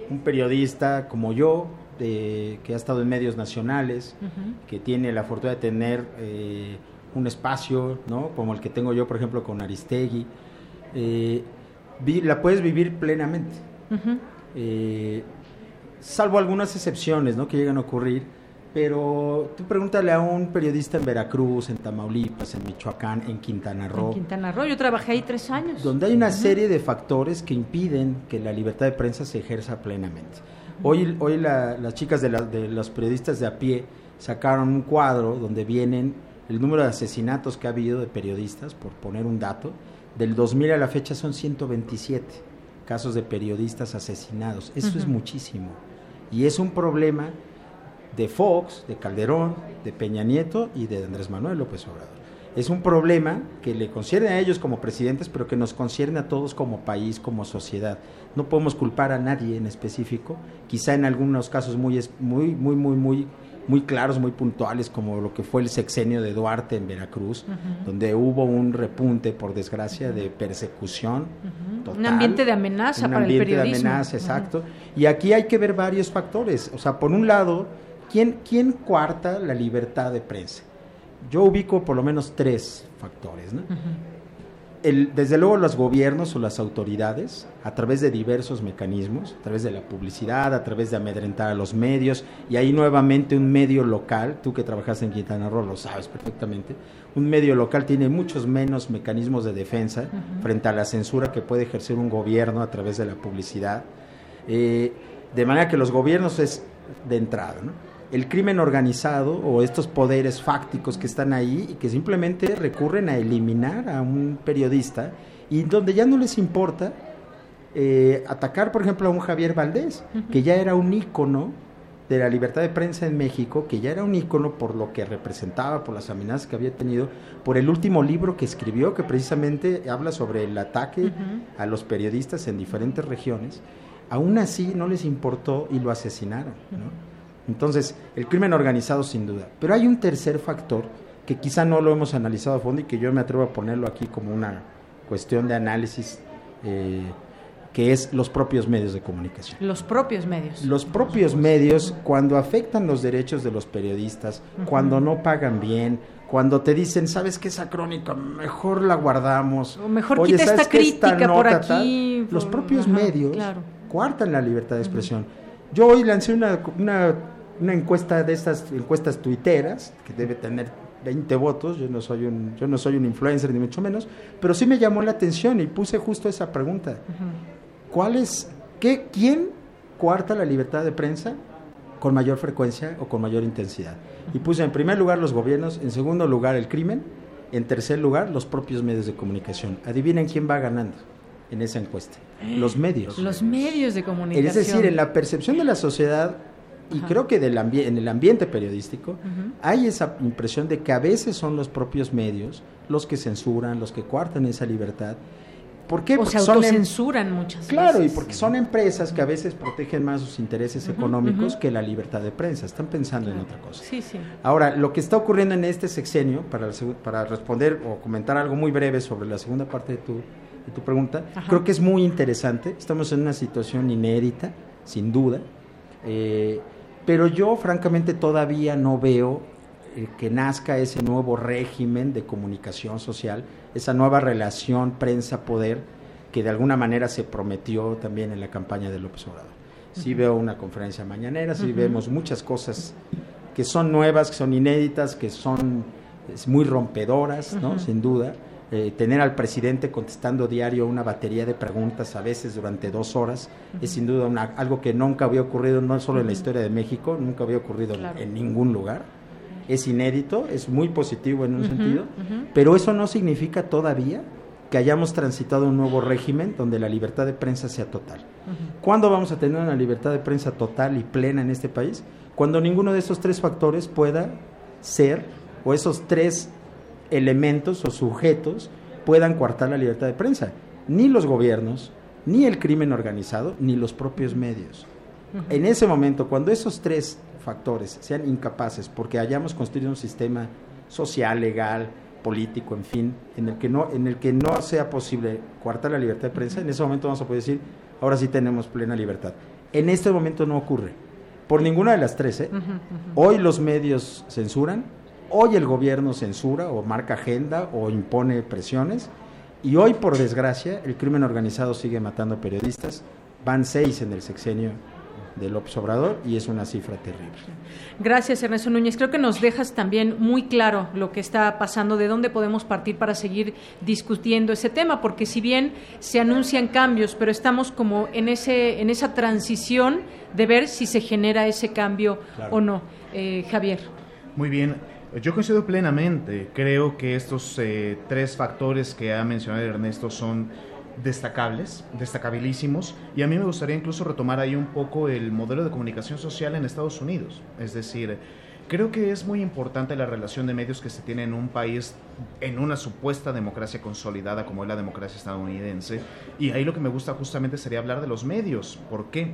[SPEAKER 25] un periodista como yo, de, que ha estado en medios nacionales, uh -huh. que tiene la fortuna de tener... Eh, un espacio, ¿no? Como el que tengo yo, por ejemplo, con Aristegui, eh, vi, la puedes vivir plenamente. Uh -huh. eh, salvo algunas excepciones, ¿no? Que llegan a ocurrir, pero tú pregúntale a un periodista en Veracruz, en Tamaulipas, en Michoacán, en Quintana Roo.
[SPEAKER 1] En Quintana Roo, yo trabajé ahí tres años.
[SPEAKER 25] Donde hay una uh -huh. serie de factores que impiden que la libertad de prensa se ejerza plenamente. Hoy, hoy la, las chicas de, la, de los periodistas de a pie sacaron un cuadro donde vienen el número de asesinatos que ha habido de periodistas, por poner un dato, del 2000 a la fecha son 127 casos de periodistas asesinados. Eso uh -huh. es muchísimo. Y es un problema de Fox, de Calderón, de Peña Nieto y de Andrés Manuel López Obrador. Es un problema que le concierne a ellos como presidentes, pero que nos concierne a todos como país, como sociedad. No podemos culpar a nadie en específico, quizá en algunos casos muy, muy, muy, muy, muy muy claros, muy puntuales, como lo que fue el sexenio de Duarte en Veracruz, uh -huh. donde hubo un repunte, por desgracia, de persecución. Uh
[SPEAKER 1] -huh. total, un ambiente de amenaza para el periodismo.
[SPEAKER 25] de amenaza, exacto. Uh -huh. Y aquí hay que ver varios factores. O sea, por un lado, ¿quién, ¿quién cuarta la libertad de prensa? Yo ubico por lo menos tres factores. ¿no? El- desde luego los gobiernos o las autoridades, a través de diversos mecanismos, a través de la publicidad, a través de amedrentar a los medios, y ahí nuevamente un medio local, tú que trabajas en Quintana Roo lo sabes perfectamente, un medio local tiene muchos menos mecanismos de defensa frente a la censura que puede ejercer un gobierno a través de la publicidad. Eh, de manera que los gobiernos es de entrada, ¿no? El crimen organizado o estos poderes fácticos que están ahí y que simplemente recurren a eliminar a un periodista y donde ya no les importa eh, atacar, por ejemplo, a un Javier Valdés, que ya era un ícono de la libertad de prensa en México, que ya era un ícono por lo que representaba, por las amenazas que había tenido, por el último libro que escribió, que precisamente habla sobre el ataque a los periodistas en diferentes regiones. Aún así no les importó y lo asesinaron. ¿no? Entonces, el crimen organizado sin duda. Pero hay un tercer factor que quizá no lo hemos analizado a fondo y que yo me atrevo a ponerlo aquí como una cuestión de análisis, eh, que es los propios medios de comunicación.
[SPEAKER 1] Los propios medios.
[SPEAKER 25] Los propios medios, cuando afectan los derechos de los periodistas, cuando no pagan bien, cuando te dicen, ¿sabes qué esa crónica? Mejor la guardamos.
[SPEAKER 1] O mejor
[SPEAKER 25] Oye,
[SPEAKER 1] quita
[SPEAKER 25] ¿sabes
[SPEAKER 1] esta crítica por
[SPEAKER 25] nota tal?".
[SPEAKER 1] aquí,
[SPEAKER 25] Los propios
[SPEAKER 1] ajá,
[SPEAKER 25] medios
[SPEAKER 1] claro.
[SPEAKER 25] coartan la libertad de expresión. Yo hoy lancé una, una, una encuesta de estas encuestas tuiteras, que debe tener 20 votos, yo no soy un, yo no soy un influencer ni mucho menos, pero sí me llamó la atención y puse justo esa pregunta. ¿Cuál es, qué, quién coarta la libertad de prensa con mayor frecuencia o con mayor intensidad? Y puse en primer lugar los gobiernos, en segundo lugar el crimen, en tercer lugar los propios medios de comunicación. Adivinen quién va ganando en esa encuesta. Los medios.
[SPEAKER 1] Los medios de comunicación.
[SPEAKER 25] Es decir, en la percepción de la sociedad y
[SPEAKER 1] Ajá.
[SPEAKER 25] creo que del en el ambiente periodístico hay esa impresión de que a veces son los propios medios los que censuran, los que coartan esa libertad. ¿Por qué?
[SPEAKER 1] O
[SPEAKER 25] Porque
[SPEAKER 1] se
[SPEAKER 25] son em-
[SPEAKER 1] muchas
[SPEAKER 25] Claro, y porque son empresas que a veces protegen más sus intereses económicos que la libertad de prensa. Están pensando en otra cosa.
[SPEAKER 1] Sí, sí.
[SPEAKER 25] Ahora, lo que está ocurriendo en este sexenio, para, para responder o comentar algo muy breve sobre la segunda parte de tu, de tu pregunta,
[SPEAKER 1] Ajá.
[SPEAKER 25] creo que es muy interesante. Estamos en una situación inédita, sin duda. Eh, pero yo, francamente, todavía no veo eh, que nazca ese nuevo régimen de comunicación social, esa nueva relación prensa-poder que de alguna manera se prometió también en la campaña de López Obrador. Sí veo una conferencia mañanera, sí vemos muchas cosas que son nuevas, que son inéditas, que son muy rompedoras, ¿no? Sin duda. Eh, tener al presidente contestando diario una batería de preguntas, a veces durante dos horas, es sin duda una- algo que nunca había ocurrido, no solo en la historia de México, nunca había ocurrido
[SPEAKER 27] Claro.
[SPEAKER 25] en ningún lugar. Es inédito, es muy positivo en un sentido, pero eso no significa todavía que hayamos transitado un nuevo régimen donde la libertad de prensa sea total. ¿Cuándo vamos a tener una libertad de prensa total y plena en este país? Cuando ninguno de esos tres factores pueda ser, o esos tres elementos o sujetos puedan coartar la libertad de prensa. Ni los gobiernos, ni el crimen organizado, ni los propios medios. En ese momento, cuando esos tres factores sean incapaces, porque hayamos construido un sistema social, legal, político, en fin, en el que no, en el que no sea posible coartar la libertad de prensa, en ese momento vamos a poder decir, ahora sí tenemos plena libertad. En este momento no ocurre, por ninguna de las tres. ¿eh? Hoy los medios censuran, hoy el gobierno censura o marca agenda o impone presiones, y hoy, por desgracia, el crimen organizado sigue matando periodistas. Van seis en el sexenio de López Obrador y es una cifra terrible.
[SPEAKER 1] Gracias, Ernesto Núñez. Creo que nos dejas también muy claro lo que está pasando, de dónde podemos partir para seguir discutiendo ese tema, porque si bien se anuncian cambios, pero estamos como en ese en esa transición de ver si se genera ese cambio
[SPEAKER 26] Claro.
[SPEAKER 1] o no. Eh, Javier.
[SPEAKER 26] Muy bien, yo coincido plenamente. Creo que estos eh, tres factores que ha mencionado Ernesto son destacables, destacabilísimos, y a mí me gustaría incluso retomar ahí un poco el modelo de comunicación social en Estados Unidos. Es decir, creo que es muy importante la relación de medios que se tiene en un país, en una supuesta democracia consolidada como es la democracia estadounidense, y ahí lo que me gusta justamente sería hablar de los medios. ¿Por qué?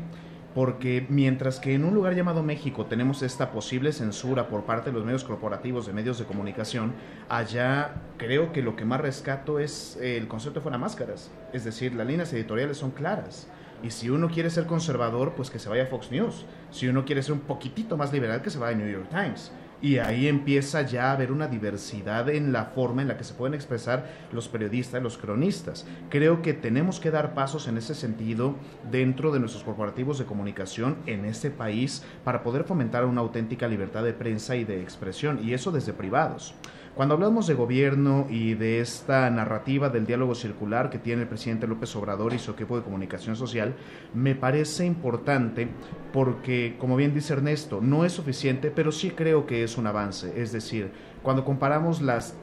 [SPEAKER 26] Porque mientras que en un lugar llamado México tenemos esta posible censura por parte de los medios corporativos de medios de comunicación, allá creo que lo que más rescato es el concepto de fuera máscaras. Es decir, las líneas editoriales son claras. Y si uno quiere ser conservador, pues que se vaya a Fox News. Si uno quiere ser un poquitito más liberal, que se vaya a New York Times. Y ahí empieza ya a haber una diversidad en la forma en la que se pueden expresar los periodistas, los cronistas. Creo que tenemos que dar pasos en ese sentido dentro de nuestros corporativos de comunicación en este país para poder fomentar una auténtica libertad de prensa y de expresión, y eso desde privados. Cuando hablamos de gobierno y de esta narrativa del diálogo circular que tiene el presidente López Obrador y su equipo de comunicación social, me parece importante porque, como bien dice Ernesto, no es suficiente, pero sí creo que es un avance. Es decir, cuando comparamos las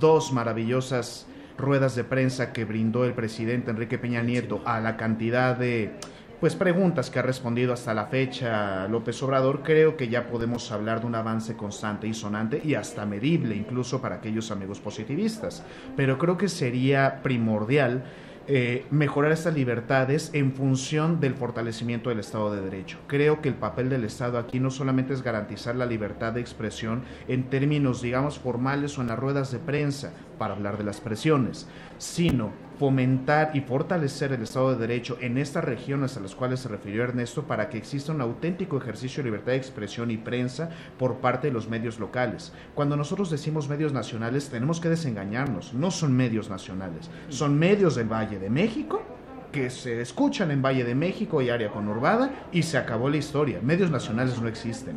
[SPEAKER 26] dos maravillosas ruedas de prensa que brindó el presidente Enrique Peña Nieto a la cantidad de pues preguntas que ha respondido hasta la fecha López Obrador, creo que ya podemos hablar de un avance constante y sonante y hasta medible, incluso para aquellos amigos positivistas. Pero creo que sería primordial eh, mejorar estas libertades en función del fortalecimiento del Estado de Derecho. Creo que el papel del Estado aquí no solamente es garantizar la libertad de expresión en términos, digamos, formales o en las ruedas de prensa para hablar de las presiones, sino fomentar y fortalecer el Estado de Derecho en estas regiones a las cuales se refirió Ernesto para que exista un auténtico ejercicio de libertad de expresión y prensa por parte de los medios locales. Cuando nosotros decimos medios nacionales tenemos que desengañarnos, no son medios nacionales, son medios del Valle de México que se escuchan en Valle de México y área conurbada y se acabó la historia. Medios nacionales no existen.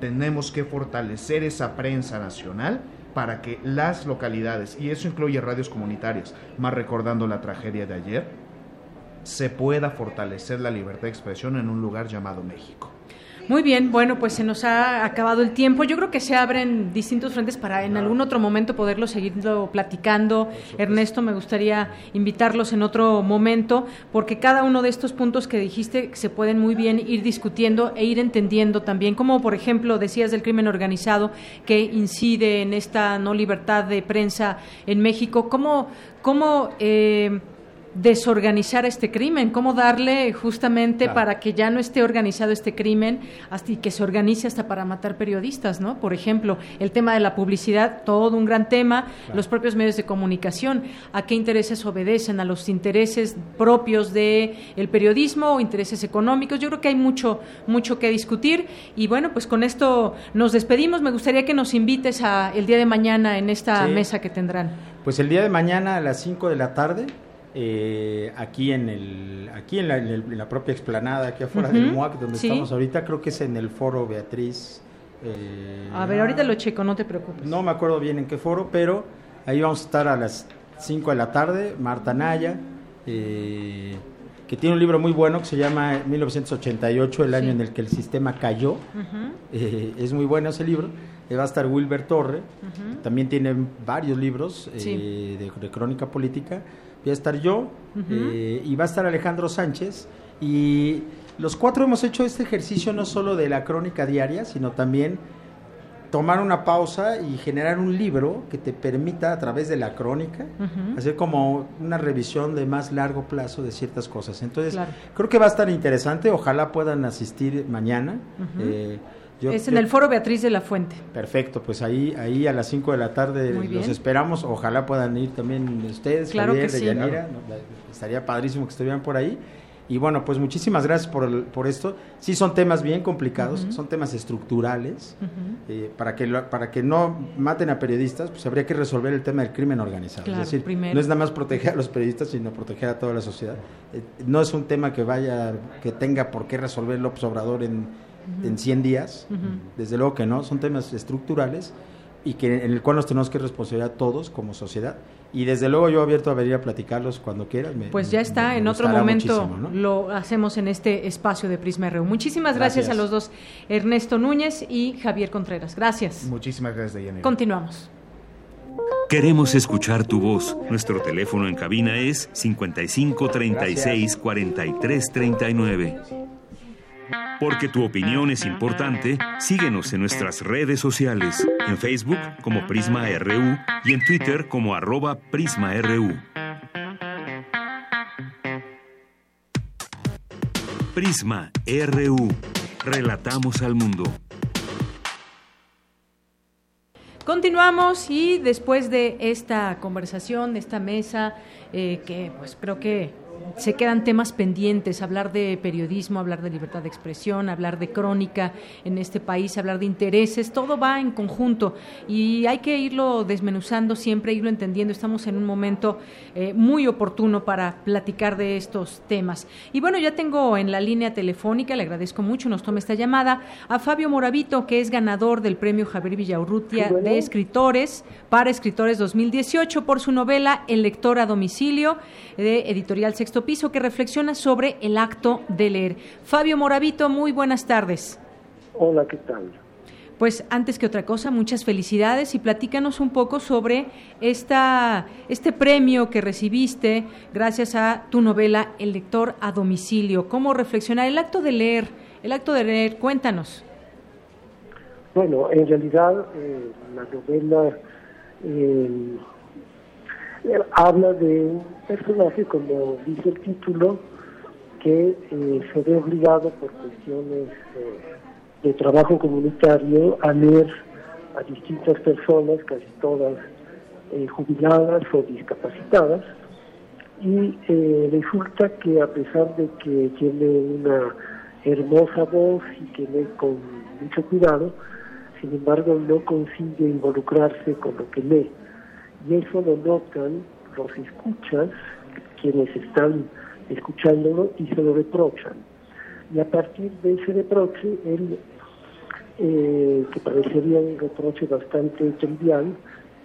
[SPEAKER 26] Tenemos que fortalecer esa prensa nacional para que las localidades, y eso incluye radios comunitarias, más recordando la tragedia de ayer, se pueda fortalecer la libertad de expresión en un lugar llamado México.
[SPEAKER 1] Muy bien, bueno, pues se nos ha acabado el tiempo. Yo creo que se abren distintos frentes para en algún otro momento poderlo seguirlo platicando. Ernesto, me gustaría invitarlos en otro momento, porque cada uno de estos puntos que dijiste se pueden muy bien ir discutiendo e ir entendiendo también, como por ejemplo decías del crimen organizado que incide en esta no libertad de prensa en México. ¿Cómo, cómo eh, desorganizar este crimen, cómo darle justamente
[SPEAKER 25] Claro.
[SPEAKER 1] para que ya no esté organizado este crimen hasta y que se organice hasta para matar periodistas, ¿no? Por ejemplo, el tema de la publicidad, todo un gran tema, los propios medios de comunicación, a qué intereses obedecen, a los intereses propios de el periodismo o intereses económicos. Yo creo que hay mucho mucho que discutir y bueno, pues con esto nos despedimos. Me gustaría que nos invites a el día de mañana en esta
[SPEAKER 25] Sí.
[SPEAKER 1] mesa que tendrán.
[SPEAKER 25] Pues el día de mañana a las 5 de la tarde, eh, aquí en el aquí en la, en el- en la propia explanada, aquí afuera del MUAC, donde
[SPEAKER 1] sí.
[SPEAKER 25] estamos ahorita, creo que es en el foro Beatriz. eh,
[SPEAKER 1] A ver, ahorita lo checo, no te preocupes.
[SPEAKER 25] No me acuerdo bien en qué foro, pero ahí vamos a estar a las 5 de la tarde. Marta Naya, eh, que tiene un libro muy bueno que se llama 1988, el año en el que el sistema cayó. Eh, es muy bueno ese libro. Va a estar Wilber Torre, también tiene varios libros
[SPEAKER 1] Sí.
[SPEAKER 25] de, de crónica política. Voy a estar yo eh, y va a estar Alejandro Sánchez. Y los cuatro hemos hecho este ejercicio no solo de la crónica diaria, sino también tomar una pausa y generar un libro que te permita a través de la crónica hacer como una revisión de más largo plazo de ciertas cosas. Entonces,
[SPEAKER 1] Claro.
[SPEAKER 25] creo que va a estar interesante. Ojalá puedan asistir mañana. Eh, yo-
[SPEAKER 1] es en
[SPEAKER 25] yo-
[SPEAKER 1] el foro Beatriz de la Fuente.
[SPEAKER 25] Perfecto, pues ahí, ahí a las 5 de la tarde los esperamos. Ojalá puedan ir también ustedes,
[SPEAKER 1] Claro
[SPEAKER 25] Javier,
[SPEAKER 1] que sí.
[SPEAKER 25] Deyanira. Estaría padrísimo que estuvieran por ahí. Y bueno, pues muchísimas gracias por, el- por esto. Sí, son temas bien complicados, son temas estructurales. Eh, para, que lo- para que no maten a periodistas, pues habría que resolver el tema del crimen organizado.
[SPEAKER 1] Claro,
[SPEAKER 25] es decir,
[SPEAKER 1] primero.
[SPEAKER 25] no es nada más proteger a los periodistas, sino proteger a toda la sociedad. Eh, no es un tema que vaya, que tenga por qué resolver López Obrador en,
[SPEAKER 1] Ujú.
[SPEAKER 25] en 100 días.
[SPEAKER 1] Ujú.
[SPEAKER 25] Desde luego que no, son temas estructurales y que en el cual nos tenemos que responsabilizar todos como sociedad. Y desde luego yo abierto a venir a platicarlos cuando quieran. me-
[SPEAKER 1] Pues ya
[SPEAKER 25] me-
[SPEAKER 1] está,
[SPEAKER 25] me
[SPEAKER 1] en otro momento
[SPEAKER 25] ¿no?
[SPEAKER 1] lo hacemos en este espacio de Prisma RU. Muchísimas gracias,
[SPEAKER 25] Gracias.
[SPEAKER 1] a los dos, Ernesto Núñez y Javier Contreras. Gracias.
[SPEAKER 26] Muchísimas gracias, Deyanira.
[SPEAKER 1] Continuamos.
[SPEAKER 7] Queremos escuchar tu voz. Nuestro teléfono en cabina es 55 36 43 39. Porque tu opinión es importante, síguenos en nuestras redes sociales, en Facebook como Prisma RU y en Twitter como arroba PrismaRU. Prisma RU. Relatamos al mundo.
[SPEAKER 1] Continuamos y después de esta conversación, de esta mesa, eh, que pues creo que se quedan temas pendientes, hablar de periodismo, hablar de libertad de expresión, hablar de crónica en este país, hablar de intereses, todo va en conjunto y hay que irlo desmenuzando siempre, irlo entendiendo. Estamos en un momento eh, muy oportuno para platicar de estos temas. Y bueno, ya tengo en la línea telefónica, le agradezco mucho, nos tome esta llamada, a Fabio Moravito, que es ganador del premio Javier Villaurrutia de escritores para escritores 2018 por su novela El lector a domicilio de Editorial Sexto Piso, que reflexiona sobre el acto de leer. Fabio Moravito, muy buenas tardes.
[SPEAKER 27] Hola, ¿qué tal?
[SPEAKER 1] Pues antes que otra cosa, muchas felicidades y platícanos un poco sobre esta, este premio que recibiste gracias a tu novela El lector a domicilio. ¿Cómo reflexionar el acto de leer? El acto de leer, cuéntanos.
[SPEAKER 27] Bueno, en realidad eh, la novela eh, habla de un personaje, como dice el título, que eh, se ve obligado por cuestiones de trabajo comunitario a leer a distintas personas, casi todas jubiladas o discapacitadas, y resulta que a pesar de que tiene una hermosa voz y que lee con mucho cuidado, sin embargo no consigue involucrarse con lo que lee. Y eso lo notan los escuchas, quienes están escuchándolo y se lo reprochan. Y a partir de ese reproche, él, eh, que parecería un reproche bastante trivial,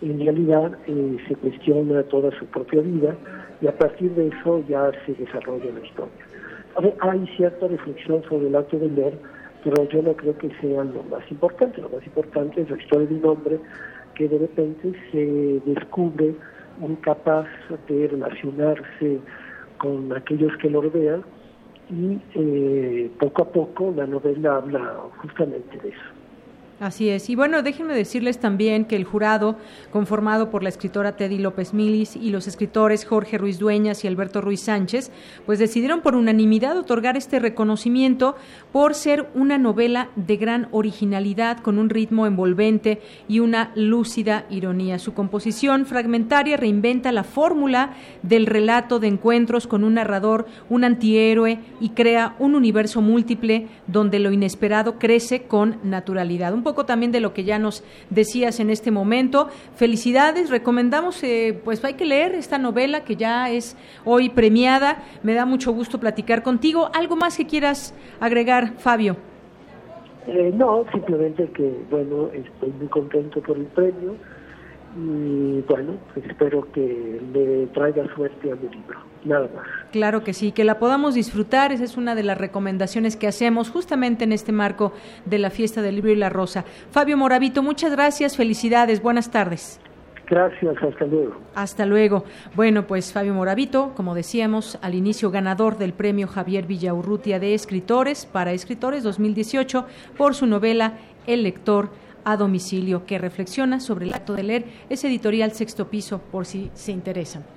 [SPEAKER 27] en realidad eh, se cuestiona toda su propia vida y a partir de eso ya se desarrolla la historia. hay cierta reflexión sobre el acto de leer, pero yo no creo que sea lo más importante. Lo más importante es la historia de un hombre que de repente se descubre incapaz de relacionarse con aquellos que lo rodean y eh, poco a poco la novela habla justamente de eso.
[SPEAKER 1] Así es. Y bueno, déjenme decirles también que el jurado, conformado por la escritora Teddy López Milis y los escritores Jorge Ruiz Dueñas y Alberto Ruiz Sánchez, pues decidieron por unanimidad otorgar este reconocimiento por ser una novela de gran originalidad, con un ritmo envolvente y una lúcida ironía. Su composición fragmentaria reinventa la fórmula del relato de encuentros con un narrador, un antihéroe y crea un universo múltiple donde lo inesperado crece con naturalidad poco también de lo que ya nos decías en este momento. Felicidades, recomendamos, eh, pues hay que leer esta novela que ya es hoy premiada. Me da mucho gusto platicar contigo. ¿Algo más que quieras agregar, Fabio?
[SPEAKER 27] Eh, no, simplemente que, bueno, estoy muy contento por el premio y bueno, espero que le traiga suerte a mi libro, nada más.
[SPEAKER 1] Claro que sí, que la podamos disfrutar, esa es una de las recomendaciones que hacemos justamente en este marco de la fiesta del libro y la rosa. Fabio Moravito, muchas gracias, felicidades, buenas tardes.
[SPEAKER 27] Gracias, hasta luego.
[SPEAKER 1] Hasta luego. Bueno, pues Fabio Moravito, como decíamos al inicio, ganador del premio Javier Villaurrutia de Escritores para Escritores 2018 por su novela El lector a domicilio que reflexiona sobre el acto de leer. Es editorial Sexto Piso por si se interesan.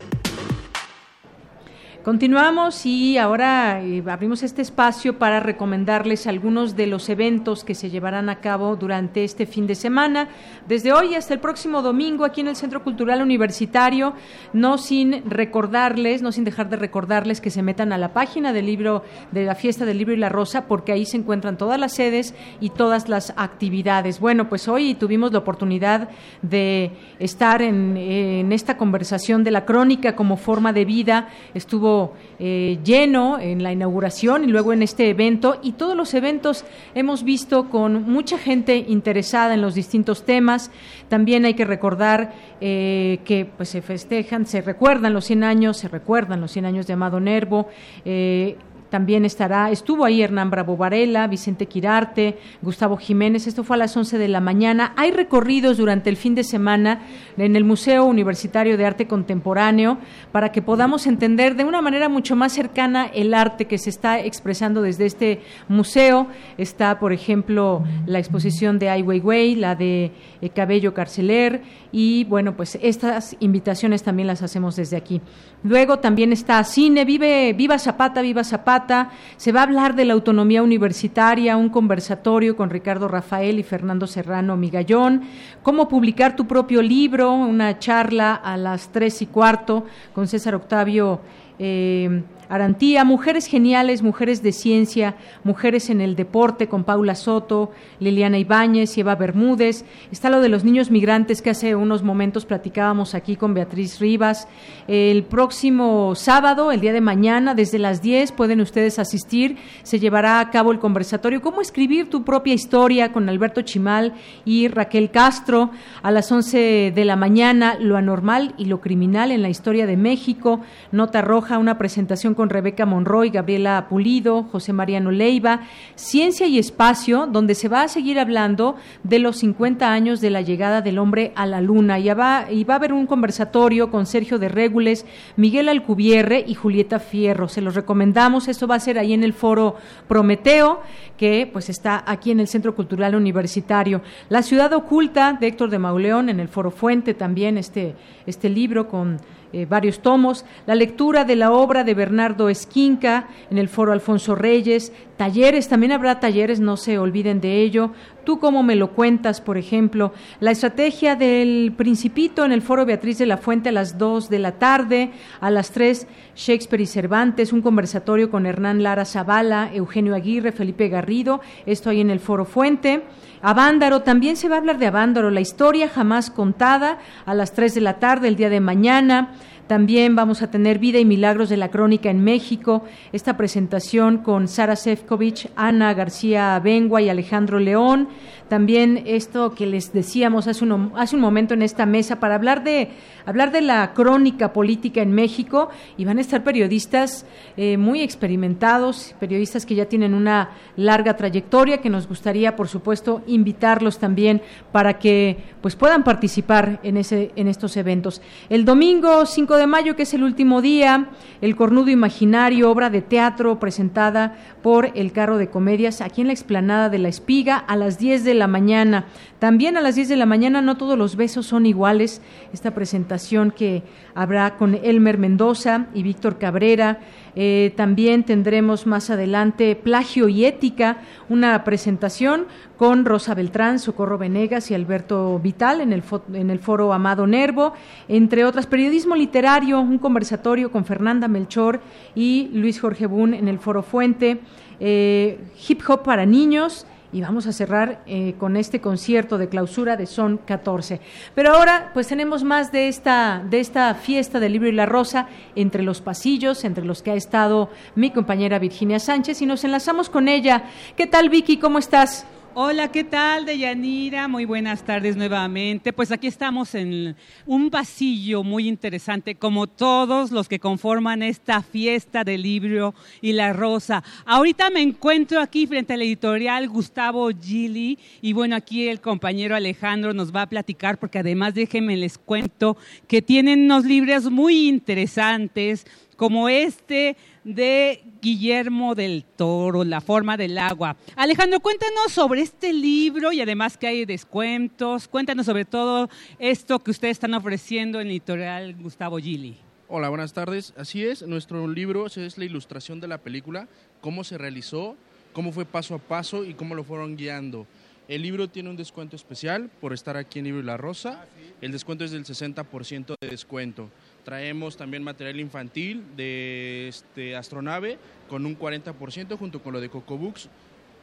[SPEAKER 1] Continuamos y ahora eh, abrimos este espacio para recomendarles algunos de los eventos que se llevarán a cabo durante este fin de semana, desde hoy hasta el próximo domingo aquí en el Centro Cultural Universitario, no sin recordarles, no sin dejar de recordarles que se metan a la página del libro de la fiesta del libro y la rosa, porque ahí se encuentran todas las sedes y todas las actividades. Bueno, pues hoy tuvimos la oportunidad de estar en, en esta conversación de la crónica como forma de vida. Estuvo eh, lleno en la inauguración y luego en este evento y todos los eventos hemos visto con mucha gente interesada en los distintos temas. También hay que recordar eh, que pues se festejan, se recuerdan los 100 años, se recuerdan los 100 años de Amado Nervo. Eh, también estará, estuvo ahí Hernán Bravo Varela, Vicente Quirarte, Gustavo Jiménez, esto fue a las 11 de la mañana. Hay recorridos durante el fin de semana en el Museo Universitario de Arte Contemporáneo para que podamos entender de una manera mucho más cercana el arte que se está expresando desde este museo. Está, por ejemplo, la exposición de Ai Weiwei, la de eh, Cabello Carceler y bueno, pues estas invitaciones también las hacemos desde aquí. Luego también está cine, vive, viva Zapata, viva Zapata. Se va a hablar de la autonomía universitaria, un conversatorio con Ricardo Rafael y Fernando Serrano Migallón. Cómo publicar tu propio libro, una charla a las tres y cuarto con César Octavio. Eh, Arantía, Mujeres Geniales, Mujeres de Ciencia, Mujeres en el Deporte con Paula Soto, Liliana Ibáñez Eva Bermúdez. Está lo de los niños migrantes que hace unos momentos platicábamos aquí con Beatriz Rivas. El próximo sábado, el día de mañana, desde las 10 pueden ustedes asistir. Se llevará a cabo el conversatorio Cómo escribir tu propia historia con Alberto Chimal y Raquel Castro. A las 11 de la mañana, Lo anormal y lo criminal en la historia de México. Nota roja, una presentación con Rebeca Monroy, Gabriela Pulido, José Mariano Leiva, Ciencia y Espacio, donde se va a seguir hablando de los 50 años de la llegada del hombre a la luna. Y va, y va a haber un conversatorio con Sergio de Régules, Miguel Alcubierre y Julieta Fierro. Se los recomendamos, esto va a ser ahí en el foro Prometeo, que pues está aquí en el Centro Cultural Universitario. La ciudad oculta de Héctor de Mauleón, en el foro Fuente también, este, este libro con eh, varios tomos, la lectura de la obra de Bernardo Esquinca en el foro Alfonso Reyes, talleres, también habrá talleres, no se olviden de ello. Tú cómo me lo cuentas, por ejemplo, la estrategia del Principito en el foro Beatriz de la Fuente a las 2 de la tarde, a las 3 Shakespeare y Cervantes, un conversatorio con Hernán Lara Zavala, Eugenio Aguirre, Felipe Garrido, esto ahí en el foro Fuente. Avándaro, también se va a hablar de Avándaro, la historia jamás contada, a las 3 de la tarde, el día de mañana. También vamos a tener Vida y Milagros de la Crónica en México, esta presentación con Sara Sefcovic, Ana García Bengua y Alejandro León. También esto que les decíamos hace un, hace un momento en esta mesa para hablar de, hablar de la crónica política en México y van a estar periodistas eh, muy experimentados, periodistas que ya tienen una larga trayectoria, que nos gustaría, por supuesto, invitarlos también para que pues puedan participar en, ese, en estos eventos. El domingo 5 de mayo, que es el último día, El Cornudo Imaginario, obra de teatro presentada por El Carro de Comedias, aquí en la explanada de La Espiga, a las 10 de la mañana. También a las 10 de la mañana, no todos los besos son iguales, esta presentación que habrá con Elmer Mendoza y Víctor Cabrera. Eh, también tendremos más adelante Plagio y Ética, una presentación con Rosa Beltrán, Socorro Venegas y Alberto Vital en el, en el foro Amado Nervo, entre otras, periodismo literario, un conversatorio con Fernanda Melchor y Luis Jorge Bun en el foro Fuente, eh, hip hop para niños, y vamos a cerrar eh, con este concierto de clausura de Son 14. Pero ahora pues tenemos más de esta, de esta fiesta del libro y la rosa entre los pasillos, entre los que ha estado mi compañera Virginia Sánchez y nos enlazamos con ella. ¿Qué tal Vicky? ¿Cómo estás?
[SPEAKER 10] Hola, ¿qué tal, Deyanira? Muy buenas tardes nuevamente. Pues aquí estamos en un pasillo muy interesante, como todos los que conforman esta fiesta del libro y la rosa. Ahorita me encuentro aquí frente a la editorial Gustavo Gili y bueno, aquí el compañero Alejandro nos va a platicar porque además déjenme les cuento que tienen unos libros muy interesantes como este de Guillermo del Toro, La forma del agua. Alejandro, cuéntanos sobre este libro y además que hay descuentos. Cuéntanos sobre todo esto que ustedes están ofreciendo en Editorial Gustavo Gili.
[SPEAKER 28] Hola, buenas tardes. Así es, nuestro libro es la ilustración de la película, cómo se realizó, cómo fue paso a paso y cómo lo fueron guiando. El libro tiene un descuento especial por estar aquí en Libro y la Rosa. El descuento es del 60% de descuento. Traemos también material infantil de este, Astronave con un 40% junto con lo de Cocobooks.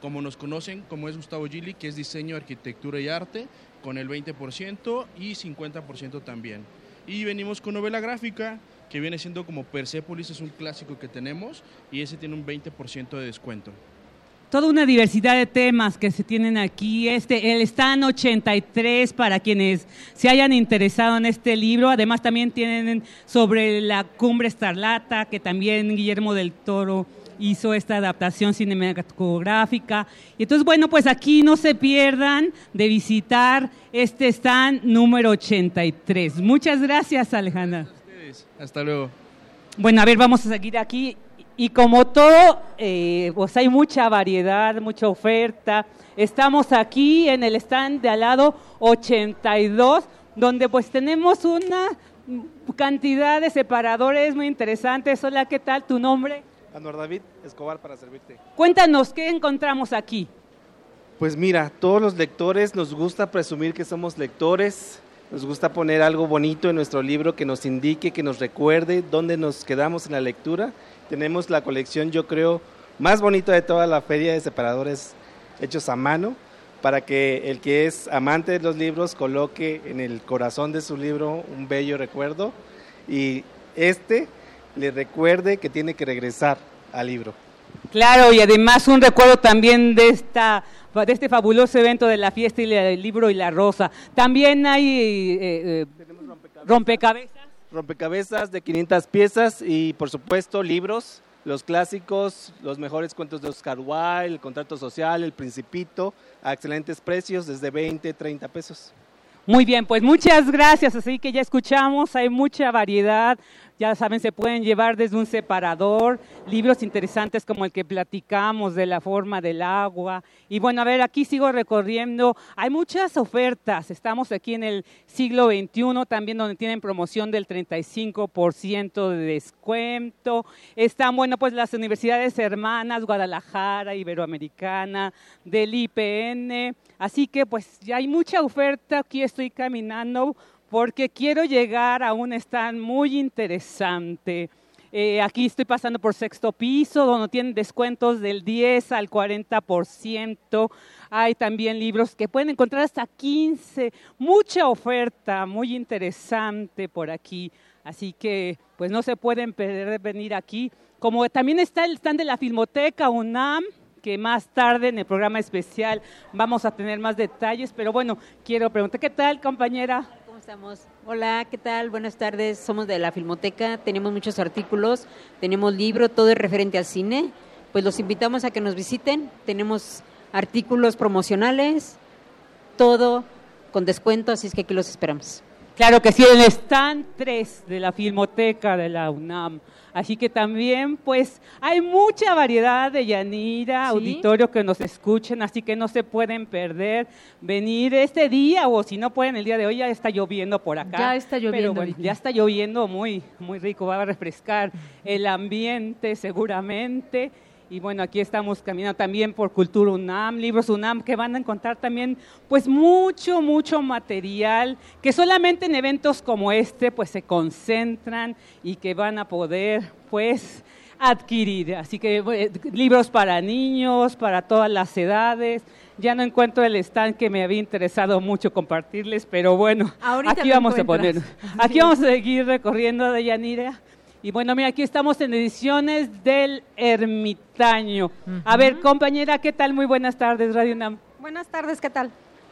[SPEAKER 28] Como nos conocen, como es Gustavo Gili, que es diseño, arquitectura y arte, con el 20% y 50% también. Y venimos con novela gráfica, que viene siendo como Persepolis, es un clásico que tenemos, y ese tiene un 20% de descuento
[SPEAKER 10] toda una diversidad de temas que se tienen aquí. Este, el Stan 83 para quienes se hayan interesado en este libro. Además también tienen sobre la cumbre estarlata que también Guillermo del Toro hizo esta adaptación cinematográfica. Y entonces, bueno, pues aquí no se pierdan de visitar este stand número 83. Muchas gracias, Alejandra.
[SPEAKER 28] Hasta luego.
[SPEAKER 10] Bueno, a ver, vamos a seguir aquí. Y como todo, eh, pues hay mucha variedad, mucha oferta. Estamos aquí en el stand de al lado 82, donde pues tenemos una cantidad de separadores muy interesantes. Hola, ¿qué tal? ¿Tu nombre?
[SPEAKER 29] Anuar David Escobar para servirte.
[SPEAKER 10] Cuéntanos, ¿qué encontramos aquí?
[SPEAKER 29] Pues mira, todos los lectores nos gusta presumir que somos lectores, nos gusta poner algo bonito en nuestro libro que nos indique, que nos recuerde dónde nos quedamos en la lectura. Tenemos la colección, yo creo, más bonita de toda la feria de separadores hechos a mano, para que el que es amante de los libros coloque en el corazón de su libro un bello recuerdo y este le recuerde que tiene que regresar al libro.
[SPEAKER 10] Claro, y además un recuerdo también de esta de este fabuloso evento de la fiesta y el libro y la rosa. También hay eh, eh, rompecabezas.
[SPEAKER 29] Rompecabezas de 500 piezas y por supuesto libros, los clásicos, los mejores cuentos de Oscar Wilde, el contrato social, el principito, a excelentes precios, desde 20, 30 pesos.
[SPEAKER 10] Muy bien, pues muchas gracias. Así que ya escuchamos, hay mucha variedad. Ya saben, se pueden llevar desde un separador, libros interesantes como el que platicamos de la forma del agua. Y bueno, a ver, aquí sigo recorriendo. Hay muchas ofertas. Estamos aquí en el siglo XXI, también donde tienen promoción del 35% de descuento. Están, bueno, pues las universidades hermanas, Guadalajara, Iberoamericana, del IPN. Así que pues ya hay mucha oferta. Aquí estoy caminando porque quiero llegar a un stand muy interesante. Eh, aquí estoy pasando por sexto piso, donde tienen descuentos del 10 al 40%. Hay también libros que pueden encontrar hasta 15. Mucha oferta, muy interesante por aquí. Así que, pues no se pueden perder venir aquí. Como también está el stand de la Filmoteca UNAM, que más tarde en el programa especial vamos a tener más detalles. Pero bueno, quiero preguntar, ¿qué tal, compañera?
[SPEAKER 30] estamos? Hola, ¿qué tal? Buenas tardes. Somos de la Filmoteca, tenemos muchos artículos, tenemos libro, todo es referente al cine. Pues los invitamos a que nos visiten. Tenemos artículos promocionales, todo con descuento, así es que aquí los esperamos.
[SPEAKER 10] Claro que sí, el stand 3 de la Filmoteca de la UNAM. Así que también, pues, hay mucha variedad de Yanira, auditorio que nos escuchen, así que no se pueden perder venir este día o si no pueden el día de hoy, ya está lloviendo por acá.
[SPEAKER 1] Ya está lloviendo.
[SPEAKER 10] Pero bueno, ya está lloviendo muy, muy rico, va a refrescar el ambiente seguramente. Y bueno, aquí estamos caminando también por Cultura UNAM, Libros UNAM, que van a encontrar también pues mucho, mucho material que solamente en eventos como este pues se concentran y que van a poder pues adquirir. Así que eh, libros para niños, para todas las edades. Ya no encuentro el stand que me había interesado mucho compartirles, pero bueno,
[SPEAKER 1] Ahorita
[SPEAKER 10] aquí vamos a poner. <laughs> Aquí vamos a seguir recorriendo de Yanira. Y bueno, mira, aquí estamos en ediciones del Ermitaño. A ver, compañera, ¿qué tal? Muy buenas tardes, Radio UNAM.
[SPEAKER 31] Buenas tardes, ¿qué tal?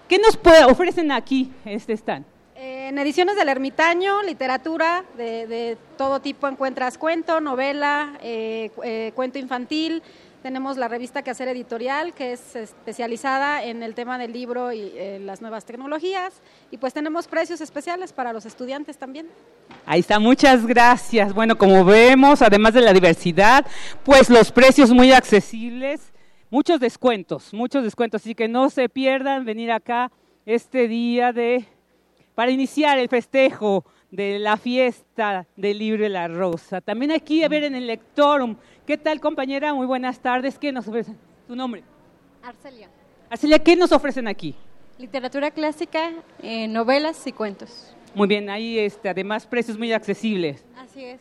[SPEAKER 10] ¿Qué nos puede, ofrecen aquí este stand?
[SPEAKER 31] Eh, En ediciones del Ermitaño, literatura de, de todo tipo, encuentras cuento, novela, eh, eh, cuento infantil. Tenemos la revista Quehacer Editorial, que es especializada en el tema del libro y eh, las nuevas tecnologías. Y pues tenemos precios especiales para los estudiantes también.
[SPEAKER 10] Ahí está, muchas gracias. Bueno, como vemos, además de la diversidad, pues los precios muy accesibles, muchos descuentos, muchos descuentos, así que no se pierdan venir acá este día de para iniciar el festejo de la fiesta del libro la rosa. También aquí a ver en el lectorum. ¿Qué tal, compañera? Muy buenas tardes. ¿Qué nos ofrecen? ¿Tu nombre?
[SPEAKER 32] Arcelia.
[SPEAKER 10] Arcelia, ¿qué nos ofrecen aquí?
[SPEAKER 32] Literatura clásica, eh, novelas y cuentos.
[SPEAKER 10] Muy bien, ahí este, además precios muy accesibles.
[SPEAKER 32] Así es.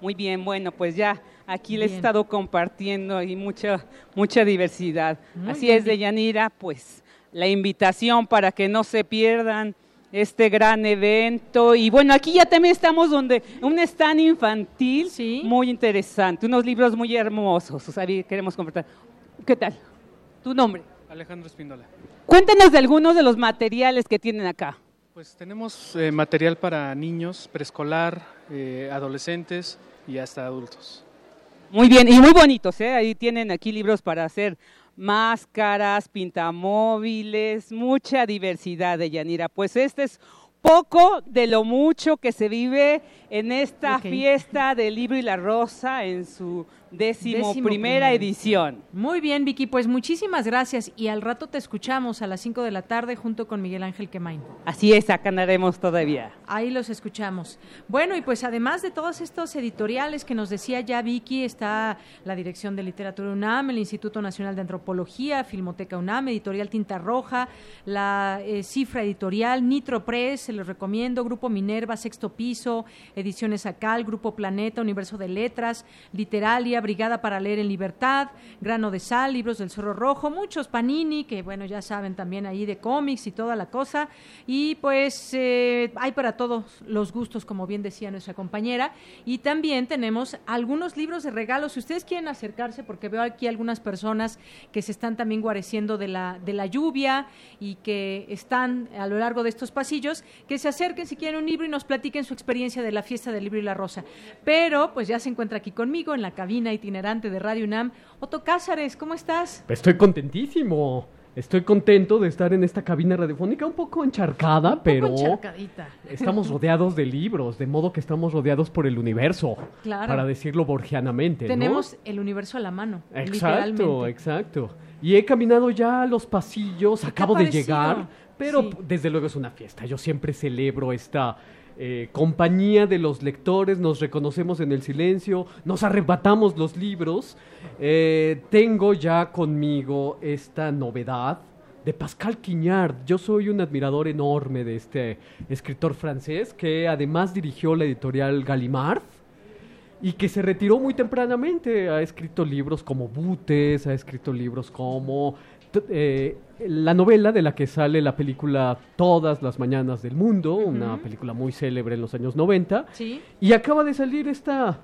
[SPEAKER 10] Muy bien, bueno, pues ya aquí les he estado compartiendo y mucha, mucha diversidad.
[SPEAKER 1] Muy
[SPEAKER 10] Así
[SPEAKER 1] bien.
[SPEAKER 10] es, de Yanira, pues la invitación para que no se pierdan este gran evento. Y bueno, aquí ya también estamos donde un stand infantil muy interesante, unos libros muy hermosos. O sea, queremos compartir. ¿Qué tal? ¿Tu nombre?
[SPEAKER 33] Alejandro Espíndola.
[SPEAKER 10] Cuéntanos de algunos de los materiales que tienen acá.
[SPEAKER 33] Pues tenemos eh, material para niños, preescolar, eh, adolescentes y hasta adultos.
[SPEAKER 10] Muy bien, y muy bonitos, ¿eh? Ahí tienen aquí libros para hacer máscaras, pintamóviles, mucha diversidad de Yanira. Pues este es poco de lo mucho que se vive en esta fiesta del libro y la rosa en su décimo,
[SPEAKER 1] Décimo
[SPEAKER 10] primera
[SPEAKER 1] primer.
[SPEAKER 10] edición.
[SPEAKER 1] Muy bien, Vicky, pues muchísimas gracias y al rato te escuchamos a las 5 de la tarde junto con Miguel Ángel Quemain.
[SPEAKER 10] Así es, acá andaremos todavía.
[SPEAKER 1] Ahí los escuchamos. Bueno, y pues además de todos estos editoriales que nos decía ya Vicky, está la Dirección de Literatura UNAM, el Instituto Nacional de Antropología, Filmoteca UNAM, Editorial Tinta Roja, la eh, Cifra Editorial, Nitro Press, se los recomiendo, Grupo Minerva, Sexto Piso, Ediciones Acal, Grupo Planeta, Universo de Letras, Literalia, Brigada para Leer en Libertad, Grano de Sal, Libros del Zorro Rojo, muchos Panini, que bueno, ya saben también ahí de cómics y toda la cosa. Y pues eh, hay para todos los gustos, como bien decía nuestra compañera. Y también tenemos algunos libros de regalo. Si ustedes quieren acercarse, porque veo aquí algunas personas que se están también guareciendo de la, de la lluvia y que están a lo largo de estos pasillos, que se acerquen si quieren un libro y nos platiquen su experiencia de la fiesta del libro y la rosa. Pero pues ya se encuentra aquí conmigo en la cabina itinerante de Radio UNAM. Otto Cázares, ¿cómo estás?
[SPEAKER 34] Estoy contentísimo. Estoy contento de estar en esta cabina radiofónica un poco encharcada, pero
[SPEAKER 1] encharcadita.
[SPEAKER 34] estamos rodeados de libros, de modo que estamos rodeados por el universo,
[SPEAKER 1] Claro.
[SPEAKER 34] para decirlo borgianamente. ¿no?
[SPEAKER 1] Tenemos el universo a la mano.
[SPEAKER 34] Exacto, exacto. Y he caminado ya los pasillos,
[SPEAKER 1] ¿Qué te
[SPEAKER 34] acabo de llegar, pero
[SPEAKER 1] Sí.
[SPEAKER 34] desde luego es una fiesta. Yo siempre celebro esta eh, compañía de los lectores, nos reconocemos en el silencio, nos arrebatamos los libros. Eh, tengo ya conmigo esta novedad de Pascal Quignard. Yo soy un admirador enorme de este escritor francés que además dirigió la editorial Gallimard y que se retiró muy tempranamente. Ha escrito libros como Butes, ha escrito libros como eh, la novela de la que sale la película Todas las Mañanas del Mundo, una película muy célebre en los años 90.
[SPEAKER 1] Sí.
[SPEAKER 34] Y acaba de salir esta,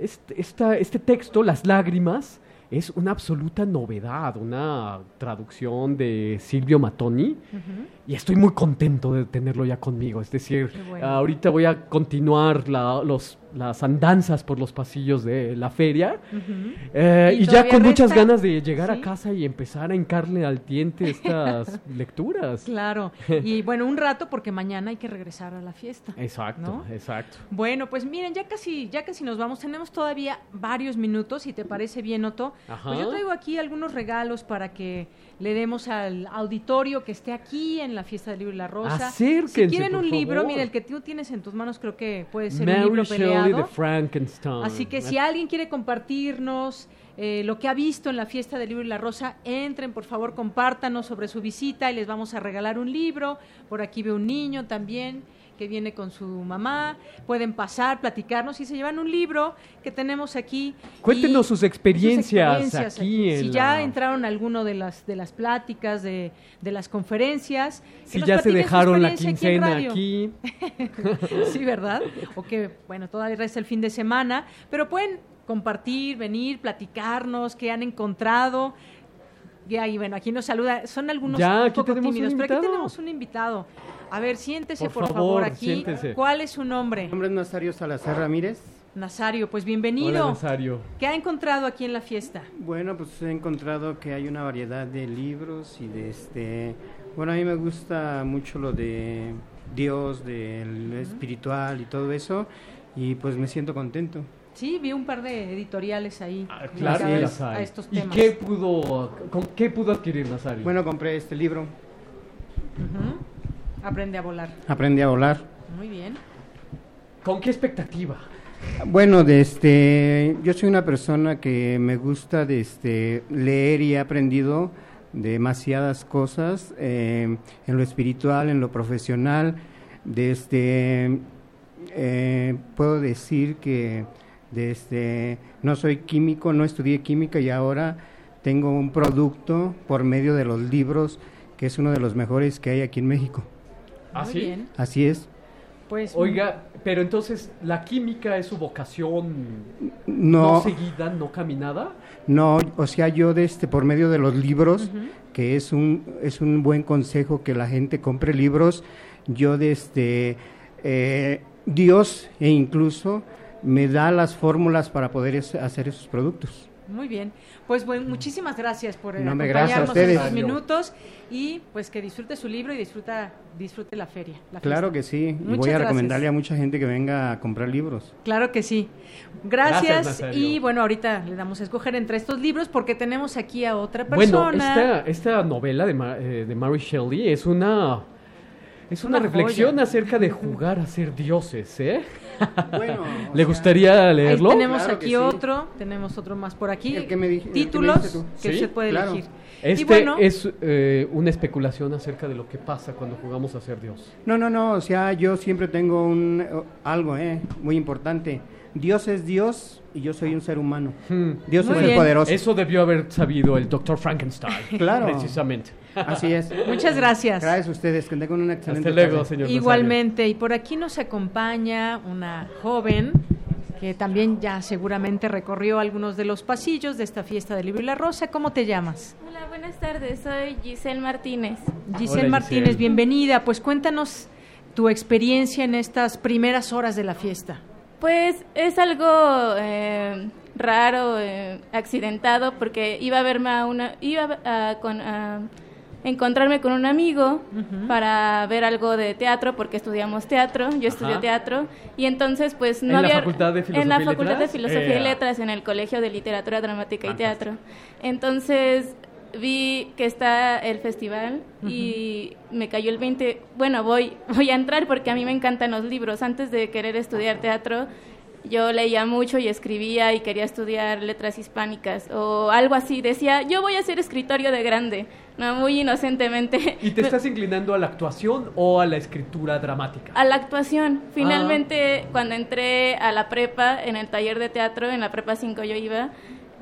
[SPEAKER 34] este, esta- este texto, Las Lágrimas. Es una absoluta novedad, una traducción de Silvio Matoni. Y estoy muy contento de tenerlo ya conmigo. Es decir,
[SPEAKER 1] bueno.
[SPEAKER 34] ahorita voy a continuar la- los, las andanzas por los pasillos de la feria. Eh,
[SPEAKER 1] Y
[SPEAKER 34] y, ya con muchas ganas de llegar
[SPEAKER 1] Sí.
[SPEAKER 34] a casa y empezar a hincarle al diente estas <laughs> lecturas.
[SPEAKER 1] Claro. Y <laughs> bueno, un rato porque mañana hay que regresar a la fiesta.
[SPEAKER 34] Exacto,
[SPEAKER 1] ¿no?
[SPEAKER 34] exacto.
[SPEAKER 1] Bueno, pues miren, ya casi, ya casi nos vamos. Tenemos todavía varios minutos, si te parece bien, Otto.
[SPEAKER 34] Ajá.
[SPEAKER 1] Pues yo traigo aquí algunos regalos para que le demos al auditorio que esté aquí en la fiesta del libro y la rosa.
[SPEAKER 34] Acérquense,
[SPEAKER 1] si quieren
[SPEAKER 34] por
[SPEAKER 1] un libro,
[SPEAKER 34] favor.
[SPEAKER 1] mire, el que tú tienes en tus manos creo que puede ser un
[SPEAKER 34] Mary
[SPEAKER 1] libro
[SPEAKER 34] Shelley
[SPEAKER 1] peleado.
[SPEAKER 34] de Frankenstein.
[SPEAKER 1] Así que si alguien quiere compartirnos eh, lo que ha visto en la fiesta del libro y la rosa, entren, por favor, compártanos sobre su visita y les vamos a regalar un libro. Por aquí veo un niño también que viene con su mamá. Pueden pasar, platicarnos y se llevan un libro que tenemos aquí.
[SPEAKER 34] Cuéntenos sus experiencias,
[SPEAKER 1] experiencias
[SPEAKER 34] aquí
[SPEAKER 1] Si ya
[SPEAKER 34] la-
[SPEAKER 1] entraron a alguno de las, de las pláticas, de, de las conferencias.
[SPEAKER 34] Si ya se dejaron la quincena aquí. <laughs>
[SPEAKER 1] sí, ¿verdad? O que, bueno, todavía resta el fin de semana, pero pueden compartir, venir, platicarnos, qué han encontrado. Y ahí, bueno, aquí nos saluda, son algunos
[SPEAKER 34] Ya,
[SPEAKER 1] un poco tímidos, pero aquí tenemos un invitado. A ver, siéntese,
[SPEAKER 34] Por
[SPEAKER 1] por, favor,
[SPEAKER 34] favor,
[SPEAKER 1] aquí.
[SPEAKER 34] siéntese.
[SPEAKER 1] ¿Cuál es su nombre?
[SPEAKER 35] Mi nombre es Nazario Salazar Ramírez.
[SPEAKER 1] Nazario, pues bienvenido.
[SPEAKER 35] Hola, Nazario.
[SPEAKER 1] ¿Qué ha encontrado aquí en la fiesta?
[SPEAKER 35] Bueno, pues he encontrado que hay una variedad de libros y de este... Bueno, a mí me gusta mucho lo de Dios, del espiritual y todo eso, y pues me siento contento.
[SPEAKER 1] Sí, vi un par de editoriales ahí.
[SPEAKER 34] Ah, Claro las hay.
[SPEAKER 1] a estos
[SPEAKER 34] ¿Y
[SPEAKER 1] temas.
[SPEAKER 34] qué pudo, con qué pudo adquirir Nazario?
[SPEAKER 35] Bueno, compré este libro,
[SPEAKER 1] Ujú. Aprende a volar.
[SPEAKER 35] Aprendí a volar.
[SPEAKER 1] Muy bien.
[SPEAKER 34] ¿Con qué expectativa?
[SPEAKER 35] Bueno, de este, yo soy una persona que me gusta de este, leer y he aprendido demasiadas cosas eh, en lo espiritual, en lo profesional. De este, eh, puedo decir que de este, no soy químico, no estudié química y ahora tengo un producto por medio de los libros que es uno de los mejores que hay aquí en México.
[SPEAKER 34] ¿Ah,
[SPEAKER 1] Muy
[SPEAKER 34] sí?
[SPEAKER 1] bien.
[SPEAKER 35] Así es.
[SPEAKER 1] Pues
[SPEAKER 34] Oiga, pero entonces, ¿la química es su vocación
[SPEAKER 35] No.
[SPEAKER 34] seguida, no caminada?
[SPEAKER 35] No, o sea, yo de este por medio de los libros, que es un es un buen consejo que la gente compre libros. Yo de este eh, Dios e incluso me da las fórmulas para poder es- hacer esos productos.
[SPEAKER 1] Muy bien. Pues bueno, muchísimas gracias por eh,
[SPEAKER 35] No,
[SPEAKER 1] acompañarnos estos minutos y pues que disfrute su libro y disfruta disfrute la feria. la
[SPEAKER 35] Claro que sí, y
[SPEAKER 1] Muchas
[SPEAKER 35] voy a
[SPEAKER 1] gracias.
[SPEAKER 35] recomendarle a mucha gente que venga a comprar libros.
[SPEAKER 1] Claro que sí. Gracias.
[SPEAKER 34] Gracias,
[SPEAKER 1] y bueno, ahorita le damos a escoger entre estos libros porque tenemos aquí a otra persona.
[SPEAKER 34] Bueno, esta, esta novela de, Ma- eh, de Mary Shelley es una es una,
[SPEAKER 1] Una
[SPEAKER 34] reflexión
[SPEAKER 1] joya.
[SPEAKER 34] acerca de jugar a ser dioses, ¿eh?
[SPEAKER 35] Bueno, <laughs>
[SPEAKER 34] ¿Le gustaría leerlo?
[SPEAKER 1] Ahí tenemos
[SPEAKER 35] Claro
[SPEAKER 1] aquí
[SPEAKER 35] sí.
[SPEAKER 1] otro, tenemos otro más por aquí.
[SPEAKER 35] El que me dij- el que me
[SPEAKER 1] Títulos que
[SPEAKER 34] Sí,
[SPEAKER 1] usted puede
[SPEAKER 35] claro.
[SPEAKER 1] elegir.
[SPEAKER 34] Este
[SPEAKER 1] y bueno,
[SPEAKER 34] es eh, una especulación acerca de lo que pasa cuando jugamos a ser dios.
[SPEAKER 35] No, no, no, o sea, yo siempre tengo un, eh, algo eh, muy importante. Dios es Dios y yo soy un ser humano. Dios
[SPEAKER 1] Muy
[SPEAKER 35] es
[SPEAKER 1] bien.
[SPEAKER 35] poderoso.
[SPEAKER 34] Eso debió haber sabido el Dr. Frankenstein.
[SPEAKER 35] Claro.
[SPEAKER 34] Precisamente.
[SPEAKER 35] Así es.
[SPEAKER 1] muchas gracias.
[SPEAKER 35] Gracias a ustedes, que tengan una excelente
[SPEAKER 34] Hasta luego,
[SPEAKER 35] tarde.
[SPEAKER 34] señor.
[SPEAKER 1] Igualmente, y por aquí nos acompaña una joven que también ya seguramente recorrió algunos de los pasillos de esta fiesta del libro y la rosa. ¿Cómo te llamas?
[SPEAKER 36] Hola, buenas tardes. Soy Giselle Martínez.
[SPEAKER 1] Giselle
[SPEAKER 34] Hola,
[SPEAKER 1] Martínez,
[SPEAKER 34] Giselle.
[SPEAKER 1] bienvenida. Pues cuéntanos tu experiencia en estas primeras horas de la fiesta.
[SPEAKER 36] Pues es algo eh, raro, eh, accidentado, porque iba a verme a una, iba a, con, a encontrarme con un amigo para ver algo de teatro, porque estudiamos teatro, yo estudio
[SPEAKER 34] Ajá.
[SPEAKER 36] teatro, y entonces pues no
[SPEAKER 34] ¿En la
[SPEAKER 36] había
[SPEAKER 34] Facultad de
[SPEAKER 36] en la
[SPEAKER 34] Filosofía y
[SPEAKER 36] facultad de
[SPEAKER 34] Letras?
[SPEAKER 36] filosofía
[SPEAKER 34] Ea.
[SPEAKER 36] y letras en el Colegio de Literatura Dramática y. Teatro. Entonces vi que está el festival y me cayó el 20. Bueno, voy, <laughs> voy a entrar porque a mí me encantan los libros. Antes de querer estudiar teatro, yo leía mucho y escribía y quería estudiar letras hispánicas o algo así. Decía, yo voy a ser escritorio de grande, no muy inocentemente. <laughs>
[SPEAKER 34] ¿Y te estás inclinando a la actuación o a la escritura dramática?
[SPEAKER 36] A la actuación. Finalmente, cuando entré a la prepa, en el taller de teatro, en la prepa 5 yo iba,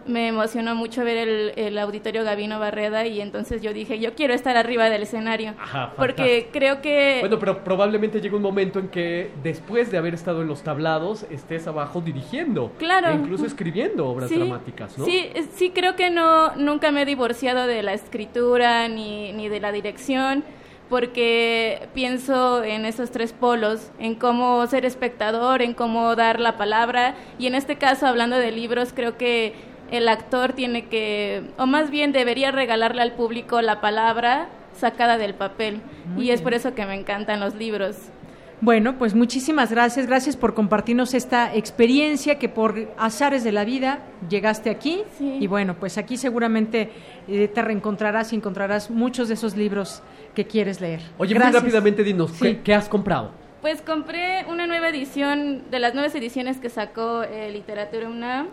[SPEAKER 36] me emocionó mucho ver el, el auditorio Gavino Barreda y entonces yo dije, yo quiero estar arriba del escenario.
[SPEAKER 34] Ajá,
[SPEAKER 36] porque creo que...
[SPEAKER 34] Bueno, pero probablemente llega un momento en que después de haber estado en los tablados estés abajo dirigiendo.
[SPEAKER 36] Claro.
[SPEAKER 34] E incluso escribiendo obras
[SPEAKER 36] Sí,
[SPEAKER 34] dramáticas, ¿no?
[SPEAKER 36] Sí, sí creo que no nunca me he divorciado de la escritura ni, ni de la dirección porque pienso en esos tres polos, en cómo ser espectador, en cómo dar la palabra y en este caso hablando de libros creo que el actor tiene que, o más bien debería regalarle al público la palabra sacada del papel
[SPEAKER 1] Muy
[SPEAKER 36] y es por eso que me encantan los libros.
[SPEAKER 1] Bueno, pues muchísimas gracias. Gracias por compartirnos esta experiencia que por azares de la vida llegaste aquí. Y bueno, pues aquí seguramente eh, te reencontrarás y encontrarás muchos de esos libros que quieres leer.
[SPEAKER 34] Oye,
[SPEAKER 1] Gracias.
[SPEAKER 34] muy rápidamente dinos, ¿qué,
[SPEAKER 1] Sí.
[SPEAKER 34] qué has comprado?
[SPEAKER 36] Pues compré una nueva edición de las nuevas ediciones que sacó eh, Literatura UNAM.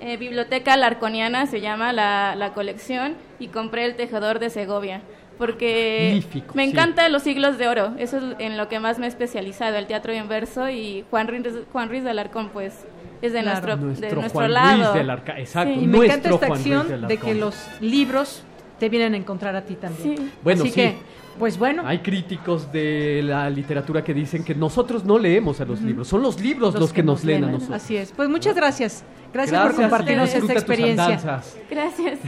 [SPEAKER 36] Eh, Biblioteca Larconiana se llama la, la colección y compré El Tejedor de Segovia porque
[SPEAKER 34] Magnífico,
[SPEAKER 36] me
[SPEAKER 34] sí.
[SPEAKER 36] encantan los siglos de oro. Eso es en lo que más me he especializado, el teatro inverso y Juan Ruiz, Juan Ruiz de Alarcón pues es de
[SPEAKER 1] Claro.
[SPEAKER 36] nuestro, de
[SPEAKER 34] Nuestro
[SPEAKER 36] nuestro
[SPEAKER 34] Juan
[SPEAKER 36] lado.
[SPEAKER 34] Ruiz de Alarca- exacto.
[SPEAKER 1] Y me
[SPEAKER 34] Nuestro
[SPEAKER 1] encanta esta
[SPEAKER 34] Juan
[SPEAKER 1] acción
[SPEAKER 34] de
[SPEAKER 1] de, que los libros te vienen a encontrar a ti también.
[SPEAKER 36] Sí.
[SPEAKER 34] Bueno,
[SPEAKER 1] Así
[SPEAKER 34] sí.
[SPEAKER 1] que, pues bueno,
[SPEAKER 34] Hay críticos de la literatura que dicen que nosotros no leemos a los libros, son los libros los, que, nos leen a nosotros.
[SPEAKER 1] Así es. Pues muchas gracias. Gracias,
[SPEAKER 34] Gracias,
[SPEAKER 1] por compartirnos esta experiencia.
[SPEAKER 36] Gracias.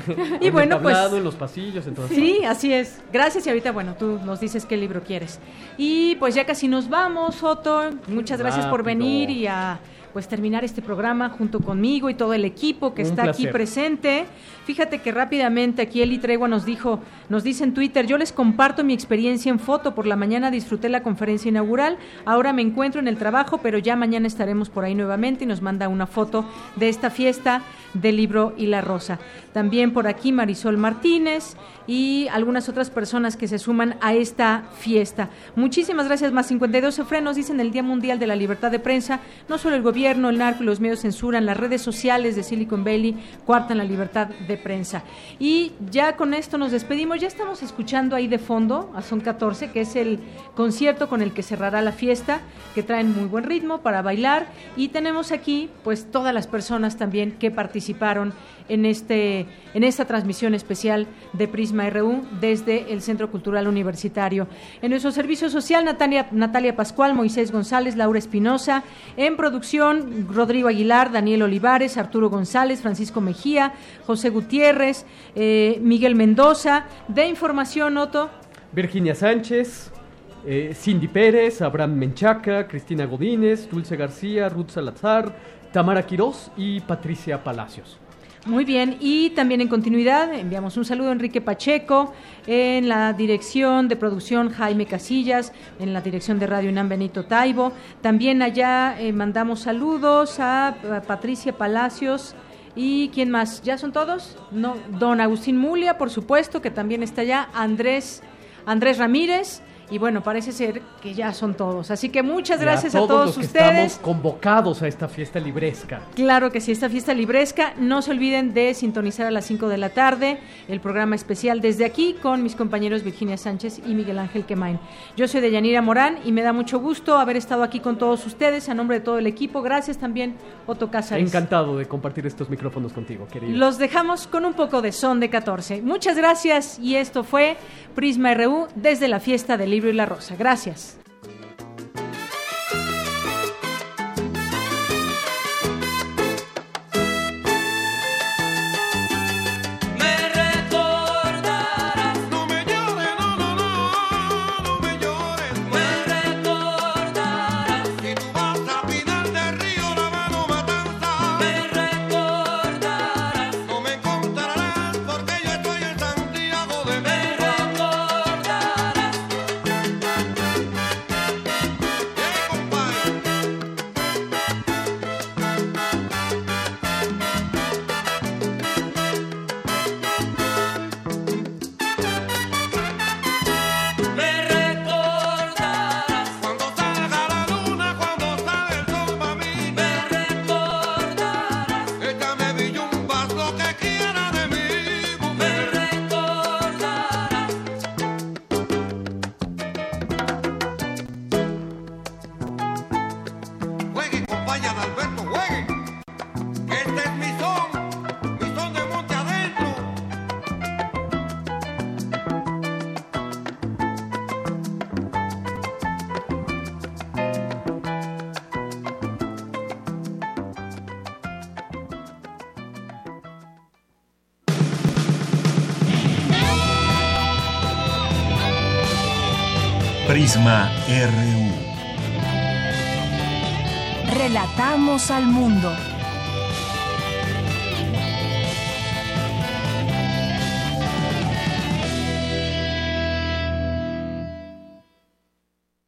[SPEAKER 1] Y <laughs>
[SPEAKER 34] En
[SPEAKER 1] bueno,
[SPEAKER 34] el
[SPEAKER 1] pues
[SPEAKER 34] en los pasillos, en todas
[SPEAKER 1] Sí, así es. Gracias y ahorita, bueno, tú nos dices qué libro quieres. Y pues ya casi nos vamos, Otto. Muchas gracias por venir y a pues terminar este programa junto conmigo y todo el equipo que
[SPEAKER 34] Un
[SPEAKER 1] está aquí presente. Fíjate que rápidamente aquí Eli Tregua nos dijo, nos dice en Twitter, yo les comparto mi experiencia en foto. Por la mañana disfruté la conferencia inaugural. Ahora me encuentro en el trabajo, pero ya mañana estaremos por ahí nuevamente y nos manda una foto de esta fiesta del libro y la rosa. También por aquí Marisol Martínez y algunas otras personas que se suman a esta fiesta. Muchísimas gracias, más 52 frenos, dicen el Día Mundial de la Libertad de Prensa. No solo el gobierno, el narco y los medios censuran, las redes sociales de Silicon Valley cuartan la libertad de prensa. Y ya con esto nos despedimos. Ya estamos escuchando ahí de fondo a Son 14, que es el concierto con el que cerrará la fiesta, que traen muy buen ritmo para bailar. Y tenemos aquí, pues, todas las personas también que participaron en este en esta transmisión especial de Prisma RU desde el Centro Cultural Universitario. En nuestro servicio social, Natalia, Natalia Pascual, Moisés González, Laura Espinosa. En producción, Rodrigo Aguilar, Daniel Olivares, Arturo González, Francisco Mejía, José Gutiérrez, eh, Miguel Mendoza. De información, Otto.
[SPEAKER 34] Virginia Sánchez. eh, Cindy Pérez, Abraham Menchaca, Cristina Godínez, Dulce García, Ruth Salazar, Tamara Quirós y Patricia Palacios.
[SPEAKER 1] Muy bien, y también en continuidad enviamos un saludo a Enrique Pacheco, en la dirección de producción Jaime Casillas, en la dirección de Radio UNAM Benito Taibo. También allá eh, mandamos saludos a, a Patricia Palacios. ¿Y quién más? ¿Ya son todos? No, don Agustín Mulia, por supuesto, que también está allá. Andrés, Andrés Ramírez, y bueno, parece ser que ya son todos. Así que muchas gracias a todos,
[SPEAKER 34] los que
[SPEAKER 1] ustedes.
[SPEAKER 34] Estamos convocados a esta fiesta libresca.
[SPEAKER 1] Claro que sí, esta fiesta libresca. No se olviden de sintonizar a las 5 de la tarde el programa especial desde aquí con mis compañeros Virginia Sánchez y Miguel Ángel Quemain. Yo soy Deyanira Morán y me da mucho gusto haber estado aquí con todos ustedes a nombre de todo el equipo. Gracias también, Otto Cázares.
[SPEAKER 34] Encantado de compartir estos micrófonos contigo, querido.
[SPEAKER 1] Los dejamos con un poco de son de 14. Muchas gracias y esto fue Prisma RU desde la fiesta del libro y la rosa. Gracias.
[SPEAKER 7] RU.
[SPEAKER 23] Relatamos al mundo.